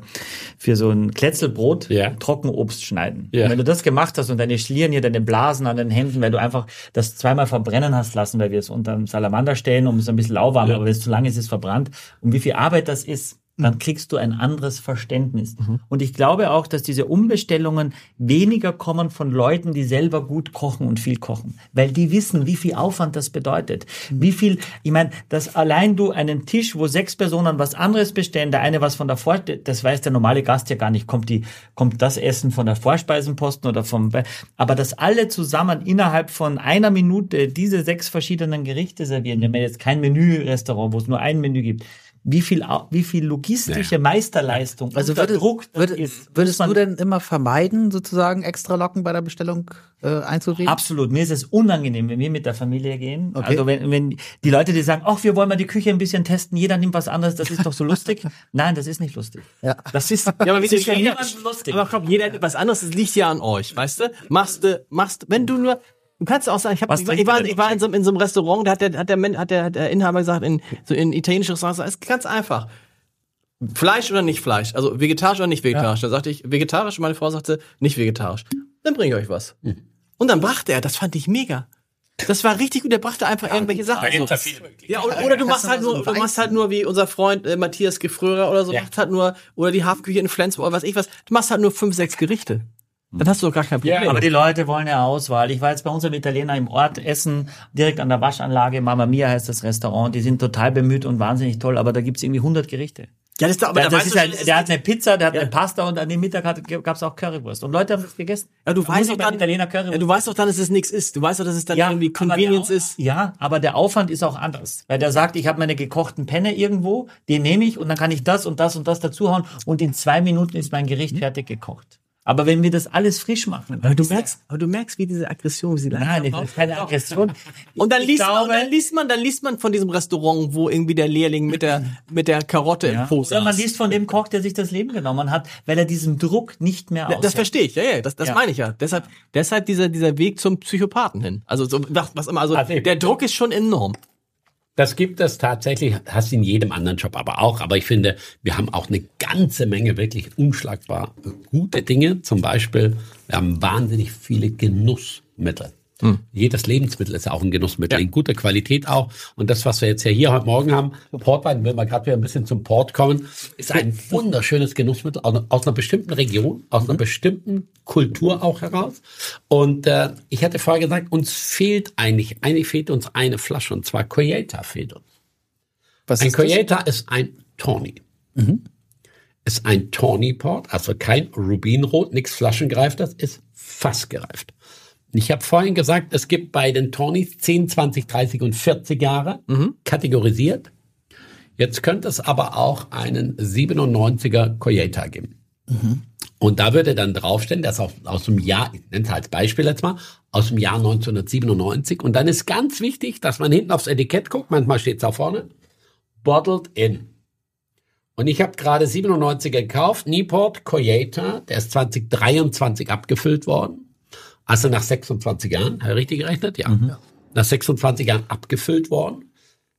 [SPEAKER 4] für so ein Kletzelbrot
[SPEAKER 3] Ja.
[SPEAKER 4] Trockenobst schneiden.
[SPEAKER 3] Ja.
[SPEAKER 4] Und wenn du das gemacht hast und deine Schlieren hier, deine Blasen an den Händen, weil du einfach das zweimal verbrennen hast lassen, weil wir es unter dem Salamander stellen, um es ein bisschen lauwarm, aber wenn es zu lang ist, ist es verbrannt. Und wie viel Arbeit das ist, dann kriegst du ein anderes Verständnis. Und ich glaube auch, dass diese Umbestellungen weniger kommen von Leuten, die selber gut kochen und viel kochen, weil die wissen, wie viel Aufwand das bedeutet. Wie viel, ich meine, dass allein du einen Tisch, wo sechs Personen was anderes bestellen, der eine was von der Vor, das weiß der normale Gast ja gar nicht, kommt die, kommt das Essen von der Vorspeisenposten oder vom, aber dass alle zusammen innerhalb von einer Minute diese sechs verschiedenen Gerichte servieren, wir haben ja jetzt kein Menü-Restaurant, wo es nur ein Menü gibt, wie viel, wie viel logistische Meisterleistung,
[SPEAKER 2] Also
[SPEAKER 4] unter
[SPEAKER 2] würdest,
[SPEAKER 4] Druck
[SPEAKER 2] würdest,
[SPEAKER 4] ist,
[SPEAKER 2] würdest du denn immer vermeiden, sozusagen extra Locken bei der Bestellung äh, einzureden?
[SPEAKER 4] Absolut. Mir ist es unangenehm, wenn wir mit der Familie gehen.
[SPEAKER 2] Okay.
[SPEAKER 4] Also wenn, wenn die Leute, die sagen, ach, wir wollen mal die Küche ein bisschen testen, jeder nimmt was anderes, das ist doch so <laughs> lustig. Nein, das ist nicht lustig.
[SPEAKER 2] Ja.
[SPEAKER 4] Das ist,
[SPEAKER 5] Ja, aber wie
[SPEAKER 4] das ist für
[SPEAKER 5] jeder,
[SPEAKER 4] lustig.
[SPEAKER 5] aber komm, jeder hat etwas anderes, das liegt ja an euch, weißt du? Machst du, machst, wenn du nur, du kannst auch sagen, ich, hab,
[SPEAKER 4] Was
[SPEAKER 5] ich, ich war, ich war in so, in so einem Restaurant, da hat der, hat der, hat der, hat der Inhaber gesagt, in, so in italienische Restaurants, es ist ganz einfach. Fleisch oder nicht Fleisch? Also vegetarisch oder nicht vegetarisch? Da sagte ich, vegetarisch, und meine Frau sagte, nicht vegetarisch. Dann bringe ich euch was. Und dann brachte er, das fand ich mega. Das war richtig gut, der brachte einfach irgendwelche Sachen. So. Ja, oder, oder du machst halt nur, du machst halt nur wie unser Freund äh, Matthias Gefrörer oder so, macht halt nur, oder die Hafenküche in Flensburg oder was ich was, du machst halt nur fünf, sechs Gerichte. Dann hast du doch gar kein Problem.
[SPEAKER 4] Aber die Leute wollen ja Auswahl. Ich war jetzt bei unserem Italiener im Ort essen, direkt an der Waschanlage. Mama Mia heißt das Restaurant. Die sind total bemüht und wahnsinnig toll, aber da gibt's irgendwie 100 Gerichte.
[SPEAKER 5] ja, das ist doch, aber
[SPEAKER 4] Der,
[SPEAKER 5] da
[SPEAKER 4] das ist ein, der
[SPEAKER 5] ist-
[SPEAKER 4] hat eine Pizza, der hat eine Pasta und an dem Mittag hat- gab's auch Currywurst. Und Leute haben das gegessen.
[SPEAKER 5] ja, du weißt doch dann,
[SPEAKER 4] Italiener Currywurst.
[SPEAKER 5] ja, du weißt doch dann, dass es nichts ist. Du weißt doch, dass es dann irgendwie
[SPEAKER 4] aber
[SPEAKER 5] Convenience
[SPEAKER 4] der,
[SPEAKER 5] ist.
[SPEAKER 4] Ja, aber der Aufwand ist auch anders. Weil der sagt, ich habe meine gekochten Penne irgendwo, den nehme ich und dann kann ich das und das und das dazuhauen und in zwei Minuten ist mein Gericht fertig gekocht. Aber wenn wir das alles frisch machen,
[SPEAKER 5] Aber du merkst, aber du merkst, wie diese Aggression, wie sie
[SPEAKER 4] nein, das ist keine Aggression.
[SPEAKER 5] Und dann liest, man,
[SPEAKER 4] glaube-
[SPEAKER 5] und dann liest man, dann liest man von diesem Restaurant, wo irgendwie der Lehrling mit der, mit der Karotte im
[SPEAKER 4] Ja.
[SPEAKER 5] Po
[SPEAKER 4] Oder man
[SPEAKER 5] saß.
[SPEAKER 4] liest von dem Koch, der sich das Leben genommen hat, weil er diesen Druck nicht mehr aushält.
[SPEAKER 5] das verstehe ich, ja, ja, das, das
[SPEAKER 4] Ja.
[SPEAKER 5] meine ich ja. Deshalb, deshalb dieser, dieser Weg zum Psychopathen hin. Also, so, was, was immer, also,
[SPEAKER 3] Also
[SPEAKER 5] der Druck ist schon enorm.
[SPEAKER 3] Das gibt es tatsächlich, hast in jedem anderen Job aber auch. Aber ich finde, wir haben auch eine ganze Menge wirklich unschlagbar gute Dinge. Zum Beispiel, wir haben wahnsinnig viele Genussmittel. Jedes Lebensmittel ist ja auch ein Genussmittel, in guter Qualität auch. Und das, was wir jetzt ja hier heute Morgen haben, Portwein, wenn wir gerade wieder ein bisschen zum Port kommen, ist ein wunderschönes Genussmittel aus, einer bestimmten Region, aus einer bestimmten Kultur auch heraus. Und äh, ich hatte vorher gesagt, uns fehlt eigentlich, eigentlich fehlt uns eine Flasche, und zwar Coyeta fehlt uns.
[SPEAKER 2] Was
[SPEAKER 3] Ein
[SPEAKER 2] ist das?
[SPEAKER 3] Coyeta ist ein Tawny. Ist ein Tawny Port, also kein Rubinrot, nichts flaschengereiftes, ist fast gereift. Ich habe vorhin gesagt, es gibt bei den Tawnies 10, 20, 30 und 40 Jahre kategorisiert. Jetzt könnte es aber auch einen 97er Coyeta geben. Und da würde dann draufstehen, das aus, aus dem Jahr, ich nenne es als Beispiel jetzt mal, aus dem Jahr 1997. Und dann ist ganz wichtig, dass man hinten aufs Etikett guckt, manchmal steht es da vorne, bottled in. Und ich habe gerade 97er gekauft, Newport Coyeta, der ist 2023 abgefüllt worden. Also nach 26 Jahren, habe ich richtig gerechnet? Ja. Nach 26 Jahren abgefüllt worden.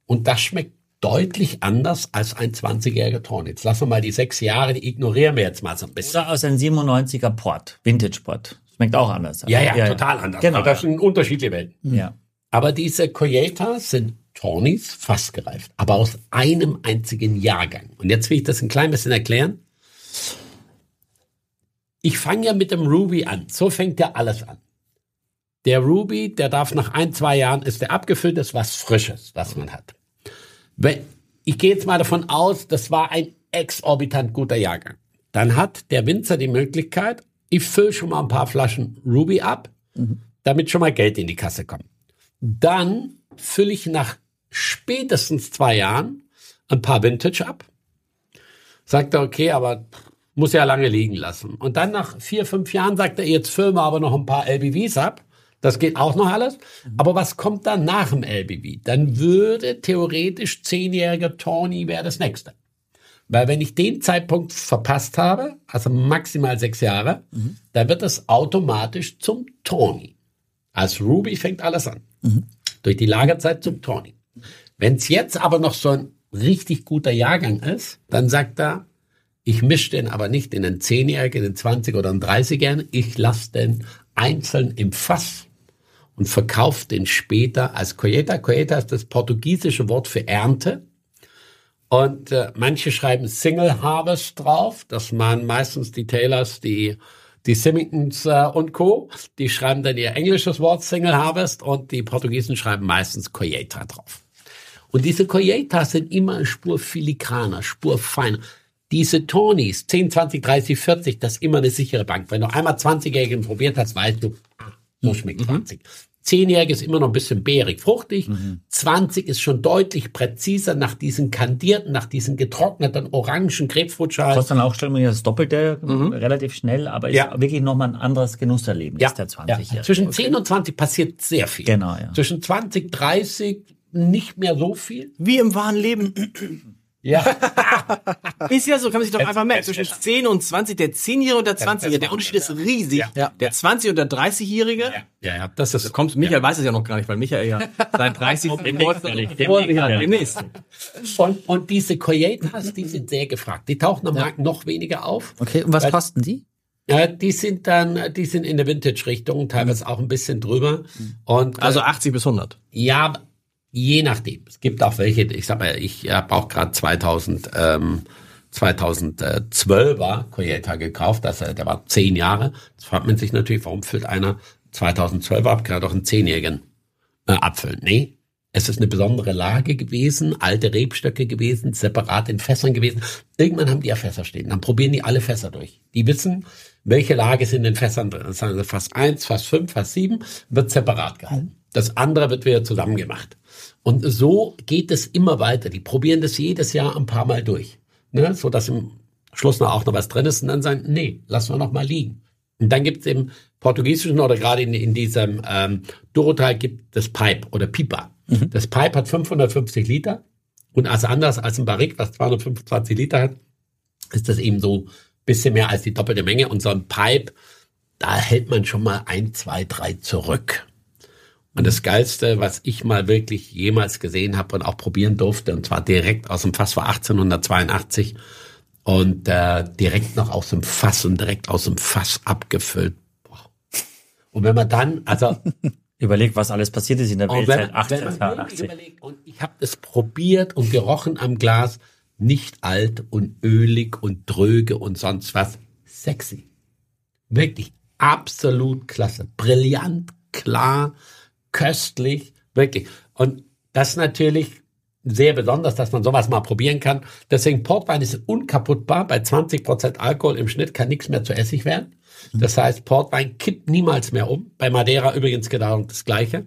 [SPEAKER 3] Und das schmeckt deutlich anders als ein 20-jähriger Ton. Jetzt lassen wir mal die sechs Jahre, die ignorieren wir jetzt mal so ein bisschen.
[SPEAKER 4] Oder aus einem 97er Port, Vintage Port. Schmeckt auch anders.
[SPEAKER 3] Ja, ja, total anders.
[SPEAKER 4] Genau.
[SPEAKER 3] Aber das sind unterschiedliche Welten.
[SPEAKER 4] Ja.
[SPEAKER 3] Aber diese Coyetas sind Tawnies, fast gereift, aber aus einem einzigen Jahrgang. Und jetzt will ich das ein klein bisschen erklären. Ich fange ja mit dem Ruby an. So fängt ja alles an. Der Ruby, der darf nach ein, zwei Jahren, ist der abgefüllt, ist was Frisches, was man hat. Ich gehe jetzt mal davon aus, das war ein exorbitant guter Jahrgang. Dann hat der Winzer die Möglichkeit, ich fülle schon mal ein paar Flaschen Ruby ab, damit schon mal Geld in die Kasse kommt. Dann fülle ich nach spätestens zwei Jahren ein paar Vintage ab. Sagt er, okay, aber muss ja lange liegen lassen. Und dann nach vier, fünf Jahren sagt er, jetzt wir aber noch ein paar LBVs ab. Das geht auch noch alles. Aber was kommt dann nach dem LBV? Dann würde theoretisch zehnjähriger Tawny wäre das nächste. Weil wenn ich den Zeitpunkt verpasst habe, also maximal sechs Jahre, dann wird es automatisch zum Tawny. Als Ruby fängt alles an. Durch die Lagerzeit zum Tawny. Wenn es jetzt aber noch so ein richtig guter Jahrgang ist, dann sagt er, ich mische den aber nicht in den 10-Jährigen, in den 20 oder den 30-Jährigen. Ich lasse den einzeln im Fass und verkaufe den später als Colheita. Colheita ist das portugiesische Wort für Ernte. Und äh, manche schreiben Single Harvest drauf. Das machen meistens die Taylors, die die Symingtons äh, und Co. Die schreiben dann ihr englisches Wort Single Harvest und die Portugiesen schreiben meistens Colheita drauf. Und diese Colheitas sind immer Spur filigraner, Spur feiner. Diese Tonys, 10, 20, 30, 40, das ist immer eine sichere Bank. Wenn du einmal 20-Jährigen probiert hast, weißt du, ah, so schmeckt 20. 10-Jährige ist immer noch ein bisschen beerig, fruchtig. 20 ist schon deutlich präziser nach diesen kandierten, nach diesen getrockneten orangen Grapefruitschalen.
[SPEAKER 4] Kostet dann auch stellen wir das Doppelte relativ schnell, aber ist
[SPEAKER 3] Ja.
[SPEAKER 4] wirklich nochmal ein anderes Genusserlebnis,
[SPEAKER 3] Ja,
[SPEAKER 4] der 20
[SPEAKER 3] ja. Zwischen 10 und 20 passiert sehr viel.
[SPEAKER 4] Genau, ja.
[SPEAKER 3] Zwischen 20, 30 nicht mehr so viel.
[SPEAKER 5] Wie im wahren Leben.
[SPEAKER 3] Ja. <laughs>
[SPEAKER 5] Ist ja so, kann man sich doch einfach merken. Zwischen 10 und 20, der 10-Jährige und der 20-Jährige, der Unterschied ist riesig.
[SPEAKER 2] Ja.
[SPEAKER 5] Der 20- und der 30-Jährige,
[SPEAKER 3] ja, ja, das ist
[SPEAKER 5] kommt, Michael weiß es ja noch gar nicht, weil Michael ja sein 30. Geburtstag
[SPEAKER 4] Demnächst,
[SPEAKER 5] vor sich hat,
[SPEAKER 4] ja.
[SPEAKER 5] demnächst.
[SPEAKER 3] Und, und diese Colheitas, die sind sehr gefragt. Die tauchen am Markt noch weniger auf.
[SPEAKER 2] Okay, und was
[SPEAKER 3] Weil-
[SPEAKER 2] kosten die?
[SPEAKER 3] Ja, die sind dann, die sind in der Vintage-Richtung, teilweise auch ein bisschen drüber. Und
[SPEAKER 5] Also
[SPEAKER 3] äh,
[SPEAKER 5] 80 bis 100.
[SPEAKER 3] ja, je nachdem. Es gibt auch welche, ich sag mal, ich habe auch gerade 2000, ähm, 2012er Colheita gekauft, das, äh, der war zehn Jahre. Jetzt fragt man sich natürlich, warum füllt einer 2012er ab, kann er doch einen zehnjährigen äh, abfüllen. Nee, es ist eine besondere Lage gewesen, alte Rebstöcke gewesen, separat in Fässern gewesen. Irgendwann haben die ja Fässer stehen. Dann probieren die alle Fässer durch. Die wissen, welche Lage ist in den Fässern drin. Das heißt, Fass 1, Fass 5, Fass 7 wird separat gehalten. Das andere wird wieder zusammen gemacht. Und so geht es immer weiter. Die probieren das jedes Jahr ein paar Mal durch. Ne? So dass im Schluss noch auch noch was drin ist und dann sagen, nee, lassen wir noch mal liegen. Und dann gibt es im Portugiesischen oder gerade in, in diesem ähm, Dorothea gibt das Pipe oder Pipa. Das Pipe hat 550 Liter und als anders als ein Barrique, was 225 Liter hat, ist das eben so ein bisschen mehr als die doppelte Menge. Und so ein Pipe, da hält man schon mal ein, zwei, drei zurück. Und das Geilste, was ich mal wirklich jemals gesehen habe und auch probieren durfte, und zwar direkt aus dem Fass war 1882 und äh, direkt noch aus dem Fass und direkt aus dem Fass abgefüllt. Boah. Und wenn man dann, also <laughs>
[SPEAKER 4] Überleg, was alles passiert ist in der Welt seit
[SPEAKER 3] man- wenn man wirklich
[SPEAKER 4] 1880.
[SPEAKER 3] überlegt, und ich habe das probiert und gerochen am Glas, nicht alt und ölig und dröge und sonst was, sexy. Wirklich absolut klasse. Brillant, klar, köstlich, wirklich. Und das ist natürlich sehr besonders, dass man sowas mal probieren kann. Deswegen Portwein ist unkaputtbar. Bei 20% Alkohol im Schnitt kann nichts mehr zu Essig werden. Das heißt, Portwein kippt niemals mehr um. Bei Madeira übrigens genau das Gleiche.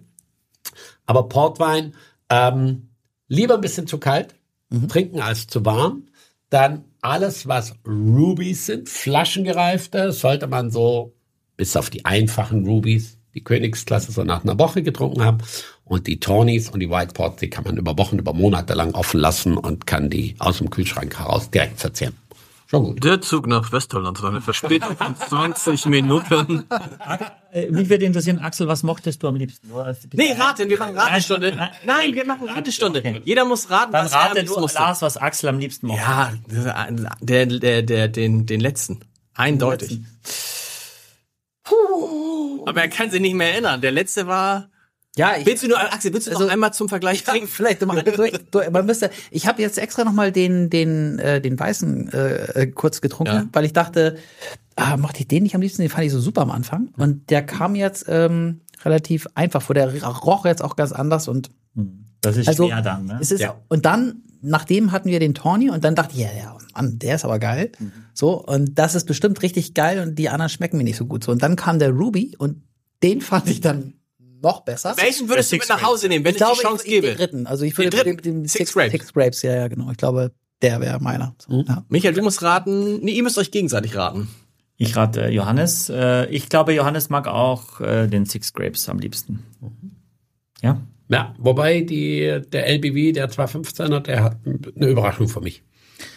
[SPEAKER 3] Aber Portwein ähm, lieber ein bisschen zu kalt trinken als zu warm. Dann alles, was Rubies sind, flaschengereifte, sollte man so bis auf die einfachen Rubies, die Königsklasse, so nach einer Woche getrunken haben. Und die Tonys und die White Ports, die kann man über Wochen, über Monate lang offen lassen und kann die aus dem Kühlschrank heraus direkt verzehren. Schon gut.
[SPEAKER 5] Der Zug nach Westholland war eine Verspätung von 20 Minuten.
[SPEAKER 4] Äh, Mich würde interessieren, Axel, was mochtest du am liebsten? Hast-
[SPEAKER 5] Nee, raten, wir machen Ratestunde. Nein, wir machen Ratestunde. Jeder muss raten,
[SPEAKER 4] Dann
[SPEAKER 5] was er am
[SPEAKER 4] rate
[SPEAKER 5] liebsten
[SPEAKER 4] du,
[SPEAKER 5] musste.
[SPEAKER 4] Lars, was Axel am liebsten mochte.
[SPEAKER 5] Ja, der, der, der, den, den letzten. Eindeutig. Puh. Aber er kann sich nicht mehr erinnern. Der letzte war.
[SPEAKER 2] Ja, ich,
[SPEAKER 5] Willst du nur, Axel, willst du noch einmal zum Vergleich <laughs> trinken?
[SPEAKER 2] vielleicht mal durch, durch, man müsste, ich habe jetzt extra noch mal den den äh, den weißen äh, äh, kurz getrunken,
[SPEAKER 5] Ja.
[SPEAKER 2] weil ich dachte, ah, mochte ich den nicht am liebsten, den fand ich so super am Anfang und der kam jetzt ähm, relativ einfach vor. Der roch jetzt auch ganz anders und
[SPEAKER 4] Das ist
[SPEAKER 2] also
[SPEAKER 4] schwer dann, ne?
[SPEAKER 2] es ist
[SPEAKER 3] Ja.
[SPEAKER 2] und dann nachdem hatten wir den Tawny und dann dachte ich ja, ja, Mann, der ist aber geil.
[SPEAKER 4] Mhm.
[SPEAKER 2] So und das ist bestimmt richtig geil und die anderen schmecken mir nicht so gut so und dann kam der Ruby und den <laughs> fand ich dann noch besser.
[SPEAKER 5] Welchen würdest du
[SPEAKER 4] Six
[SPEAKER 5] mit nach Hause nehmen, wenn
[SPEAKER 2] ich
[SPEAKER 5] es
[SPEAKER 2] glaube,
[SPEAKER 5] die Chance
[SPEAKER 2] ich, den
[SPEAKER 5] gäbe?
[SPEAKER 2] dritten. Also ich
[SPEAKER 5] Den
[SPEAKER 2] würde
[SPEAKER 5] dritten?
[SPEAKER 2] den, den
[SPEAKER 5] Six
[SPEAKER 2] Six,
[SPEAKER 5] Grapes.
[SPEAKER 2] Six Grapes, ja, ja, genau. Ich glaube, der wäre meiner. So, ja.
[SPEAKER 5] Michael, du musst raten. Nee, ihr müsst euch gegenseitig raten.
[SPEAKER 4] Ich rate äh, Johannes. Äh, ich glaube, Johannes mag auch äh, den Six Grapes am liebsten. Ja.
[SPEAKER 3] Ja, wobei die, der LBW, der 215er, der hat eine Überraschung für mich.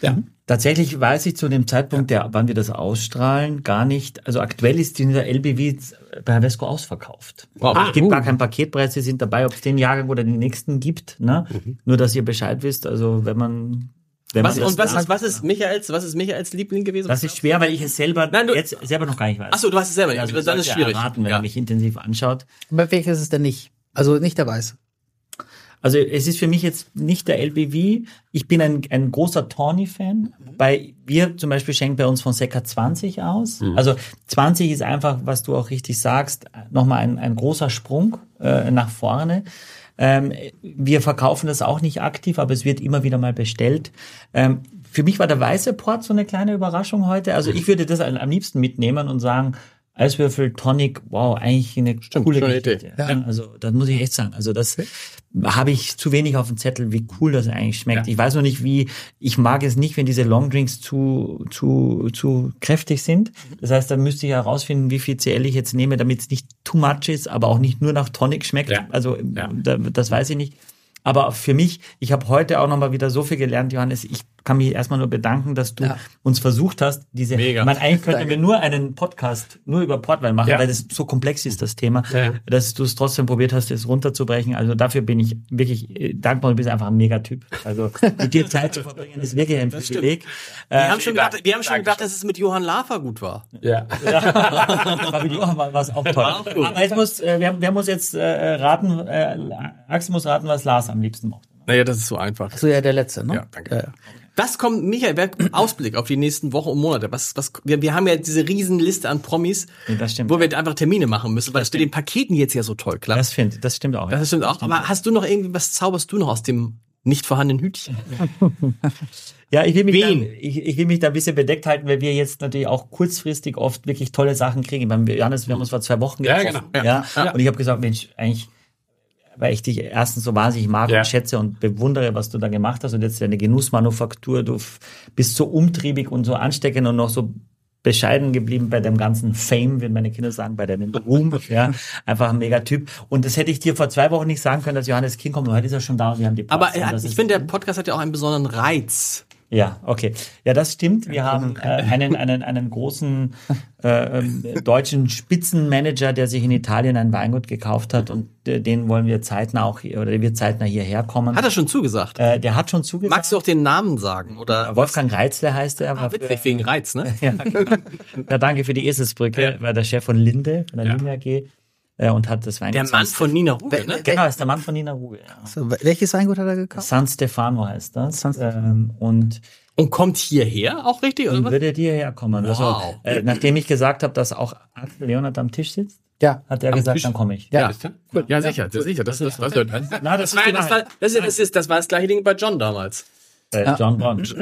[SPEAKER 3] Ja.
[SPEAKER 4] Tatsächlich weiß ich zu dem Zeitpunkt, der, wann wir das ausstrahlen, gar nicht. Also aktuell ist dieser LBW bei Havesco ausverkauft.
[SPEAKER 5] Wow.
[SPEAKER 4] es gibt
[SPEAKER 3] uh.
[SPEAKER 4] gar keinen Paketpreis, sie sind dabei, ob es den Jahrgang oder den nächsten gibt. Ne? Nur, dass ihr Bescheid wisst. Also wenn man, wenn
[SPEAKER 5] Was,
[SPEAKER 4] man
[SPEAKER 5] und was ist, was ist Michaels, was ist Michaels Liebling gewesen?
[SPEAKER 4] das ist schwer, weil ich es selber
[SPEAKER 5] Nein, du-
[SPEAKER 4] jetzt selber noch gar nicht weiß.
[SPEAKER 5] Ach so, du weißt es selber nicht.
[SPEAKER 4] also
[SPEAKER 5] dann
[SPEAKER 4] dann
[SPEAKER 5] ist es schwierig.
[SPEAKER 4] Erraten, wenn
[SPEAKER 5] Ja.
[SPEAKER 4] er mich intensiv anschaut.
[SPEAKER 2] Aber welches ist es denn nicht? Also nicht der Weiß.
[SPEAKER 4] Also es ist für mich jetzt nicht der LBV. Ich bin ein, ein großer Tawny-Fan, wobei wir zum Beispiel schenken bei uns von Seca 20 aus. Also 20 ist einfach, was du auch richtig sagst, nochmal ein, ein großer Sprung äh, nach vorne. Ähm, wir verkaufen das auch nicht aktiv, aber es wird immer wieder mal bestellt. Ähm, für mich war der weiße Port so eine kleine Überraschung heute. Also ich würde das am liebsten mitnehmen und sagen, Eiswürfel, Tonic, wow, eigentlich eine coole
[SPEAKER 5] schöne
[SPEAKER 4] Geschichte.
[SPEAKER 5] Idee.
[SPEAKER 4] Ja. Also das muss ich echt sagen. Also das habe ich zu wenig auf dem Zettel, wie cool das eigentlich schmeckt. Ich weiß noch nicht, wie, ich mag es nicht, wenn diese Longdrinks zu, zu, zu kräftig sind. Das heißt, da müsste ich herausfinden, wie viel CL ich jetzt nehme, damit es nicht too much ist, aber auch nicht nur nach Tonic schmeckt.
[SPEAKER 3] Ja.
[SPEAKER 4] Also
[SPEAKER 3] Ja.
[SPEAKER 4] da, das weiß ich nicht. Aber für mich, ich habe heute auch nochmal wieder so viel gelernt, Johannes. Ich kann mich erstmal nur bedanken, dass du
[SPEAKER 2] Ja.
[SPEAKER 4] uns versucht hast, diese,
[SPEAKER 5] Mega.
[SPEAKER 4] man eigentlich könnten wir nur einen Podcast nur über Portwein machen,
[SPEAKER 3] Ja.
[SPEAKER 4] weil das so komplex ist, das Thema,
[SPEAKER 3] Ja.
[SPEAKER 4] dass du es trotzdem probiert hast, es runterzubrechen. Also dafür bin ich wirklich äh, dankbar und bist einfach ein Megatyp. Also mit dir Zeit zu verbringen ist wirklich ein Privileg.
[SPEAKER 5] Wir haben schon gedacht, wir haben schon gedacht, dass es mit Johann Lafer gut war.
[SPEAKER 3] Ja. <laughs>
[SPEAKER 4] war mit Johann war es auch toll.
[SPEAKER 5] auch gut.
[SPEAKER 4] Aber jetzt muss, äh, wer, wer muss jetzt äh, raten, äh, Axel muss raten, was Lars am liebsten mochte.
[SPEAKER 5] Naja, das ist so einfach.
[SPEAKER 2] So ja, der letzte, ne?
[SPEAKER 5] Ja, danke.
[SPEAKER 2] Ja, ja.
[SPEAKER 5] Was kommt, Michael, wer, Ausblick auf die nächsten Wochen und Monate? Was, was, wir, wir haben ja diese riesen Liste an Promis,
[SPEAKER 4] Nee, das stimmt.
[SPEAKER 5] wo wir einfach Termine machen müssen, weil das mit den Paketen jetzt ja so toll klappt.
[SPEAKER 4] Das stimmt, das stimmt auch.
[SPEAKER 5] Das stimmt auch. Aber hast du noch irgendwie, was zauberst du noch aus dem nicht vorhandenen Hütchen? <laughs>
[SPEAKER 4] Ja, ich will mich, da, ich, ich will mich da ein bisschen bedeckt halten, weil wir jetzt natürlich auch kurzfristig oft wirklich tolle Sachen kriegen. Beim Johannes, wir haben uns vor zwei Wochen
[SPEAKER 3] Ja,
[SPEAKER 4] getroffen.
[SPEAKER 3] genau.
[SPEAKER 4] Ja,
[SPEAKER 5] Ja.
[SPEAKER 4] Und ich habe gesagt, Mensch, eigentlich, weil ich dich erstens so wahnsinnig mag
[SPEAKER 3] Ja.
[SPEAKER 4] und schätze und bewundere, was du da gemacht hast. Und jetzt deine Genussmanufaktur, du bist so umtriebig und so ansteckend und noch so bescheiden geblieben bei dem ganzen Fame, wie meine Kinder sagen, bei dem Ruhm, <laughs> ja, einfach ein Megatyp. Und das hätte ich dir vor zwei Wochen nicht sagen können, dass Johannes King kommt. Und heute ist er schon da und wir haben die
[SPEAKER 5] Aber
[SPEAKER 4] Platz.
[SPEAKER 5] er
[SPEAKER 4] Und
[SPEAKER 5] hat,
[SPEAKER 4] das
[SPEAKER 5] ich finde, der Podcast hat ja auch einen besonderen Reiz.
[SPEAKER 4] Ja, okay. Ja, das stimmt. Wir haben äh, einen, einen, einen großen äh, ähm, deutschen Spitzenmanager, der sich in Italien ein Weingut gekauft hat und äh, den wollen wir zeitnah auch, hier- oder der wird zeitnah hierher kommen.
[SPEAKER 5] Hat er schon zugesagt?
[SPEAKER 4] äh, der hat schon zugesagt.
[SPEAKER 5] Magst du auch den Namen sagen? Oder
[SPEAKER 4] Wolfgang Reizle heißt er.
[SPEAKER 5] Ah, witzig, wegen Reiz, ne? <laughs>
[SPEAKER 4] ja, ja, danke für die Eselsbrücke. War der Chef von Linde, von der Linde AG, äh, und hat das Weingut.
[SPEAKER 5] Der Mann von Nina Ruge, ne?
[SPEAKER 4] Genau, ist der Mann von Nina Ruge. Ja.
[SPEAKER 2] So, welches Weingut hat er gekauft?
[SPEAKER 4] San Stefano heißt das.
[SPEAKER 2] San Stefano.
[SPEAKER 4] Ähm, und
[SPEAKER 5] Und kommt hierher auch richtig, oder
[SPEAKER 4] Dann
[SPEAKER 5] was?
[SPEAKER 4] würde er dir herkommen. Also,
[SPEAKER 5] Wow.
[SPEAKER 4] äh, nachdem ich gesagt habe, dass auch Axel Leonard am Tisch sitzt,
[SPEAKER 2] Ja.
[SPEAKER 4] hat er gesagt,
[SPEAKER 3] Tisch?
[SPEAKER 4] dann komme ich.
[SPEAKER 2] Ja.
[SPEAKER 3] Gut.
[SPEAKER 5] Ja, sicher, das, sicher. Das, das, das, das,
[SPEAKER 4] Na,
[SPEAKER 5] das, war, das, war, das, ist, das, ist, das war das gleiche Ding bei John damals.
[SPEAKER 4] äh, John Bond.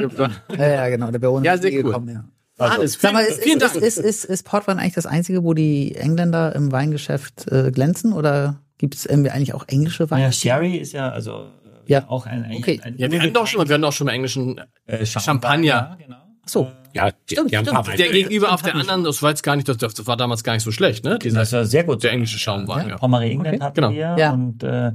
[SPEAKER 2] Ja, ja, genau. Der Baron
[SPEAKER 5] Ja,
[SPEAKER 2] ist
[SPEAKER 5] sehr
[SPEAKER 2] nie
[SPEAKER 5] cool.
[SPEAKER 2] gekommen, ja.
[SPEAKER 5] Alles.
[SPEAKER 2] Sag mal, ist,
[SPEAKER 5] vielen
[SPEAKER 2] ist,
[SPEAKER 5] Dank.
[SPEAKER 2] ist, ist, ist Portwein eigentlich das einzige, wo die Engländer im Weingeschäft äh, glänzen oder gibt es irgendwie eigentlich auch englische Weine?
[SPEAKER 4] Ja, Sherry ist ja also äh,
[SPEAKER 2] Ja.
[SPEAKER 4] auch ein, ein,
[SPEAKER 2] Okay.
[SPEAKER 4] ein
[SPEAKER 5] ja, wir hatten doch schon mal, wir hatten auch schon mal englischen
[SPEAKER 4] äh,
[SPEAKER 5] Champagner.
[SPEAKER 4] Ja, genau.
[SPEAKER 2] Ach so.
[SPEAKER 3] Ja, die,
[SPEAKER 2] Stimmt,
[SPEAKER 3] die haben ein
[SPEAKER 2] stimmt.
[SPEAKER 5] Der gegenüber auf der anderen, das war jetzt gar nicht, das, das war damals gar nicht so schlecht, ne? Dieser,
[SPEAKER 4] Das war sehr gut.
[SPEAKER 5] der englische Schaumwein, ja.
[SPEAKER 4] Pommery England
[SPEAKER 2] Okay.
[SPEAKER 4] hatten
[SPEAKER 5] Genau.
[SPEAKER 4] wir
[SPEAKER 2] Ja.
[SPEAKER 4] und äh,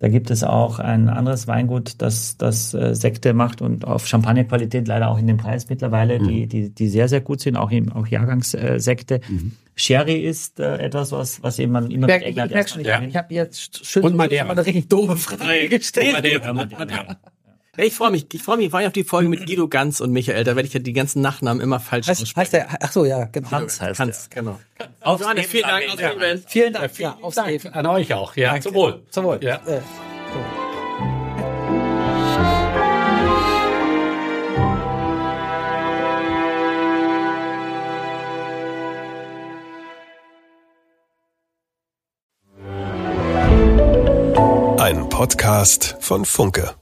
[SPEAKER 4] da gibt es auch ein anderes Weingut, das das äh, Sekte macht und auf Champagnerqualität leider auch in den Preis mittlerweile, die die die sehr sehr gut sind, auch im auch Jahrgangssekte. Äh, Sekte. Sherry ist äh, etwas, was was eben man immer
[SPEAKER 2] Ich merke
[SPEAKER 4] mit England
[SPEAKER 2] ich merk schon, ich,
[SPEAKER 3] Ja.
[SPEAKER 2] ich habe jetzt schön
[SPEAKER 3] Und Madeira.
[SPEAKER 2] mal eine richtig doofe Frage gestellt.
[SPEAKER 5] Ja, ich freue mich, ich freue mich, vor allem auf die Folge mit Guido Ganz und Michael, da werde ich ja die ganzen Nachnamen immer falsch
[SPEAKER 2] Heißt, heißt der, ach so, ja, genau.
[SPEAKER 4] Hans heißt
[SPEAKER 5] Hans, genau.
[SPEAKER 4] Aufs
[SPEAKER 5] Johannes, vielen Dank. Auf Wiedersehen.
[SPEAKER 2] Vielen Dank. Ja, aufs Leben.
[SPEAKER 3] An euch auch. Ja, zum Wohl.
[SPEAKER 2] Zum Wohl.
[SPEAKER 3] Ja.
[SPEAKER 2] Äh,
[SPEAKER 6] Podcast von Funke.